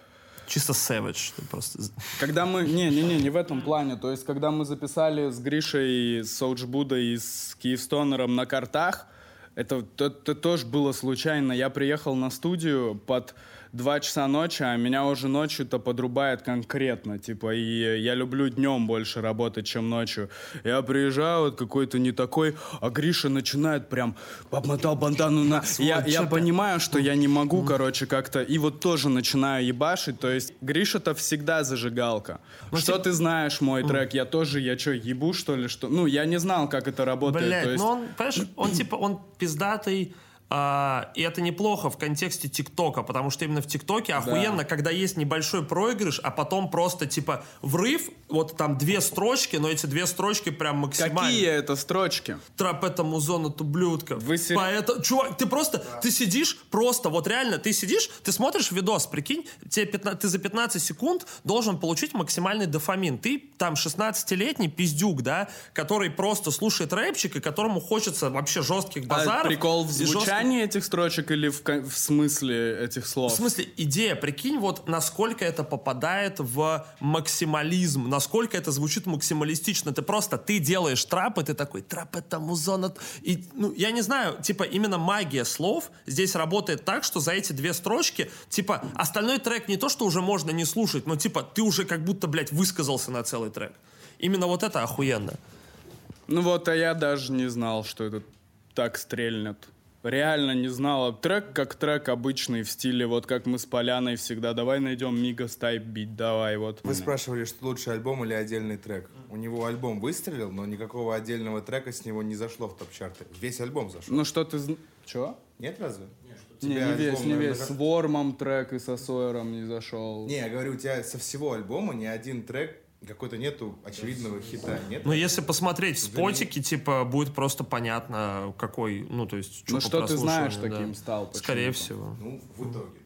Чисто savage. ты Просто... Когда мы... Не-не-не, не в этом плане. То есть, когда мы записали с Гришей, с Соучбудой и с Киевстонером на картах, это, то- то тоже было случайно. Я приехал на студию под 2 часа ночи, а меня уже ночью-то подрубает конкретно. Типа, и я люблю днем больше работать, чем ночью. Я приезжаю, вот какой-то не такой, а Гриша начинает прям обмотал бандану на... Я, я понимаю, что я не могу, короче, как-то... И вот тоже начинаю ебашить. То есть Гриша-то всегда зажигалка. Что ты знаешь мой трек? Я тоже, я что, ебу, что ли? Что? Ну, я не знал, как это работает. Есть... ну он, понимаешь, он типа, он пиздатый, А, и это неплохо в контексте ТикТока, потому что именно в ТикТоке охуенно, когда есть небольшой проигрыш, а потом просто типа врыв, вот там две строчки, но эти две строчки прям максимально. Какие это строчки? Трап этому зону ублюдка. Вы сер- Поэтому, чувак, ты просто, ты сидишь просто, вот реально, ты сидишь, ты смотришь видос, прикинь, тебе 15 ты за 15 секунд должен получить максимальный дофамин. Ты там 16-летний пиздюк, да, который просто слушает рэпчик, и которому хочется вообще жестких базаров. А прикол в и звучании этих строчек или в, в смысле этих слов? В смысле, идея, прикинь, вот насколько это попадает в максимализм, насколько это звучит максималистично. Ты просто, ты делаешь трап, и ты такой, трап это музон. от-» И, ну, я не знаю, типа, именно магия слов здесь работает так, что за эти две строчки, типа, остальной трек не то, что уже можно не слушать, но, типа, ты уже как будто, блядь, высказался на целый трек. Именно вот это охуенно. Ну вот, а я даже не знал, что это так стрельнет. Реально не знал. Трек как трек обычный в стиле, вот как мы с Поляной всегда. Давай найдем Мигас Type бит, давай, вот. Вы спрашивали, что лучше альбом или отдельный трек. У него альбом выстрелил, но никакого отдельного трека с него не зашло в топ-чарты. Весь альбом зашел. Ну что ты... Чё? Нет разве? Не, Тебя не весь, альбом, не наверное, весь. как- С Вормом трек и со Сойером не зашел. Не, я говорю, у тебя со всего альбома ни один трек какой-то нету очевидного хита. Нет? Но если посмотреть в спотике, типа, будет просто понятно, какой, ну, то есть, Ну по что ты знаешь, да. таким стал Скорее всего. Ну, в итоге.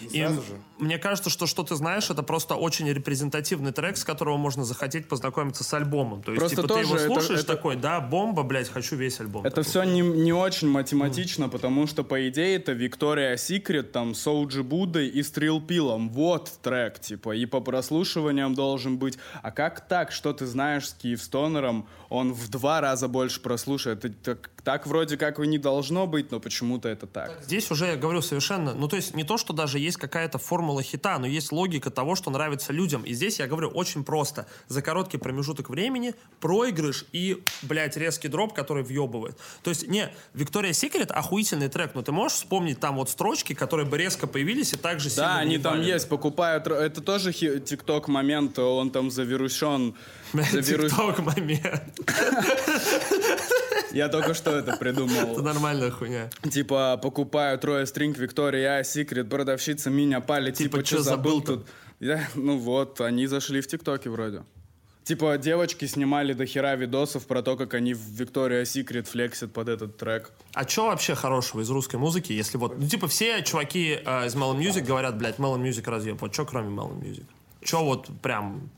И же. мне кажется, что что ты знаешь, это просто очень репрезентативный трек, с которого можно захотеть познакомиться с альбомом. То есть, Просто типа, ты его тоже это- слушаешь это- такой, да, бомба, блядь, хочу весь альбом. Это такой. все не, не очень математично, потому что, по идее, это Виктория Секрет, там, Соуджи Буддой и Стрил Пилом. Вот трек, типа, и по прослушиваниям должен быть. А как так, что ты знаешь с Киевстонером, он в два раза больше прослушает? Это так, так вроде как и не должно быть, но почему-то это так. Здесь уже, я говорю, совершенно... Ну, то есть не то, что даже есть какая-то формула хита, но есть логика того, что нравится людям. И здесь я говорю очень просто. За короткий промежуток времени проигрыш и, блядь, резкий дроп, который въебывает. То есть, не, Виктория Секрет охуительный трек, но ты можешь вспомнить там вот строчки, которые бы резко появились и также сильно Да, они там есть, покупают. Это тоже тикток момент, он там завирусен. Завирус- Тикток момент. Я только что это придумал. Это нормальная хуйня. Типа, покупаю трое стринг Виктория, секрет, продавщица меня палит. Типа, Типа, что забыл тут? Я, ну вот, они зашли в ТикТоке вроде. Типа, девочки снимали до хера видосов про то, как они в Виктория Секрет флексят под этот трек. А что вообще хорошего из русской музыки, если вот... Ну, типа, все чуваки э, из Melon Music говорят, блядь, Melon Music разъеб. Вот что кроме Melon Music? Что вот прям...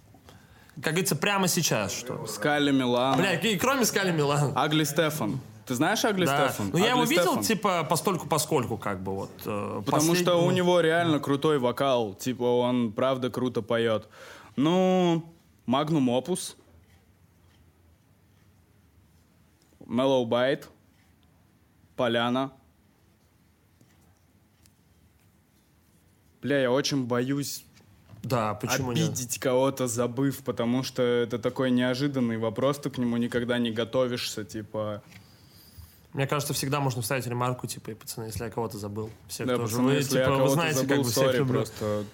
Как говорится, прямо сейчас что? Скали Милан. Бля, и кроме Скали Милан. Агли Стефан. Ты знаешь Агли Да. Стефан? Ну, я его видел, Стефан. типа, постольку поскольку, как бы, вот. э, Потому что последний- у него реально крутой вокал. Типа, он правда круто поет. Ну, Magnum Opus. Mellow Bite. Поляна. Бля, я очень боюсь Да, почему нет? обидеть кого-то, забыв, потому что это такой неожиданный вопрос, ты к нему никогда не готовишься, типа... Мне кажется, всегда можно вставить ремарку, типа, и, пацаны, если я кого-то забыл. Все, Да, кто пацаны, живые, если типа, вы знаете, забыл, как бы всех люблю. просто...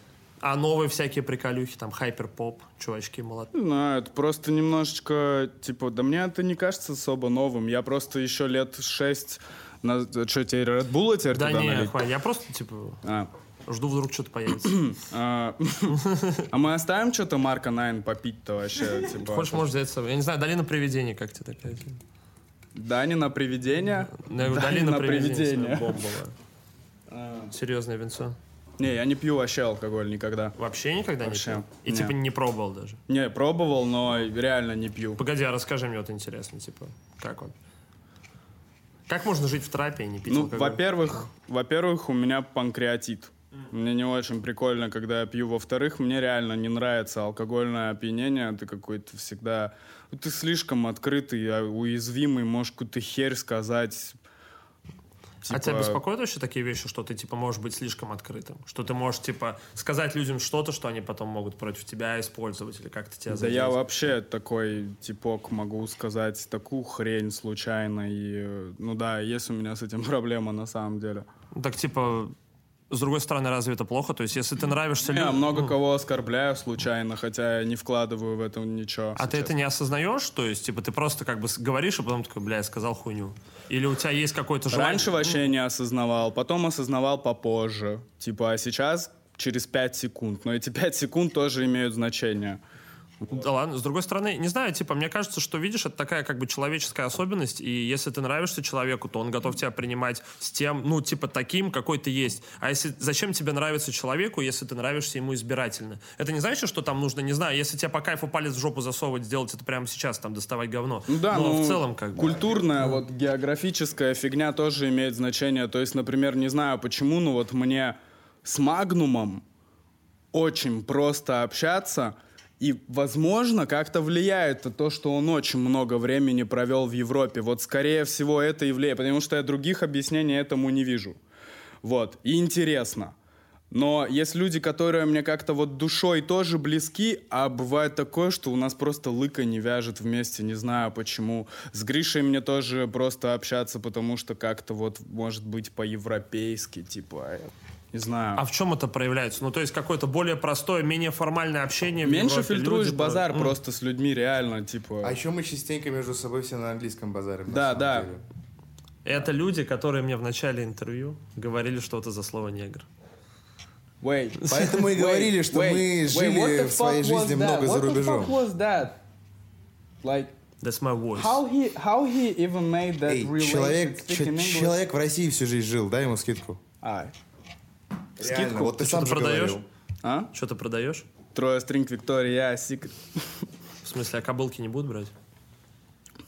А новые всякие приколюхи, там, хайпер-поп, чувачки молодцы. Знаю, это просто немножечко, типа, да мне это не кажется особо новым. Я просто еще лет шесть... На... Что, тебе Red Bull теперь Да не, хватит, я просто, типа, А. жду, вдруг что-то появится. А, а мы оставим что-то Марка Найн попить-то вообще? Типа, Хочешь, можешь взять с собой. Я не знаю, Долина привидений, как тебе такая? Дани на привидение? Долина своё бомбовое. Серьезное винцо. Не, я не пью вообще алкоголь никогда. Вообще никогда Вообще, не пил? И не. типа не пробовал даже? Не, пробовал, но реально не пью. Погоди, а расскажи мне вот интересно, типа, как он? Как можно жить в трапе и не пить Ну, алкоголь? во-первых, во-первых, у меня панкреатит. Мне не очень прикольно, когда я пью. Во-вторых, мне реально не нравится алкогольное опьянение. Ты какой-то всегда... ну, Ты слишком открытый, а, уязвимый, можешь какую-то херь сказать. А тебя Типа, беспокоят вообще такие вещи, что ты, типа, можешь быть слишком открытым? Что ты можешь, типа, сказать людям что-то, что они потом могут против тебя использовать или как-то тебя Да задеть? я вообще такой типок могу сказать такую хрень случайно. И, э, ну да, есть у меня с этим проблема на самом деле. Так, типа, с другой стороны, разве это плохо? То есть, если ты нравишься Я людям... много ну, кого оскорбляю случайно, хотя я не вкладываю в это ничего. А ты это не осознаешь? То есть, типа, ты просто как бы говоришь, а потом такой, бля, я сказал хуйню. Или у тебя есть какой-то желание... Раньше вообще не осознавал, потом осознавал попозже. Типа, а сейчас через 5 секунд. Но эти 5 секунд тоже имеют значение. Да ладно, с другой стороны, не знаю, типа, мне кажется, что, видишь, это такая как бы человеческая особенность, и если ты нравишься человеку, то он готов тебя принимать с тем, ну, типа, таким, какой ты есть. А если, зачем тебе нравится человеку, если ты нравишься ему избирательно? Это не значит, что там нужно, не знаю, если тебе по кайфу палец в жопу засовывать, сделать это прямо сейчас, там, доставать говно. Ну да, Но ну, в целом, как бы... Культурная, вот географическая фигня тоже имеет значение. То есть, например, не знаю почему, но вот мне с Магнумом очень просто общаться, и, возможно, как-то влияет то, что он очень много времени провел в Европе. Вот, скорее всего, это и влияет, потому что я других объяснений этому не вижу. Вот, и интересно. Но есть люди, которые мне как-то вот душой тоже близки, а бывает такое, что у нас просто лыка не вяжет вместе, не знаю почему. С Гришей мне тоже просто общаться, потому что как-то вот, может быть, по-европейски, типа, э, не знаю. А в чем это проявляется? Ну, то есть какое-то более простое, менее формальное общение Меньше Европе, фильтруешь люди базар про- просто с людьми, реально, типа... А еще мы частенько между собой все на английском базарим. Да, да. деле. Это люди, которые мне в начале интервью говорили что-то за слово негр. Wait. Поэтому и говорили, что wait, мы wait, жили в своей жизни that? много за What the рубежом. fuck was that? Like, That's my voice. how he, how he even made that Эй, relation человек, человек в России всю жизнь жил, дай ему скидку. Реально, вот ты сам же продаешь? говорил. А? Что ты продаешь? Трое стринг Виктория, Secret. В смысле, а кобылки не будут брать?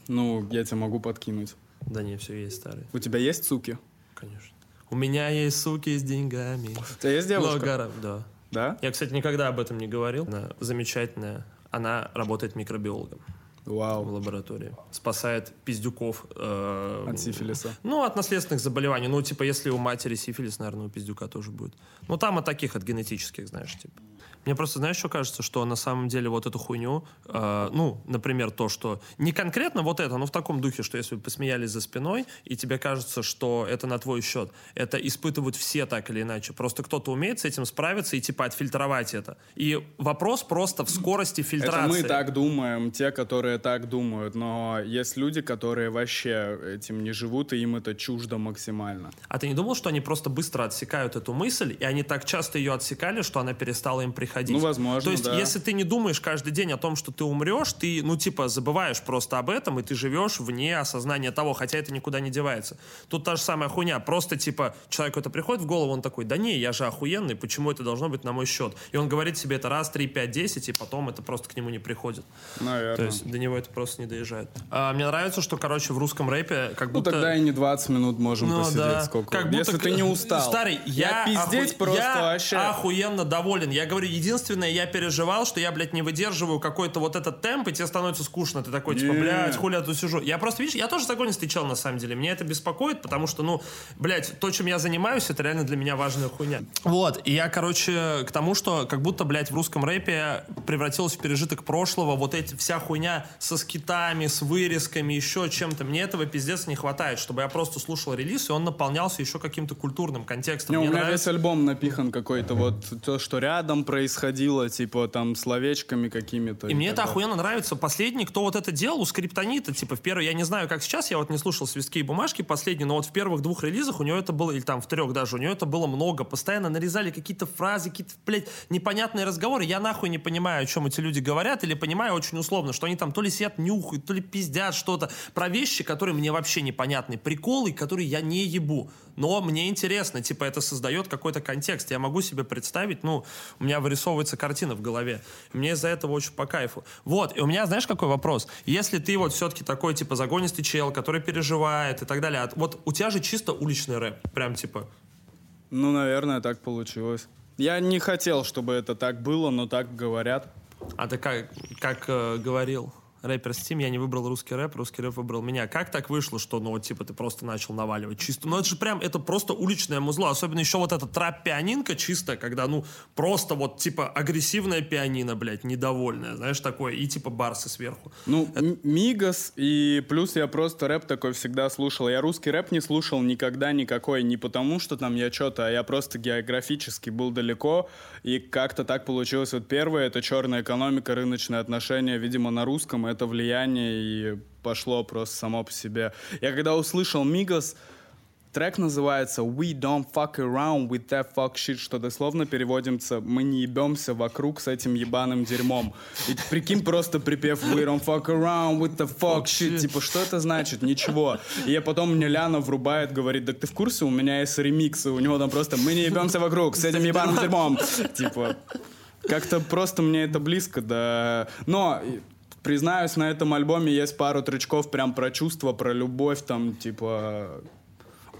Ну, я тебе могу подкинуть. Да не, все есть старые, У тебя есть суки? конечно. У меня есть суки с деньгами. У тебя есть девушка? Много, да. Да? Я, кстати, никогда об этом не говорил. Она замечательная. Она работает микробиологом в Вау. лаборатории. Спасает пиздюков. э, От сифилиса. Ну, от наследственных заболеваний. Ну, типа, если у матери сифилис, наверное, у пиздюка тоже будет. Ну, там от таких, от генетических, знаешь, типа. Мне просто, знаешь, что кажется, что на самом деле вот эту хуйню, э, ну, например, то, что не конкретно вот это, но в таком духе, что если вы посмеялись за спиной, и тебе кажется, что это на твой счет, это испытывают все так или иначе. Просто кто-то умеет с этим справиться и, типа, отфильтровать это. И вопрос просто в скорости Это фильтрации. мы так думаем, те, которые так думают, но есть люди, которые вообще этим не живут, и им это чуждо максимально. А ты не думал, что они просто быстро отсекают эту мысль, и они так часто ее отсекали, что она перестала им приходить? Ну, возможно, То есть, да. если ты не думаешь каждый день о том, что ты умрешь, ты, ну, типа, забываешь просто об этом, и ты живешь вне осознания того, хотя это никуда не девается. Тут та же самая хуйня. Просто, типа, человеку это приходит в голову, он такой, да не, я же охуенный, почему это должно быть на мой счет? И он говорит себе это раз, три, пять, десять, и потом это просто к нему не приходит. Наверное. То есть до него это просто не доезжает. А, мне нравится, что, короче, в русском рэпе как Ну будто... тогда и не 20 минут можем Ну посидеть да. сколько. Как будто Если ты не устал. Старый, я, пиздеть оху- просто я вообще. охуенно доволен. Я говорю, единственное, я переживал, что я, блядь, не выдерживаю какой-то вот этот темп, и тебе становится скучно. Ты такой, типа, Не. блядь, хули я тут сижу. Я просто, видишь, я тоже загонистый чел, на самом деле. Меня это беспокоит, потому что, ну, блядь, то, чем я занимаюсь, это реально для меня важная хуйня. Вот, и я, короче, к тому, что как будто, блядь, в русском рэпе превратилась в пережиток прошлого, вот эти вся хуйня со скитами, с вырезками, еще чем-то. Мне этого пиздец не хватает, чтобы я просто слушал релиз, и он наполнялся еще каким-то культурным контекстом. Не, у Мне меня нравится- весь альбом напихан какой-то вот то, что рядом происходило, типа там словечками какими-то. И мне это далее. охуенно нравится. Последний, кто вот это делал, у Скриптонита, типа, в первый, я не знаю, как сейчас, я вот не слушал «Свистки и бумажки» последний, но вот в первых двух релизах у него это было, или там в трех даже, у него это было много. Постоянно нарезали какие-то фразы, какие-то, блядь, непонятные разговоры. Я нахуй не понимаю, о чем эти люди говорят, или понимаю очень условно, что они там то ли сидят, нюхают, то ли пиздят что-то про вещи, которые мне вообще непонятны. Приколы, которые я не ебу. Но мне интересно, типа, это создает какой-то контекст. Я могу себе представить, ну, у меня вырисовывается картина в голове. Мне из-за этого очень по кайфу. Вот, и у меня, знаешь, какой вопрос? Если ты вот все-таки такой, типа, загонистый чел, который переживает и так далее, а вот у тебя же чисто уличный рэп, прям, типа, Ну, наверное, так получилось. Я не хотел, чтобы это так было, но так говорят. а ты как, как э, говорил рэпер Steam, я не выбрал русский рэп, русский рэп выбрал меня. Как так вышло, что, ну, вот, типа, ты просто начал наваливать чисто? Ну, это же прям, это просто уличное музло, особенно еще вот эта трап-пианинка чисто, когда, ну, просто вот, типа, агрессивная пианино, блядь, недовольная, знаешь, такое, и, типа, барсы сверху. Ну, М- Мигас, и плюс я просто рэп такой всегда слушал. Я русский рэп не слушал никогда никакой, не потому что там я что-то, а я просто географически был далеко, и как-то так получилось. Вот первое — это черная экономика, рыночные отношения, видимо, на русском это влияние, и пошло просто само по себе. Я когда услышал Мигас, Трек называется «We don't fuck around with that fuck shit», что дословно переводимся «Мы не ебемся вокруг с этим ебаным дерьмом». И прикинь, просто припев «We don't fuck around with the fuck shit». Типа, что это значит? Ничего. И я потом мне Ляна врубает, говорит, так ты в курсе, у меня есть ремиксы, у него там просто «Мы не ебемся вокруг с этим ебаным дерьмом». Типа, как-то просто мне это близко, да. Но признаюсь, на этом альбоме есть пару тречков прям про чувства, про любовь, там, типа...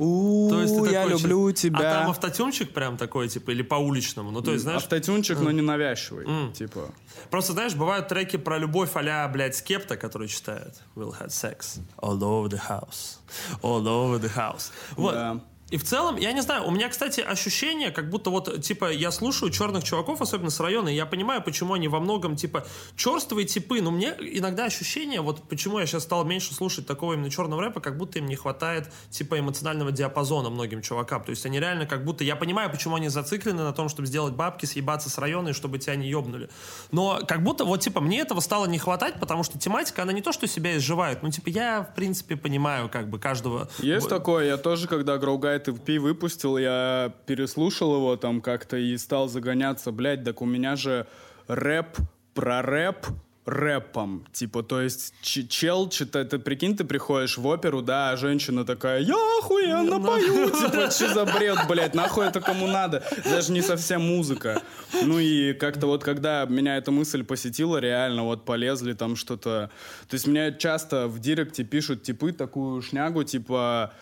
У, То есть я такой люблю чис- тебя. А там автотюнчик прям такой, типа, или по уличному? Ну, то есть, знаешь, Автотюнчик, но не навязчивый. Типа. Просто, знаешь, бывают треки про любовь а блядь, Скепта, который читает We'll have sex all over the house. All over the house. Вот. Да. И в целом, я не знаю, у меня, кстати, ощущение, как будто вот, типа, я слушаю черных чуваков, особенно с района, и я понимаю, почему они во многом, типа, черствые типы, но мне иногда ощущение, вот почему я сейчас стал меньше слушать такого именно черного рэпа, как будто им не хватает, типа, эмоционального диапазона многим чувакам. То есть они реально как будто, я понимаю, почему они зациклены на том, чтобы сделать бабки, съебаться с района и чтобы тебя не ебнули. Но как будто, вот, типа, мне этого стало не хватать, потому что тематика, она не то, что себя изживает, ну, типа, я, в принципе, понимаю, как бы, каждого... Есть такое, я тоже, когда Гроугайд EP выпустил, я переслушал его там как-то и стал загоняться, блядь, так у меня же рэп про рэп рэпом. Типа, то есть чел читает, ты прикинь, ты приходишь в оперу, да, а женщина такая, я охуенно пою, типа, что за бред, блядь, нахуй это кому надо? Даже не совсем музыка. Ну и как-то вот, когда меня эта мысль посетила, реально вот полезли там что-то... То есть мне часто в директе пишут типы такую шнягу, типа,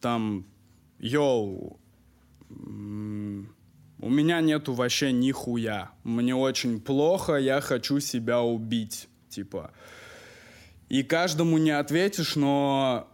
там, йоу, у меня нету вообще нихуя. Мне очень плохо, я хочу себя убить. Типа. И каждому не ответишь, но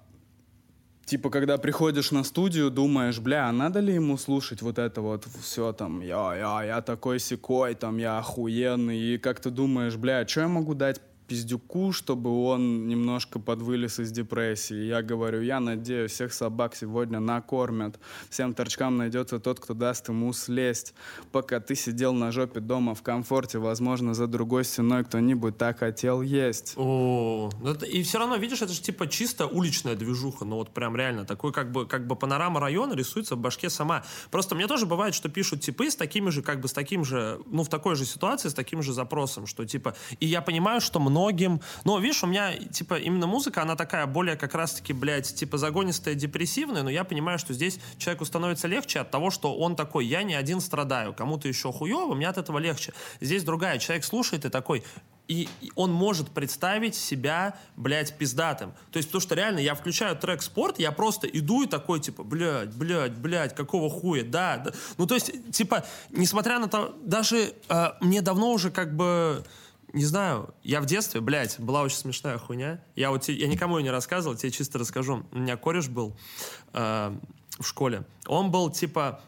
типа, когда приходишь на студию, думаешь, бля, а надо ли ему слушать вот это вот все там, я, я, я такой секой, там, я охуенный, и как ты думаешь, бля, что я могу дать пиздюку, чтобы он немножко подвылез из депрессии. Я говорю, я надеюсь, всех собак сегодня накормят. Всем торчкам найдется тот, кто даст ему слезть. Пока ты сидел на жопе дома в комфорте, возможно, за другой стеной кто-нибудь так хотел есть. О, ну и все равно, видишь, это же типа чисто уличная движуха, ну вот прям реально, такой как бы, как бы панорама района рисуется в башке сама. Просто мне тоже бывает, что пишут типы с такими же, как бы с таким же, ну в такой же ситуации, с таким же запросом, что типа, и я понимаю, что многим, ну видишь, у меня типа именно музыка, она такая более как раз-таки, блядь, типа загонистая, депрессивная, но я понимаю, что здесь человеку становится легче от того, что он такой, я не один страдаю, кому-то еще хуево, мне от этого легче. Здесь другая, человек слушает и такой, и он может представить себя, блядь, пиздатым. То есть, потому что реально я включаю трек «Спорт», я просто иду и такой, типа, блядь, блядь, блядь, какого хуя, да, да. Ну, то есть, типа, несмотря на то, даже э, мне давно уже как бы, не знаю, я в детстве, блядь, была очень смешная хуйня. Я вот, я никому ее не рассказывал, тебе чисто расскажу. У меня кореш был э, в школе. Он был, типа,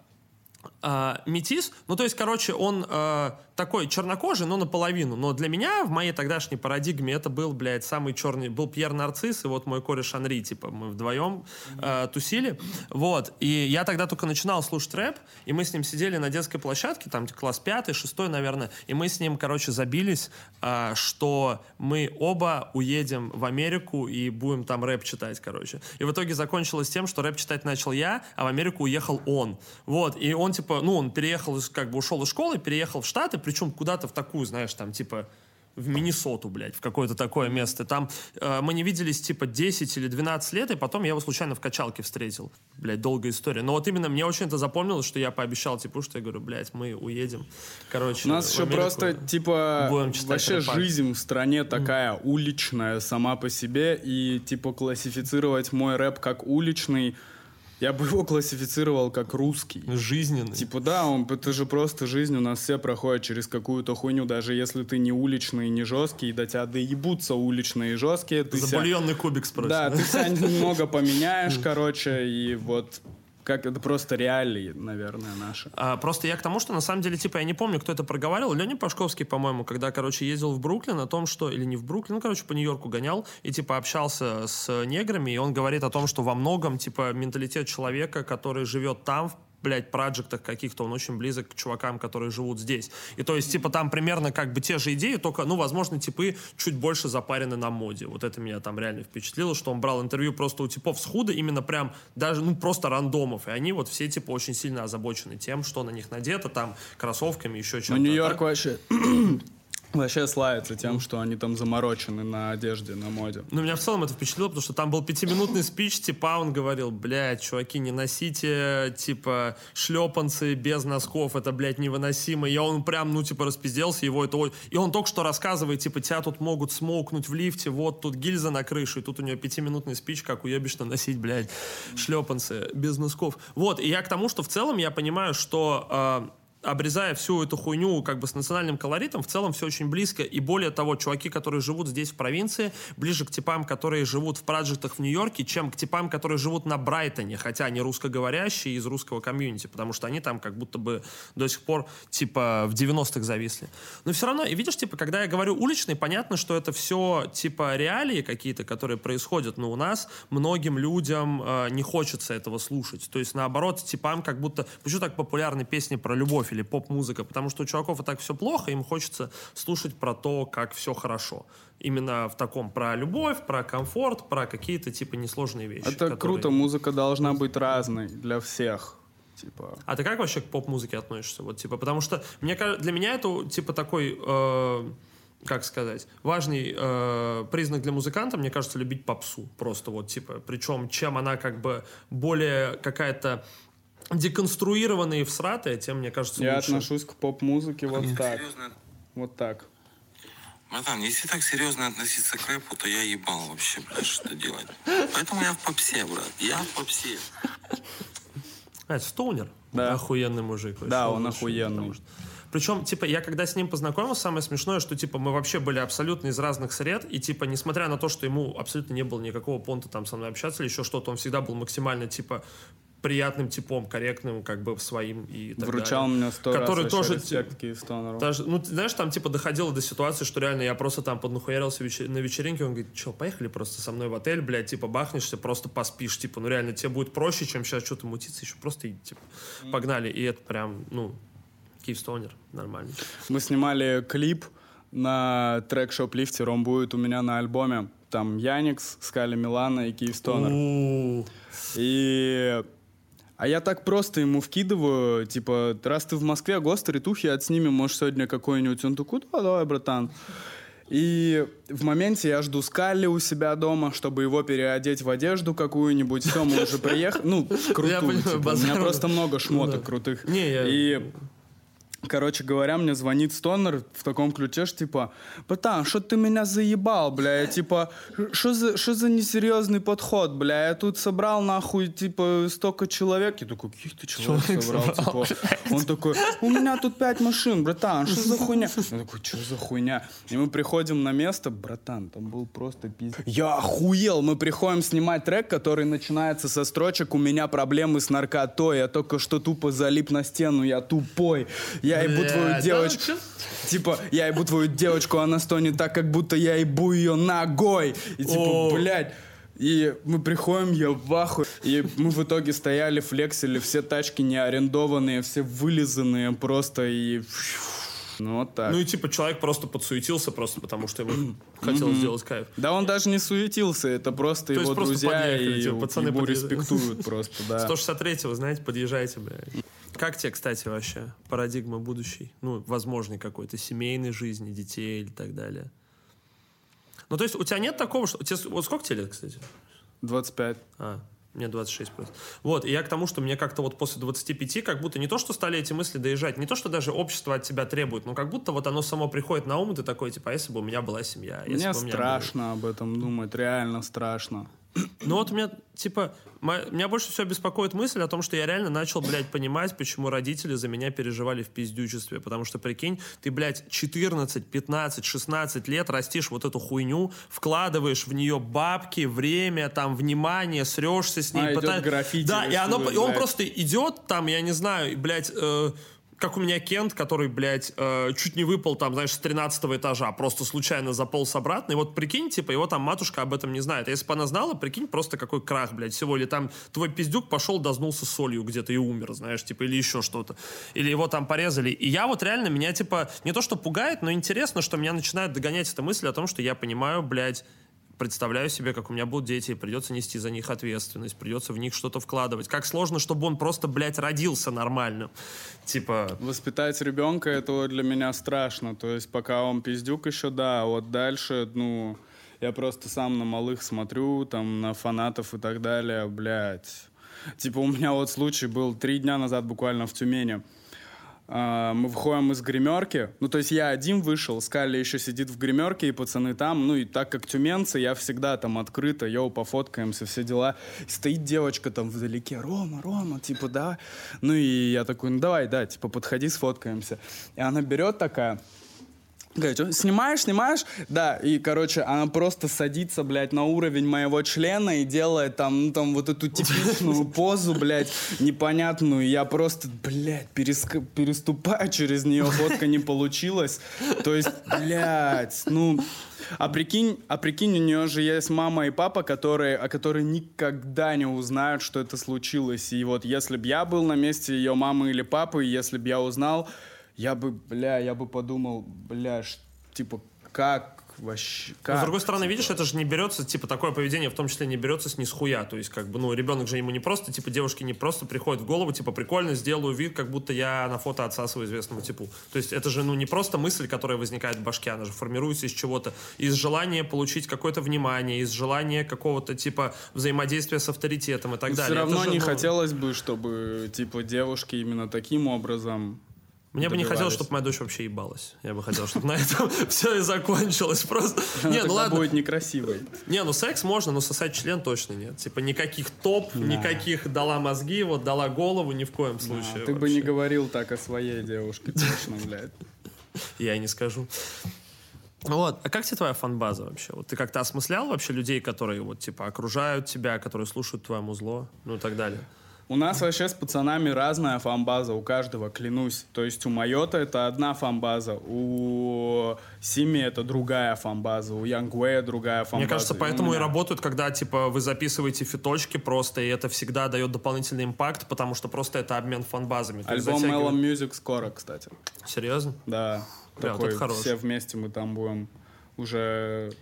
э, метис, ну, то есть, короче, он э, такой чернокожий, но наполовину. Но для меня в моей тогдашней парадигме это был, блядь, самый черный, был Пьер Нарцисс, и вот мой кореш Анри, типа, мы вдвоем э, тусили, вот, и я тогда только начинал слушать рэп, и мы с ним сидели на детской площадке, там, класс пятый, шестой, наверное, и мы с ним, короче, забились, э, что мы оба уедем в Америку и будем там рэп читать, короче. И в итоге закончилось тем, что рэп читать начал я, а в Америку уехал он. Вот, и он, типа, ну, он переехал, из- как бы ушел из школы, переехал в Штаты, причем куда-то в такую, знаешь, там, типа, в Миннесоту, блядь, в какое-то такое место. Там э, мы не виделись, типа, 10 или 12 лет, и потом я его случайно в качалке встретил. Блядь, долгая история. Но вот именно мне очень это запомнилось, что я пообещал, типа, что я говорю, блядь, мы уедем. Короче, У нас еще Америку. просто, типа, вообще жизнь в стране такая уличная сама по себе, и, типа, классифицировать мой рэп как уличный, Я бы его классифицировал как русский. Жизненный. Типа, да, он, это же просто жизнь, у нас все проходят через какую-то хуйню, даже если ты не уличный, не жесткий, до тебя доебутся уличные и жесткие, ты себя- Забульонный кубик спросил. Да, ты себя немного поменяешь, короче, и вот как это просто реалии, наверное, наши. А, просто я к тому, что на самом деле, типа, я не помню, кто это проговаривал. Леня Пашковский, по-моему, когда, короче, ездил в Бруклин о том, что... Или не в Бруклин, ну, короче, по Нью-Йорку гонял и, типа, общался с неграми, и он говорит о том, что во многом, типа, менталитет человека, который живет там, блядь, проектах каких-то, он очень близок к чувакам, которые живут здесь. И то есть, типа, там примерно как бы те же идеи, только, ну, возможно, типы чуть больше запарены на моде. Вот это меня там реально впечатлило, что он брал интервью просто у типов с худа, именно прям даже, ну, просто рандомов. И они вот все, типа, очень сильно озабочены тем, что на них надето, там, кроссовками, еще чем-то. Нью-Йорк Так, вообще... Вообще славится тем, что они там заморочены на одежде, на моде. Ну, меня в целом это впечатлило, потому что там был пятиминутный спич, типа, он говорил, блядь, чуваки, не носите, типа, шлепанцы без носков, это, блядь, невыносимо. И он прям, ну, типа, распизделся, его это... И он только что рассказывает, типа, тебя тут могут смоукнуть в лифте, вот тут гильза на крыше, и тут у него пятиминутный спич, как уебищно носить, блядь, шлепанцы без носков. Вот, и я к тому, что в целом я понимаю, что... а, обрезая всю эту хуйню как бы с национальным колоритом, в целом все очень близко. И более того, чуваки, которые живут здесь в провинции, ближе к типам, которые живут в проектах в Нью-Йорке, чем к типам, которые живут на Брайтоне, хотя они русскоговорящие из русского комьюнити, потому что они там как будто бы до сих пор типа в 90-х зависли. Но все равно, и видишь, типа, когда я говорю уличный, понятно, что это все типа реалии какие-то, которые происходят, но у нас многим людям э, не хочется этого слушать. То есть, наоборот, типам как будто... Почему так популярны песни про любовь или поп-музыка? Потому что у чуваков и так все плохо, им хочется слушать про то, как все хорошо. Именно в таком про любовь, про комфорт, про какие-то типа несложные вещи. Это которые- круто, музыка должна быть разной для всех. Типа, А ты как вообще к поп-музыке относишься? Вот, типа, потому что мне, ка- для меня это, типа, такой, э, как сказать, важный э, признак для музыканта, мне кажется, любить попсу. Просто вот, типа, причем, чем она как бы более какая-то деконструированная и всратая, тем, мне кажется, я лучше. отношусь к поп-музыке вот так. Вот так. Братан, если так серьезно относиться к рэпу, то я ебал вообще, блядь, что делать. Поэтому я в попсе, брат. Я в попсе. А, это Стоунер? Да. Охуенный мужик. вообще, Да, он лучший, охуенный. потому что- Причем, типа, я когда с ним познакомился, самое смешное, что, типа, мы вообще были абсолютно из разных сред, и, типа, несмотря на то, что ему абсолютно не было никакого понта там со мной общаться или еще что-то, он всегда был максимально, типа, приятным типом, корректным, как бы, своим и так Вручал далее. мне сто Который раз тоже. Даже, ну, знаешь, там, типа, доходило до ситуации, что реально я просто там поднахуярился вечер- на вечеринке, он говорит, что, поехали просто со мной в отель, блядь, типа, бахнешься, просто поспишь, типа, ну, реально, тебе будет проще, чем сейчас что-то мутиться, еще просто, типа, погнали, и это прям, ну, Киевстонер, нормально. Мы снимали клип на трек Шоплифтер, он будет у меня на альбоме. Там Яникс, Скали Милана и Киевстонер. У, И... А я так просто ему вкидываю, типа, раз ты в Москве, Гостер и Тухи отснимем, может, сегодня какой-нибудь. Он такой, да, давай, братан. И в моменте я жду Скалли у себя дома, чтобы его переодеть в одежду какую-нибудь. Все, мы уже приехали. Ну, крутую. понимаю, типа. У меня просто много шмоток Да. крутых. Не, я- И Короче говоря, мне звонит Стонер в таком ключе, что типа, братан, что ты меня заебал, бля, я, типа, что за, что за несерьезный подход, бля, я тут собрал нахуй, типа, столько человек, я такой, каких ты человек, Человек собрал, типа, он такой, у меня тут пять машин, братан, что за хуйня? Я такой, что за хуйня? И мы приходим на место, братан, там был просто пиздец. Я охуел, мы приходим снимать трек, который начинается со строчек «У меня проблемы с наркотой, я только что тупо залип на стену, я тупой, я ебу Бля, твою да девочку». Типа, я ебу твою девочку, она стонет так, как будто я ебу ее ногой. И типа, блядь, и мы приходим, я в ахуе. И мы в итоге стояли, флексили, все тачки не арендованные, все вылизанные просто и... Ну вот так. Ну и типа человек просто подсуетился просто потому, что ему хотелось сделать кайф. Да он даже не суетился, это просто его друзья и типа, пацаны его респектуют просто, да. 163-го, знаете, подъезжайте, блядь. Как тебе, кстати, вообще парадигма будущей? Ну, возможной какой-то семейной жизни, детей или так далее? Ну, то есть у тебя нет такого, что... вот сколько тебе лет, кстати? 25. А, мне 26 просто. Вот, и я к тому, что мне как-то вот после 25, как будто не то, что стали эти мысли доезжать, не то, что даже общество от тебя требует, но как будто вот оно само приходит на ум, и ты такой, типа, а если бы у меня была семья? если Мне бы меня страшно об этом думать, реально страшно. Ну вот у меня, типа, меня больше всего беспокоит мысль о том, что я реально начал, блядь, понимать, почему родители за меня переживали в пиздючестве. Потому что, прикинь, ты, блядь, 14, 15, 16 лет растишь вот эту хуйню, вкладываешь в нее бабки, время, там, внимание, срешься с ней. А, идет пыта- граффити Да, и, оно, и он просто идет там, я не знаю, блядь, э, как у меня Кент, который, блядь, э, чуть не выпал там, знаешь, с 13 этажа, просто случайно заполз обратно. И вот прикинь, типа, его там матушка об этом не знает. А если бы она знала, прикинь, просто какой крах, блядь, всего. Или там твой пиздюк пошел, дознулся солью где-то и умер, знаешь, типа, или еще что-то. Или его там порезали. И я вот реально, меня, типа, не то что пугает, но интересно, что меня начинает догонять эта мысль о том, что я понимаю, блядь, представляю себе, как у меня будут дети, придется нести за них ответственность, придется в них что-то вкладывать. Как сложно, чтобы он просто, блядь, родился нормальным. Типа, Воспитать ребенка это для меня страшно. То есть пока он пиздюк еще, да, а вот дальше, ну, я просто сам на малых смотрю, там, на фанатов и так далее, блядь. Типа у меня вот случай был три дня назад буквально в Тюмени. А, Мы выходим из гримерки. Ну, то есть я один вышел, Скалли еще сидит в гримерке, и пацаны там. Ну, и так как тюменцы, я всегда там открыто, йоу, пофоткаемся, все дела. И стоит девочка там вдалеке, Рома, Рома, типа, да. Ну, и я такой, ну, давай, да, типа, подходи, сфоткаемся. И она берет такая, Говорит, «О, снимаешь, снимаешь? Да, и, короче, она просто садится, блядь, на уровень моего члена и делает там, ну, там, вот эту типичную позу, блядь, непонятную. Я просто, блядь, переск- переступаю через нее, фотка не получилась. То есть, блядь, ну... А прикинь, а прикинь, у нее же есть мама и папа, которые, а которые никогда не узнают, что это случилось. И вот если бы я был на месте ее мамы или папы, если бы я узнал, я бы, бля, я бы подумал, бля, ш- типа, как вообще, Но, как? с другой стороны, видишь, это же не берется, типа, такое поведение в том числе не берется с нихуя. То есть, как бы, ну, ребенок же ему не просто, типа, девушке не просто приходит в голову, типа, прикольно, сделаю вид, как будто я на фото отсасываю известному типу. То есть, это же, ну, не просто мысль, которая возникает в башке, она же формируется из чего-то. Из желания получить какое-то внимание, из желания какого-то, типа, взаимодействия с авторитетом и так Но далее. все Это равно же, не ну, хотелось бы, чтобы, типа, девушки именно таким образом Мне бы не хотелось, чтобы моя дочь вообще ебалась. Я бы хотел, чтобы на этом все и закончилось. Просто. Она Не, ну ладно. будет некрасивой. Не, ну секс можно, но сосать член точно нет. Типа никаких топ, никаких дала мозги, вот дала голову ни в коем случае. ты бы не говорил так о своей девушке, точно, блядь. Я не скажу. Вот, а как тебе твоя фанбаза вообще? Вот ты как-то осмыслял вообще людей, которые вот типа окружают тебя, которые слушают твое музло, ну и так далее? У нас вообще с пацанами разная фанбаза, у каждого, клянусь. То есть у Майота это одна фанбаза, у Сими это другая фанбаза, у Янгвея другая фанбаза. Мне кажется, поэтому и меня. работают, когда типа вы записываете фиточки просто, и это всегда дает дополнительный импакт, потому что просто это обмен фанбазами. Альбом затягивает- Melon Music скоро, кстати. Серьезно? Да. Бля, вот такой, хорош. все вместе мы там будем уже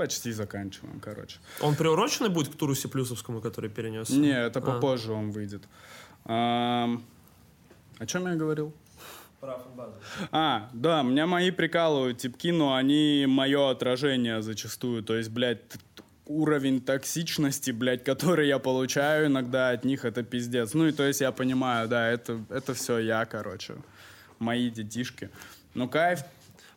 почти заканчиваем, короче. Он приуроченный будет к туру Сиплюсовскому, который перенес? Не, это А. попозже он выйдет. Ам, О чем я говорил? А, да, меня мои прикалывают типки, но они мое отражение зачастую. То есть, блядь, уровень токсичности, блядь, который я получаю иногда от них, это пиздец. Ну и то есть я понимаю, да, это, это все я, короче. Мои детишки. Ну, кайф.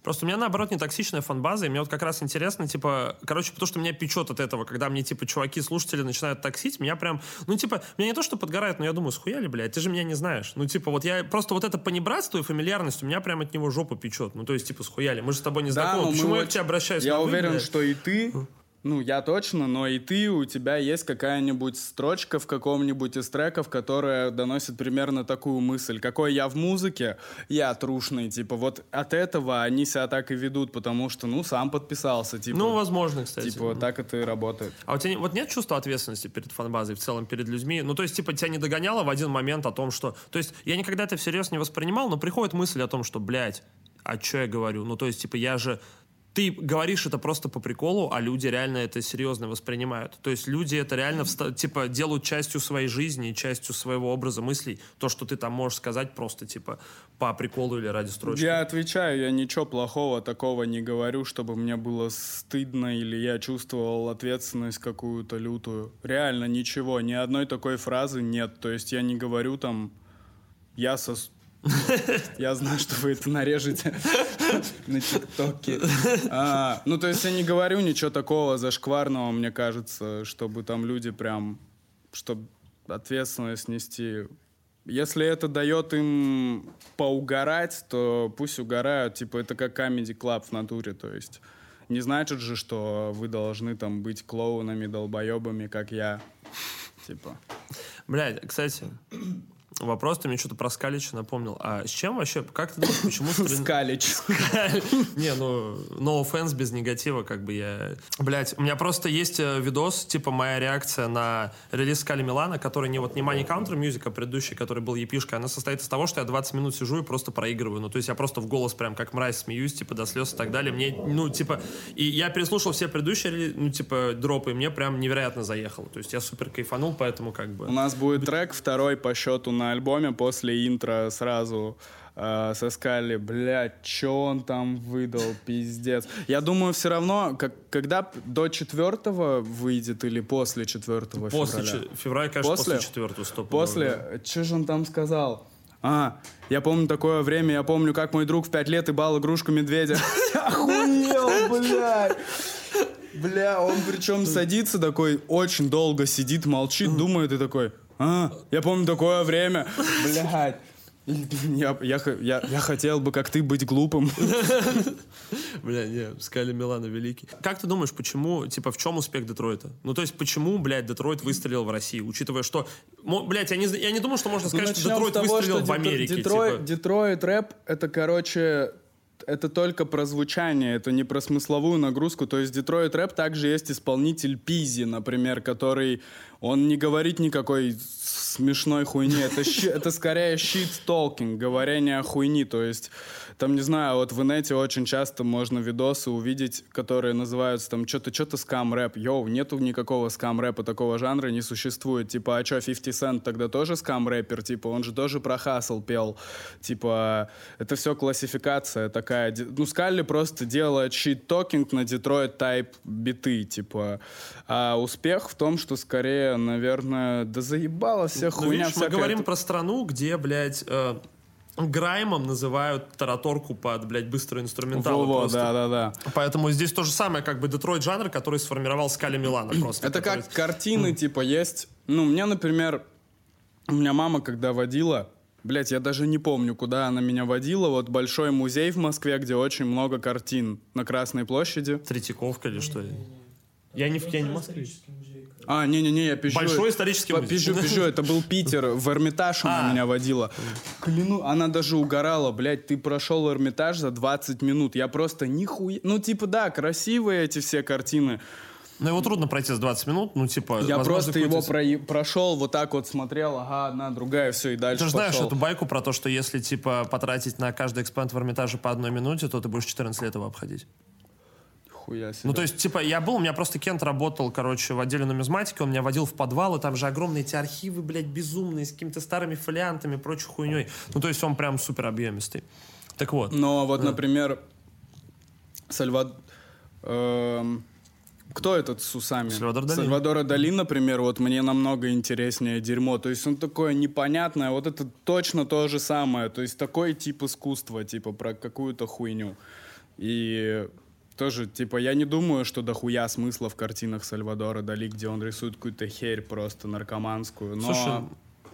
Просто у меня, наоборот, не токсичная фанбаза, и мне вот как раз интересно, типа, короче, потому что меня печет от этого, когда мне, типа, чуваки, слушатели начинают токсить, меня прям, ну, типа, меня не то, что подгорает, но я думаю, схуяли, блядь, ты же меня не знаешь. Ну, типа, вот я, просто вот это понебратство и фамильярность, у меня прям от него жопу печет. Ну, то есть, типа, схуяли, мы же с тобой не Да, знакомы, мы почему я к тебе обращаюсь Я уверен, блядь? что и ты, ну, я точно, но и ты, у тебя есть какая-нибудь строчка в каком-нибудь из треков, которая доносит примерно такую мысль. Какой я в музыке, я трушный. Типа, вот от этого они себя так и ведут, потому что, ну, сам подписался. Типа, Ну, возможно, кстати. Типа, вот так это и работает. А у тебя не- вот нет чувства ответственности перед фанбазой в целом, перед людьми? Ну, то есть, типа, тебя не догоняло в один момент о том, что... То есть, я никогда это всерьез не воспринимал, но приходит мысль о том, что, блядь, а что я говорю? Ну, то есть, типа, я же... Ты говоришь это просто по приколу, а люди реально это серьезно воспринимают. То есть люди это реально типа делают частью своей жизни, частью своего образа мыслей. То, что ты там можешь сказать просто типа по приколу или ради строчки. Я отвечаю, я ничего плохого такого не говорю, чтобы мне было стыдно или я чувствовал ответственность какую-то лютую. Реально ничего, ни одной такой фразы нет. То есть я не говорю там, я со... Я знаю, что вы это нарежете на ТикТоке. А, Ну, то есть я не говорю ничего такого зашкварного, мне кажется, чтобы там люди прям, чтобы ответственность нести. Если это дает им поугарать, то пусть угорают. Типа это как Comedy Club в натуре, то есть не значит же, что вы должны там быть клоунами, долбоебами, как я. Типа. Блядь, кстати, вопрос, ты мне что-то про Скалича напомнил. А с чем вообще, как ты думаешь, почему... Скалич. Не, ну, no offense, без негатива, как бы я... Блять, у меня просто есть э, видос, типа, моя реакция на релиз Скали Милана, который не вот не Money Counter Music, а предыдущий, который был епишкой, она состоит из того, что я 20 минут сижу и просто проигрываю. Ну, то есть я просто в голос прям как мразь смеюсь, типа, до слез и так далее. Мне, ну, типа... И я переслушал все предыдущие, ну, типа, дропы, и мне прям невероятно заехало. То есть я супер кайфанул, поэтому как бы... У нас будет трек второй по счету на альбоме после интро сразу э, со Скали. Блядь, чё он там выдал, пиздец. Я думаю, все равно, как, когда до четвертого выйдет или после четвертого После февраля? че- февраля, конечно, после, четвертого стоп. После, что же он там сказал? А, я помню такое время, я помню, как мой друг в пять лет ибал игрушку медведя. Охуел, блядь. Бля, он причем садится такой, очень долго сидит, молчит, думает и такой, а, я помню такое время, блядь. Я, я, я, я хотел бы, как ты, быть глупым. Бля, не, Скали Милана великий. Как ты думаешь, почему, типа, в чем успех Детройта? Ну, то есть, почему, блядь, Детройт выстрелил в России, учитывая, что... Блядь, я не, я не думаю, что можно сказать, что Ну, Начнем Детройт того, выстрелил что в Америке. Детройт, типа. Детройт рэп это, короче, это только про звучание, это не про смысловую нагрузку. То есть Детройт рэп также есть исполнитель Пизи, например, который он не говорит никакой смешной хуйни. Это, это скорее щит-толкинг, говорение о хуйни. То есть, там, не знаю, вот в инете очень часто можно видосы увидеть, которые называются там что-то, что-то скам-рэп. Йоу, нету никакого скам-рэпа, такого жанра не существует. Типа, а что, 50 Cent тогда тоже скам-рэпер? Типа, он же тоже про хасл пел. Типа, это все классификация такая. Ну, Скалли просто делает щит-токинг на Детройт тайп биты, типа. А успех в том, что скорее, наверное, да заебала вся Ну, хуйня видишь, мы говорим про страну, где, блядь, э, Граймом называют тараторку под, блядь, быстрый инструментал. Во-во, да-да-да. Поэтому здесь то же самое, как бы Детройт жанр, который сформировал Скали Милана просто. Это который- как картины, типа, есть. Ну, мне, например, у меня мама, когда водила, блять, я даже не помню, куда она меня водила. Вот большой музей в Москве, где очень много картин на Красной площади. Третьяковка или что? Я не в я не москвич. А, не-не-не, я пизжу. Большой исторический музей. Пизжу, пизжу, это был Питер, в Эрмитаж она меня водила. Кляну, она даже угорала, блядь, ты прошел Эрмитаж за 20 минут. Я просто нихуя... Ну, типа, да, красивые эти все картины. Но его трудно пройти за 20 минут, ну, типа... Я просто его про- прошел, вот так вот смотрел, ага, одна, другая, все, и дальше Ты же знаешь эту байку про то, что если, типа, потратить на каждый экспонат в Эрмитаже по одной минуте, то ты будешь 14 лет его обходить. Хуя себе. Ну, то есть, типа, я был, у меня просто Кент работал, короче, в отделе нумизматики, он меня водил в подвал, и там же огромные эти архивы, блядь, безумные, с какими-то старыми фолиантами, прочей хуйней. Ну, то есть, он прям супер объемистый. Так вот. Но вот, например, Сальвад... эм, Кто этот с усами? Сальвадор Дали. Сальвадора Дали, например, вот мне намного интереснее дерьмо. То есть он такое непонятное, вот это точно то же самое. То есть такой тип искусства, типа про какую-то хуйню. И тоже, типа, я не думаю, что дохуя смысла в картинах Сальвадора Дали, где он рисует какую-то херь просто наркоманскую. Но... Слушай,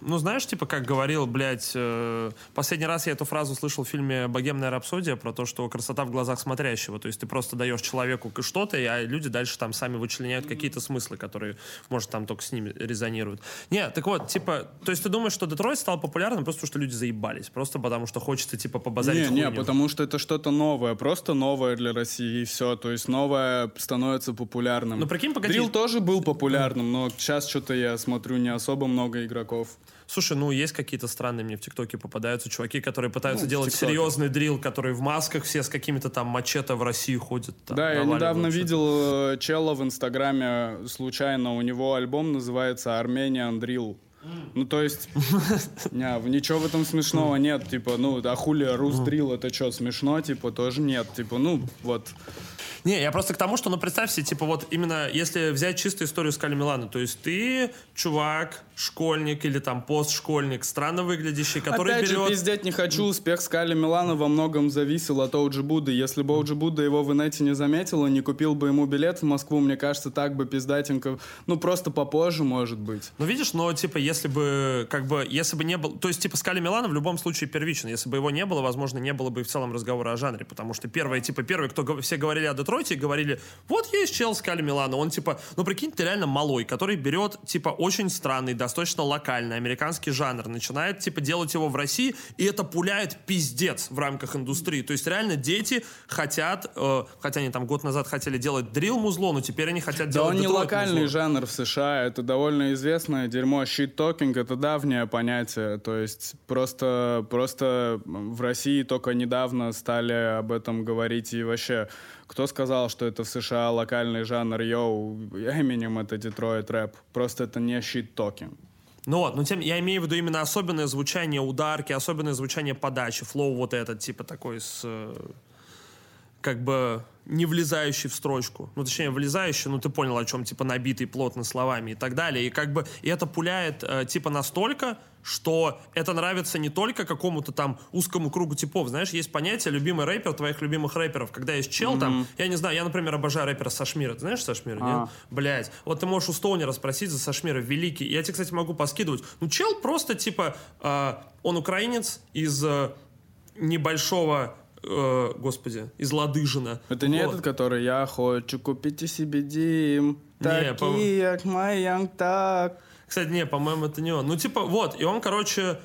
ну знаешь, типа, как говорил, блядь, э, последний раз я эту фразу слышал в фильме «Богемная рапсодия» про то, что красота в глазах смотрящего. То есть ты просто даешь человеку что-то, а люди дальше там сами вычленяют какие-то смыслы, которые, может, там только с ними резонируют. Не, так вот, типа, то есть ты думаешь, что Детройт стал популярным просто потому, что люди заебались, просто потому что хочется, типа, побазарить Не, не, потому что это что-то новое, просто новое для России, и все. То есть новое становится популярным. Ну, прикинь, погоди. Дрил тоже был популярным, но сейчас что-то я смотрю не особо много игроков. Слушай, ну есть какие-то странные мне в ТикТоке попадаются чуваки, которые пытаются Ну, делать серьезный дрил, которые в масках все с какими-то там мачете в Россию ходят. там, да, я недавно видел э, чела в Инстаграме случайно, у него альбом называется Armenian Drill. Ну, то есть, не, ничего в этом смешного нет, типа, ну, а хули Рус Дрил, это что, смешно, типа, тоже нет, типа, ну, вот, Не, я просто к тому, что, ну, представь себе, типа, вот именно если взять чистую историю Скали Милана, то есть ты чувак, школьник или там постшкольник, странно выглядящий, который Опять берет... же, пиздеть не хочу, успех Скали Милана во многом зависел от Оуджи Будды. Если бы Оуджи Будда его в инете не заметил и не купил бы ему билет в Москву, мне кажется, так бы пиздатенько, ну, просто попозже, может быть. Ну, видишь, но, типа, если бы, как бы, если бы не было... То есть, типа, Скали Милана в любом случае первичен. Если бы его не было, возможно, не было бы и в целом разговора о жанре, потому что первые, типа, первые, кто все говорили о Детройте, говорили, вот есть чел Скали Милана, он, типа, ну, прикинь, ты реально малой, который берет, типа, очень странный, достаточно локальный американский жанр, начинает, типа, делать его в России, и это пуляет пиздец в рамках индустрии. То есть, реально, дети хотят, э, хотя они там год назад хотели делать дрил-музло, но теперь они хотят Да делать он не локальный музло. жанр в США, это довольно известное дерьмо. Щит-токинг — это давнее понятие, то есть просто, просто в России только недавно стали об этом говорить, и вообще, кто сказал, что это в США локальный жанр, йоу, Эминем — это Детройт рэп, просто это не shit-talking. Ну вот, но тем, я имею в виду именно особенное звучание ударки, особенное звучание подачи, флоу вот этот, типа такой с... э, как бы не влезающий в строчку. Ну, точнее, влезающий, ну, ты понял, о чем, типа, набитый плотно словами и так далее. И как бы, и это пуляет, э, типа, настолько, что это нравится не только какому-то там узкому кругу типов. Знаешь, есть понятие любимый рэпер твоих любимых рэперов. Когда есть чел там, я не знаю, я, например, обожаю рэпера Сашмира. Ты знаешь Сашмира, нет? Блять. Вот ты можешь у Стоунера спросить за Сашмира, великий. Я тебе, кстати, могу поскидывать. Ну, чел просто, типа, э, он украинец из э, небольшого э, господи, из Ладыжина. Это не Вот. этот, который «Я хочу купить себе дим, Не, такие, как мой янг так». Кстати, не, по-моему, это не он. Ну, типа, вот, и он, короче,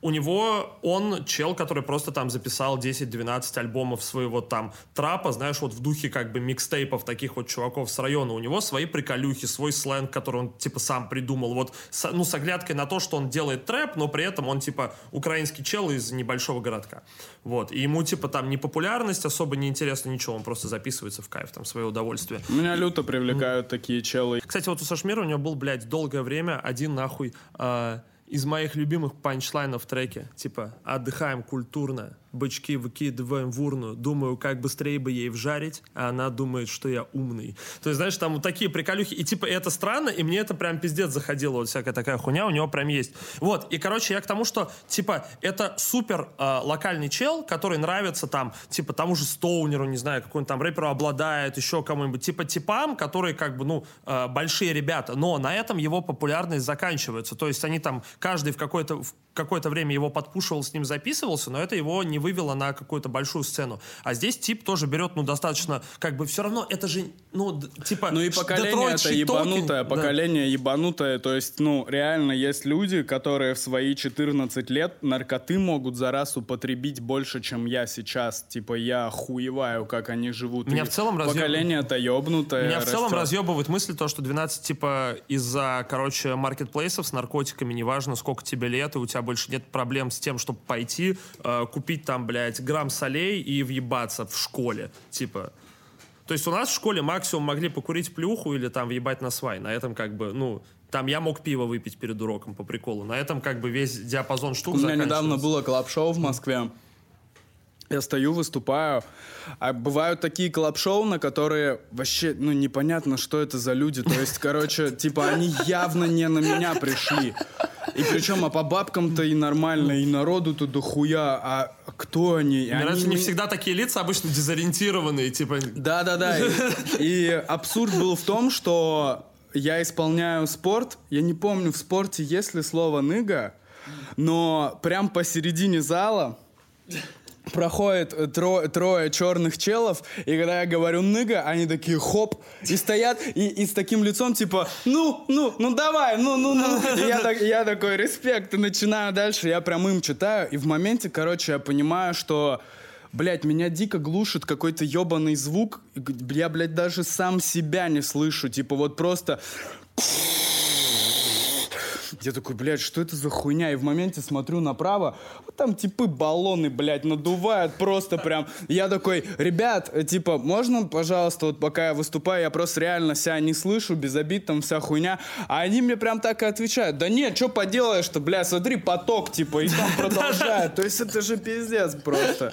у него, он чел, который просто там записал 10-12 альбомов своего там трапа, знаешь, вот в духе как бы микстейпов таких вот чуваков с района. У него свои приколюхи, свой сленг, который он типа сам придумал. Вот, с- ну, с оглядкой на то, что он делает трэп, но при этом он типа украинский чел из небольшого городка. Вот, и ему типа там не популярность, особо не интересно ничего, он просто записывается в кайф, там, свое удовольствие. Меня люто привлекают такие челы. Кстати, вот у Сашмира у него был, блядь, долгое время один нахуй а, из моих любимых панчлайнов в треке. Типа, отдыхаем культурно, бычки выкидываем в урну, думаю, как быстрее бы ей вжарить, а она думает, что я умный. То есть, знаешь, там вот такие приколюхи, и типа это странно, и мне это прям пиздец заходило, вот всякая такая хуйня у него прям есть. Вот, и, короче, я к тому, что, типа, это супер а, локальный чел, который нравится там, типа, тому же Стоунеру, не знаю, какой-нибудь там рэперу обладает, еще кому-нибудь, типа, типам, которые, как бы, ну, а, большие ребята, но на этом его популярность заканчивается. То есть они там, каждый в какое-то в какое-то время его подпушивал, с ним записывался, но это его не вывело на какую-то большую сцену. А здесь тип тоже берет, ну, достаточно, как бы, все равно, это же, ну, типа... Ну и поколение это ебанутое, да. поколение ебанутое. То есть, ну, реально есть люди, которые в свои 14 лет наркоты могут за раз употребить больше, чем я сейчас. Типа, я охуеваю, как они живут. Меня И в целом разъеб- Поколение-то ебнутое Меня в целом растет. разъебывает мысль то, что 12, типа, из-за, короче, маркетплейсов с наркотиками, неважно, сколько тебе лет, и у тебя больше нет проблем с тем, чтобы пойти, э, купить там, блядь, грамм солей и въебаться в школе, типа. То есть у нас в школе максимум могли покурить плюху или там въебать на свай. На этом как бы, ну, там я мог пиво выпить перед уроком по приколу. На этом как бы весь диапазон штук У меня недавно было клаб-шоу в Москве. Я стою, выступаю. А бывают такие клаб-шоу, на которые вообще, ну, непонятно, что это за люди. То есть, короче, типа, они явно не на меня пришли. И причем, а по бабкам-то и нормально, и народу-то дохуя. А кто они? Мне нравится, они не не- всегда такие лица, обычно дезориентированные, типа... Да, да, да. И, и абсурд был в том, что я исполняю спорт. Я не помню, в спорте есть ли слово ныга, но прям посередине зала проходит э, тро- трое черных челов, и когда я говорю ныга, они такие хоп, и стоят, и, и с таким лицом типа, ну, ну, ну давай, ну, ну, ну. И я, так- я такой, респект, и начинаю дальше, я прям им читаю, и в моменте, короче, я понимаю, что Блять, меня дико глушит какой-то ебаный звук. Я, блядь, даже сам себя не слышу. Типа вот просто... Я такой, блядь, что это за хуйня? И в моменте смотрю направо, вот там типы баллоны, блядь, надувают просто прям. Я такой, ребят, типа, можно, пожалуйста, вот пока я выступаю, я просто реально себя не слышу, без обид, там вся хуйня. А они мне прям так и отвечают, да нет, что поделаешь-то, бля, смотри, поток, типа, и там продолжают. То есть это же пиздец просто.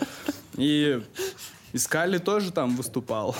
И Искали тоже там выступал.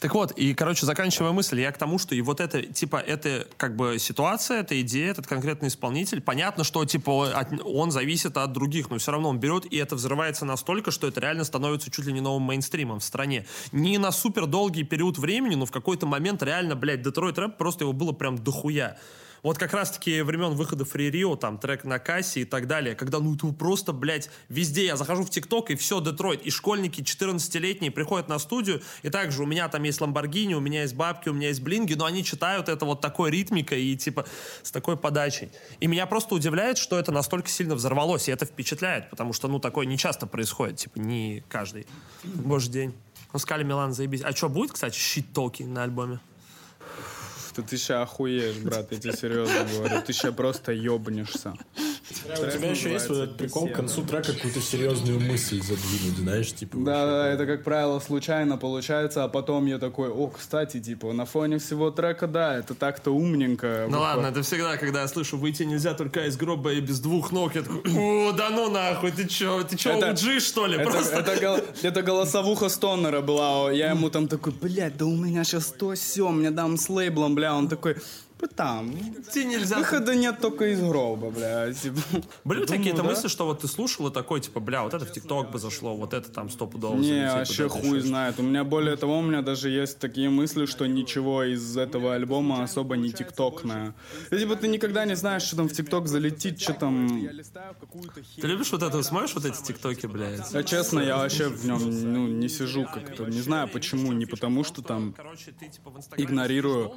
Так вот, и, короче, заканчивая мысль, я к тому, что и вот это, типа, это как бы ситуация, эта идея, этот конкретный исполнитель, понятно, что, типа, от- он зависит от других, но все равно он берет, и это взрывается настолько, что это реально становится чуть ли не новым мейнстримом в стране. Не на супер долгий период времени, но в какой-то момент реально, блядь, Детройт рэп просто его было прям дохуя. Вот как раз-таки времен выхода Free Rio, там, трек на кассе и так далее, когда, ну, это просто, блядь, везде я захожу в ТикТок, и все, Детройт, и школьники 14-летние приходят на студию, и также у меня там есть Ламборгини, у меня есть бабки, у меня есть блинги, но они читают это вот такой ритмикой и, типа, с такой подачей. И меня просто удивляет, что это настолько сильно взорвалось, и это впечатляет, потому что, ну, такое не часто происходит, типа, не каждый божий день. Ну, Скали Милан, заебись. А что, будет, кстати, щит-толки на альбоме? Ты, ты ща охуеешь, брат, я тебе серьезно говорю. Ты ща просто ебнешься. У тебя еще есть вот этот прикол к концу трека какую-то серьезную мысль задвинуть, знаешь, типа... Да, да, это, как правило, случайно получается, а потом я такой, о, кстати, типа, на фоне всего трека, да, это так-то умненько. Ну ладно, это всегда, когда я слышу «выйти нельзя только из гроба и без двух ног», я такой «О, да ну нахуй, ты чё, ты Это- OG, что ли?» Это, Просто это, гол- это голосовуха Стонера была. Я ему там такой, блядь, да у меня сейчас то все, мне дам с лейблом, бля. Он такой, там, Идти нельзя. выхода нет только из гроба, бля. Типа, Были у тебя какие-то да. мысли, что вот ты слушал и такой, типа, бля, вот это в ТикТок бы зашло, вот это там стопудово Не, залетит, вообще вот хуй еще знает. У меня более того, у меня даже есть такие мысли, что ничего из этого альбома особо не тиктокное. И, типа ты никогда не знаешь, что там в тикток залетит, что там... Ты любишь вот это, смотришь вот эти ТикТоки, блядь? А честно, я вообще в нем ну, не сижу как-то. Не знаю почему, не потому что там игнорирую.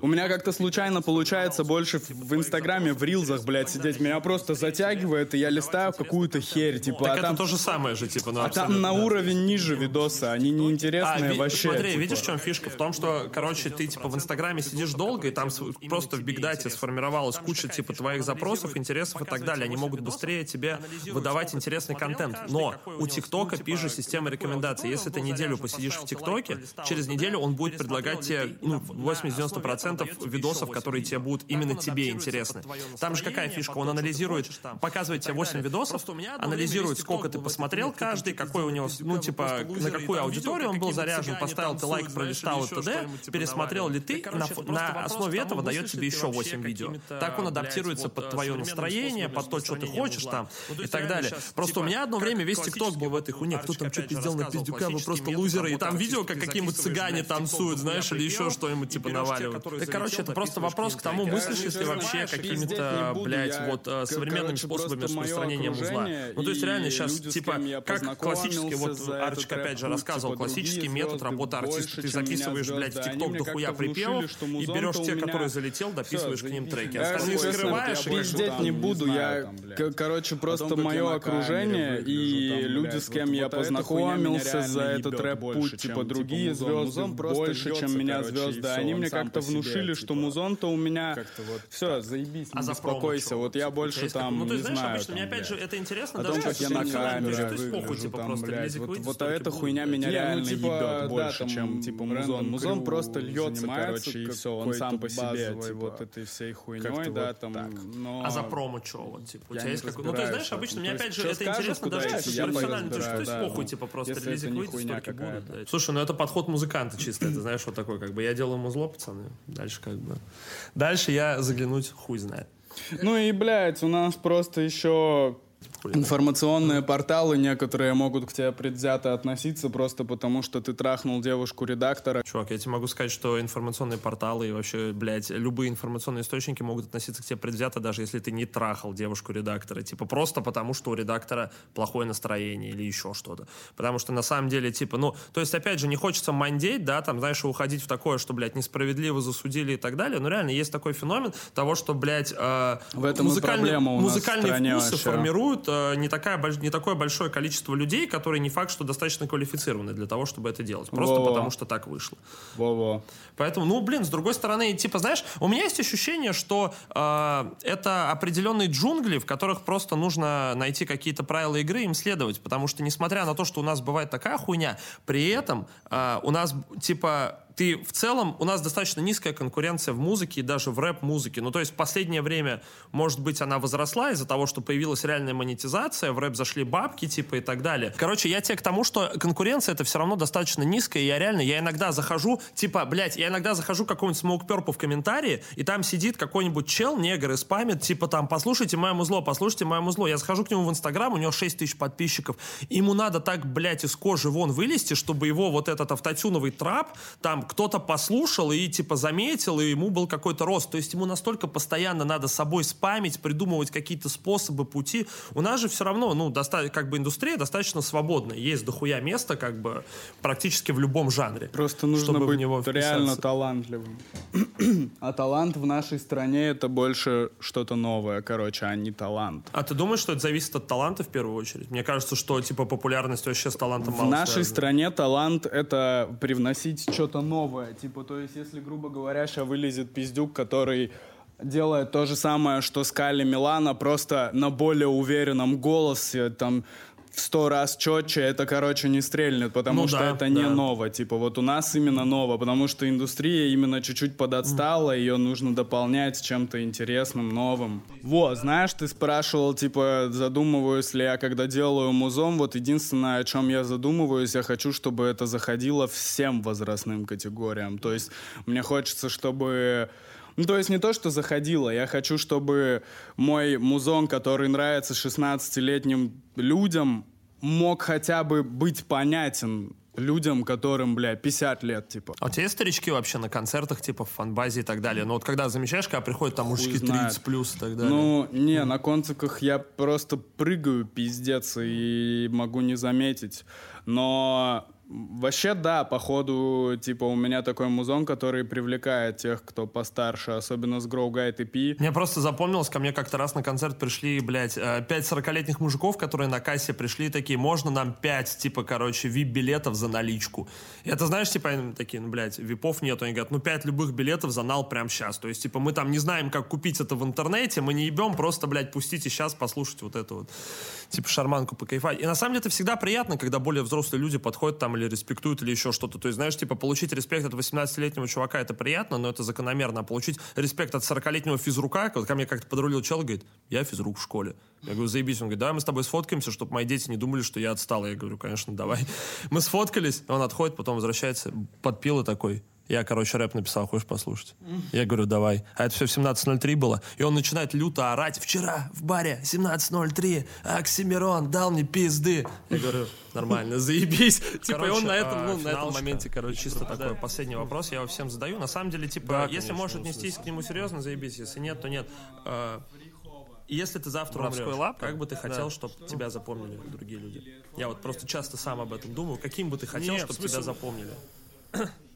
У меня как-то случайно получается больше в- Инстаграме, в рилзах, блядь, сидеть. Меня просто затягивает, и я листаю какую-то херь, типа, Так а это там... то же самое же, типа, ну, А там на да. уровень ниже видосы, они А, неинтересные ви- вообще. смотри, типа. видишь, в чем фишка? В том, что, короче, ты, типа, в Инстаграме сидишь долго, и там просто в бигдате сформировалась куча, типа, твоих запросов, интересов и так далее. Они могут быстрее тебе выдавать интересный контент. Но у ТикТока пишет система рекомендаций. Если ты неделю посидишь в ТикТоке, через неделю он будет предлагать тебе, ну, 80-90% видосов, которые тебе будут именно тебе интересны. Там же какая фишка? Он анализирует, показывает тебе 8 видосов, анализирует, сколько ты посмотрел каждый, какой у него, ну, типа, на какую аудиторию он был заряжен, поставил ты лайк, пролистал и т.д., пересмотрел ли ты, на, основе этого дает тебе еще 8 видео. Так он адаптируется под твое настроение, под то, что ты хочешь там и так далее. Просто у меня одно время весь ТикТок был в этой хуйне. Кто там что пиздел на пиздюка, вы просто лузеры. И там видео, как какие-нибудь цыгане танцуют, знаешь, или еще что-нибудь типа наваливают. Да, короче, это просто вопрос к тому, мыслишь ли ты вообще какими-то, блядь, вот э, современными способами распространения музла. Ну, то есть реально сейчас, типа, как классический, вот Арчик опять же рассказывал, классический метод работы артиста. Ты записываешь, блядь, в ТикТок дохуя припевов и берешь те, которые залетел, дописываешь к ним треки. Я, Остальные скрываешь и пиздеть не буду. Я, короче, просто мое окружение и люди, с кем я познакомился за этот рэп-путь, типа другие звезды больше, чем меня звезды. Они мне как-то внушили, что музон-то у меня... Все, заебись, А не промо беспокойся. Вот я Типа, больше там, Ну, то не есть, знаешь, знаю, обычно, мне там, опять же, это интересно, О даже том, как я на ты камере выгляжу, типа, там, просто блядь, вот, вот эта будет. хуйня меня ну, реально типа, ебет больше, чем, типа, музон. Музон просто льется, короче, и все, он сам по себе, типа, вот этой всей хуйней, да, вот там, так. А за промо что? Вот, типа, у тебя есть какой... Ну, то есть, знаешь, обычно мне опять же это интересно, даже профессионально, то есть, похуй, типа, просто релизик выйдет, столько да. Слушай, ну это подход музыканта чисто, это знаешь, вот такой, как бы, я делаю музло, пацаны, дальше как бы... Дальше я заглянуть хуй знает. Ну и, блядь, у нас просто еще информационные порталы некоторые могут к тебе предвзято относиться просто потому, что ты трахнул девушку-редактора. Чувак, я тебе могу сказать, что информационные порталы и вообще, блядь, любые информационные источники могут относиться к тебе предвзято, даже если ты не трахал девушку-редактора. Типа просто потому, что у редактора плохое настроение или еще что-то. Потому что на самом деле, типа, ну, то есть, опять же, не хочется мандеть, да, там, знаешь, уходить в такое, что, блядь, несправедливо засудили и так далее. Но реально есть такой феномен того, что, блядь, э, В этом музыкальные, проблема у нас в музыкальные вкусы вообще. формируют не, такая, не такое большое количество людей, которые не факт, что достаточно квалифицированы для того, чтобы это делать. Просто Во-во. потому, что так вышло. Во-во. Поэтому, ну, блин, с другой стороны, типа, знаешь, у меня есть ощущение, что э, это определенные джунгли, в которых просто нужно найти какие-то правила игры и им следовать. Потому что, несмотря на то, что у нас бывает такая хуйня, при этом э, у нас, типа, ты в целом, у нас достаточно низкая конкуренция в музыке и даже в рэп-музыке. Ну, то есть в последнее время, может быть, она возросла из-за того, что появилась реальная монетизация, в рэп зашли бабки, типа, и так далее. Короче, я тебе к тому, что конкуренция это все равно достаточно низкая, и я реально, я иногда захожу, типа, блядь, я иногда захожу к какому-нибудь Purple в комментарии, и там сидит какой-нибудь чел, негр, и спамит, типа, там, послушайте мое музло, послушайте мое музло. Я захожу к нему в Инстаграм, у него 6 тысяч подписчиков, ему надо так, блядь, из кожи вон вылезти, чтобы его вот этот автотюновый трап, там, кто-то послушал и, типа, заметил, и ему был какой-то рост. То есть ему настолько постоянно надо собой спамить, придумывать какие-то способы, пути. У нас же все равно, ну, доста- как бы индустрия достаточно свободная. Есть дохуя места, как бы, практически в любом жанре. Просто нужно чтобы в быть него реально талантливым. а талант в нашей стране это больше что-то новое, короче, а не талант. А ты думаешь, что это зависит от таланта в первую очередь? Мне кажется, что, типа, популярность вообще с талантом В мало нашей связана. стране талант — это привносить что-то новое. Типа, то есть, если, грубо говоря, сейчас вылезет пиздюк, который делает то же самое, что Скали Милана, просто на более уверенном голосе, там, в сто раз четче, это, короче, не стрельнет, потому Ну что да, это не да. ново. Типа, вот у нас именно ново, потому что индустрия именно чуть-чуть подотстала, ее нужно дополнять чем-то интересным, новым. Вот, знаешь, ты спрашивал, типа, задумываюсь ли я, когда делаю музон, вот единственное, о чем я задумываюсь, я хочу, чтобы это заходило всем возрастным категориям. То есть мне хочется, чтобы... Ну, то есть не то, что заходило, я хочу, чтобы мой музон, который нравится 16-летним людям, мог хотя бы быть понятен людям, которым, бля, 50 лет, типа. А у тебя есть старички вообще на концертах, типа в фанбазе и так далее? Ну вот когда замечаешь, когда приходят там мужики знает. 30 плюс и так далее. Ну, не, на концертах я просто прыгаю, пиздец, и могу не заметить. Но вообще, да, походу, типа, у меня такой музон, который привлекает тех, кто постарше, особенно с Grow Guide EP. Мне просто запомнилось, ко мне как-то раз на концерт пришли, блядь, э, пять 40-летних мужиков, которые на кассе пришли такие, можно нам пять, типа, короче, вип-билетов за наличку. И это, знаешь, типа, они такие, ну, блядь, випов нету. Они говорят, ну, пять любых билетов за нал прямо сейчас. То есть, типа, мы там не знаем, как купить это в интернете, мы не ебем, просто, блядь, пустите сейчас послушать вот эту вот, типа, шарманку покайфать. И на самом деле это всегда приятно, когда более взрослые люди подходят там или респектуют, или еще что-то. То есть, знаешь, типа, получить респект от 18-летнего чувака, это приятно, но это закономерно. А получить респект от 40-летнего физрука, вот ко мне как-то подрулил чел, говорит, я физрук в школе. Я говорю, заебись. Он говорит, давай мы с тобой сфоткаемся, чтобы мои дети не думали, что я отстал. Я говорю, конечно, давай. Мы сфоткались, он отходит, потом возвращается, подпил и такой, я, короче, рэп написал, хочешь послушать? Я говорю, давай. А это все в 17.03 было. И он начинает люто орать. Вчера в баре 17.03 Оксимирон дал мне пизды. Я говорю, нормально, заебись. Типа, и он на этом, ну, на этом моменте, короче, чисто такой последний вопрос. Я его всем задаю. На самом деле, типа, если можешь отнестись к нему серьезно, заебись. Если нет, то нет. А, Если ты завтра умрешь, как бы ты хотел, чтобы тебя запомнили другие люди? Я вот просто часто сам об этом думаю. Каким бы ты хотел, Не, в чтобы тебя запомнили?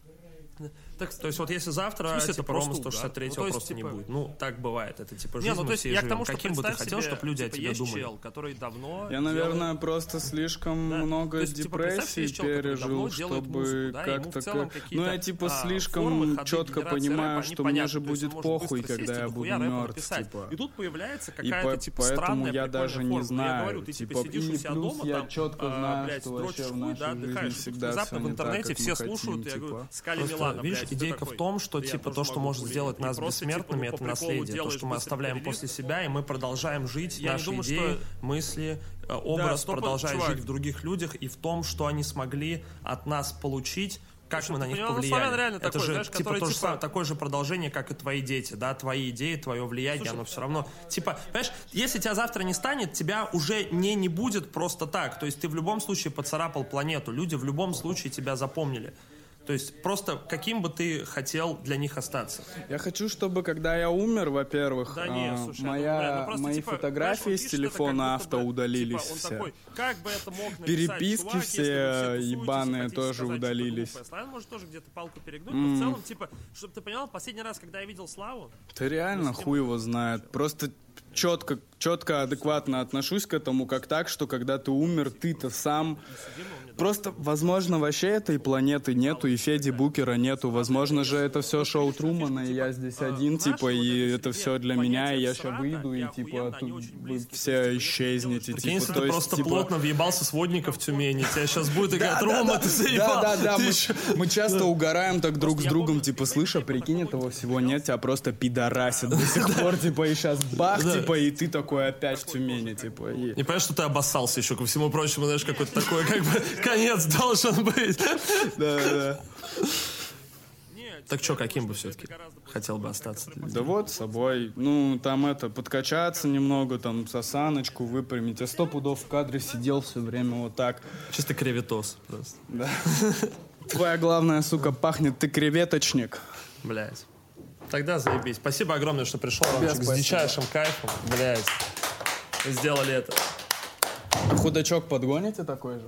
the Так, то есть вот если завтра В смысле, типа, это Рома просто 163 угар? Ну, то есть, просто не типа- будет. Ну, так бывает. Это типа жизнь, Не, ну, то есть все я к живем. тому, что Каким бы ты хотел, себе, чтобы люди о типа, тебе есть думали? чел, который давно Я, наверное, просто слишком много То есть, типа, чел, который пережил, чтобы музыку, да, как-то... к- какие-то, Ну, я типа а, слишком формы, ходы, четко понимаю, рэпа, что мне же будет похуй, когда я буду мертв, типа. И тут появляется какая-то, типа, поэтому странная, я даже не знаю, типа, типа, и себя плюс я четко а, знаю, что вообще в нашей да, жизни всегда Внезапно всё в не так, интернете как все мы хотим, слушают, я говорю, типа. Скали Милана, видишь, блядь, идейка ты в такой, том, что да типа то, что может хули. сделать нас просто, типа, бессмертными, по это наследие. То, что мы оставляем после себя, и мы продолжаем жить, Я наши думаю, идеи, что- мысли, э, образ стоп, продолжает чувак. жить в других людях и в том, что они смогли от нас получить как мы на них понимал, повлияли. Реально это такой, же знаешь, типа то же типа- самое, такое же продолжение, как и твои дети, да, твои идеи, твое влияние, оно все равно, типа, понимаешь, если тебя завтра не станет, тебя уже не не будет просто так, то есть ты в любом случае поцарапал планету, люди в любом случае тебя запомнили. То есть просто каким бы ты хотел для них остаться. Я хочу, чтобы когда я умер, во-первых, Да не, а, слушай, моя, ну, бля, ну просто, мои типа, фотографии знаешь, с телефона будто авто бы, удалились типа, все. такой, как бы это мог написать Переписки чувак, все и ебаные тоже сказать что-то удалились. Славян может тоже где-то палку перегнуть, М. но в целом, типа, чтобы ты понимал, последний раз, когда я видел Славу, Ты реально хуй его знает. Просто четко, четко, адекватно отношусь к этому, как так, что когда ты умер, ты-то сам... Просто, возможно, вообще этой планеты нету, и Феди Букера нету. Возможно же, это все шоу Трумана, и я здесь один, типа, и это все для меня, и я сейчас выйду, и, типа, вы все исчезнете. Прикинь, типа, ты просто типа, плотно въебался с водников в Тюмени, тебя сейчас будет играть Рома, ты заебал. Да, да, да, мы, часто угораем так друг с другом, типа, слышь, а прикинь, этого всего нет, тебя просто пидорасит до сих пор, типа, и сейчас бах, типа, и ты такой опять в Тюмени, типа, и... Не понимаешь, что ты обоссался еще, ко всему прочему, знаешь, какой-то такой, как бы, конец должен быть. Да, да. Так что, каким бы все-таки хотел бы остаться? Да вот, с собой. Ну, там это, подкачаться немного, там, сосаночку выпрямить. Я сто пудов в кадре сидел все время вот так. Чисто креветос просто. Да. Твоя главная, сука, пахнет, ты креветочник. Блять. Тогда заебись. Спасибо огромное, что пришел, Ромчик, с дичайшим кайфом. Блять. Сделали это. Худачок подгоните такой же?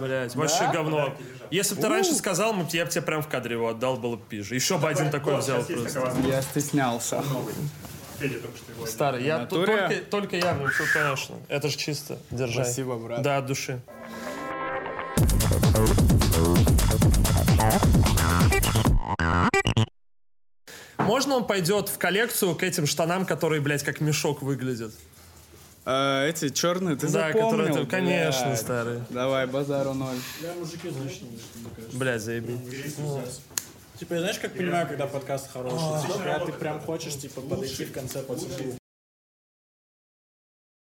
Блять, вообще говно. Если бы ты раньше сказал, мы- я бы тебе прям в кадре его отдал, было бы пизже. Еще бы один такой взял просто. Я стеснялся. Старый, я тут натуре? только, только я, ну все, конечно. Это же чисто. Держай. Спасибо, брат. Да, от души. Можно он пойдет в коллекцию к этим штанам, которые, блядь, как мешок выглядят? А, эти черные, ты Да, запомнил? которые ты- конечно, Блядь. старые. Давай, базару ноль. Я мужики, значит, не мне кажется. Блядь, заебись. Типа, я знаешь, как понимаю, когда подкаст хороший? Типа, когда ты прям хочешь, типа, подойти в конце под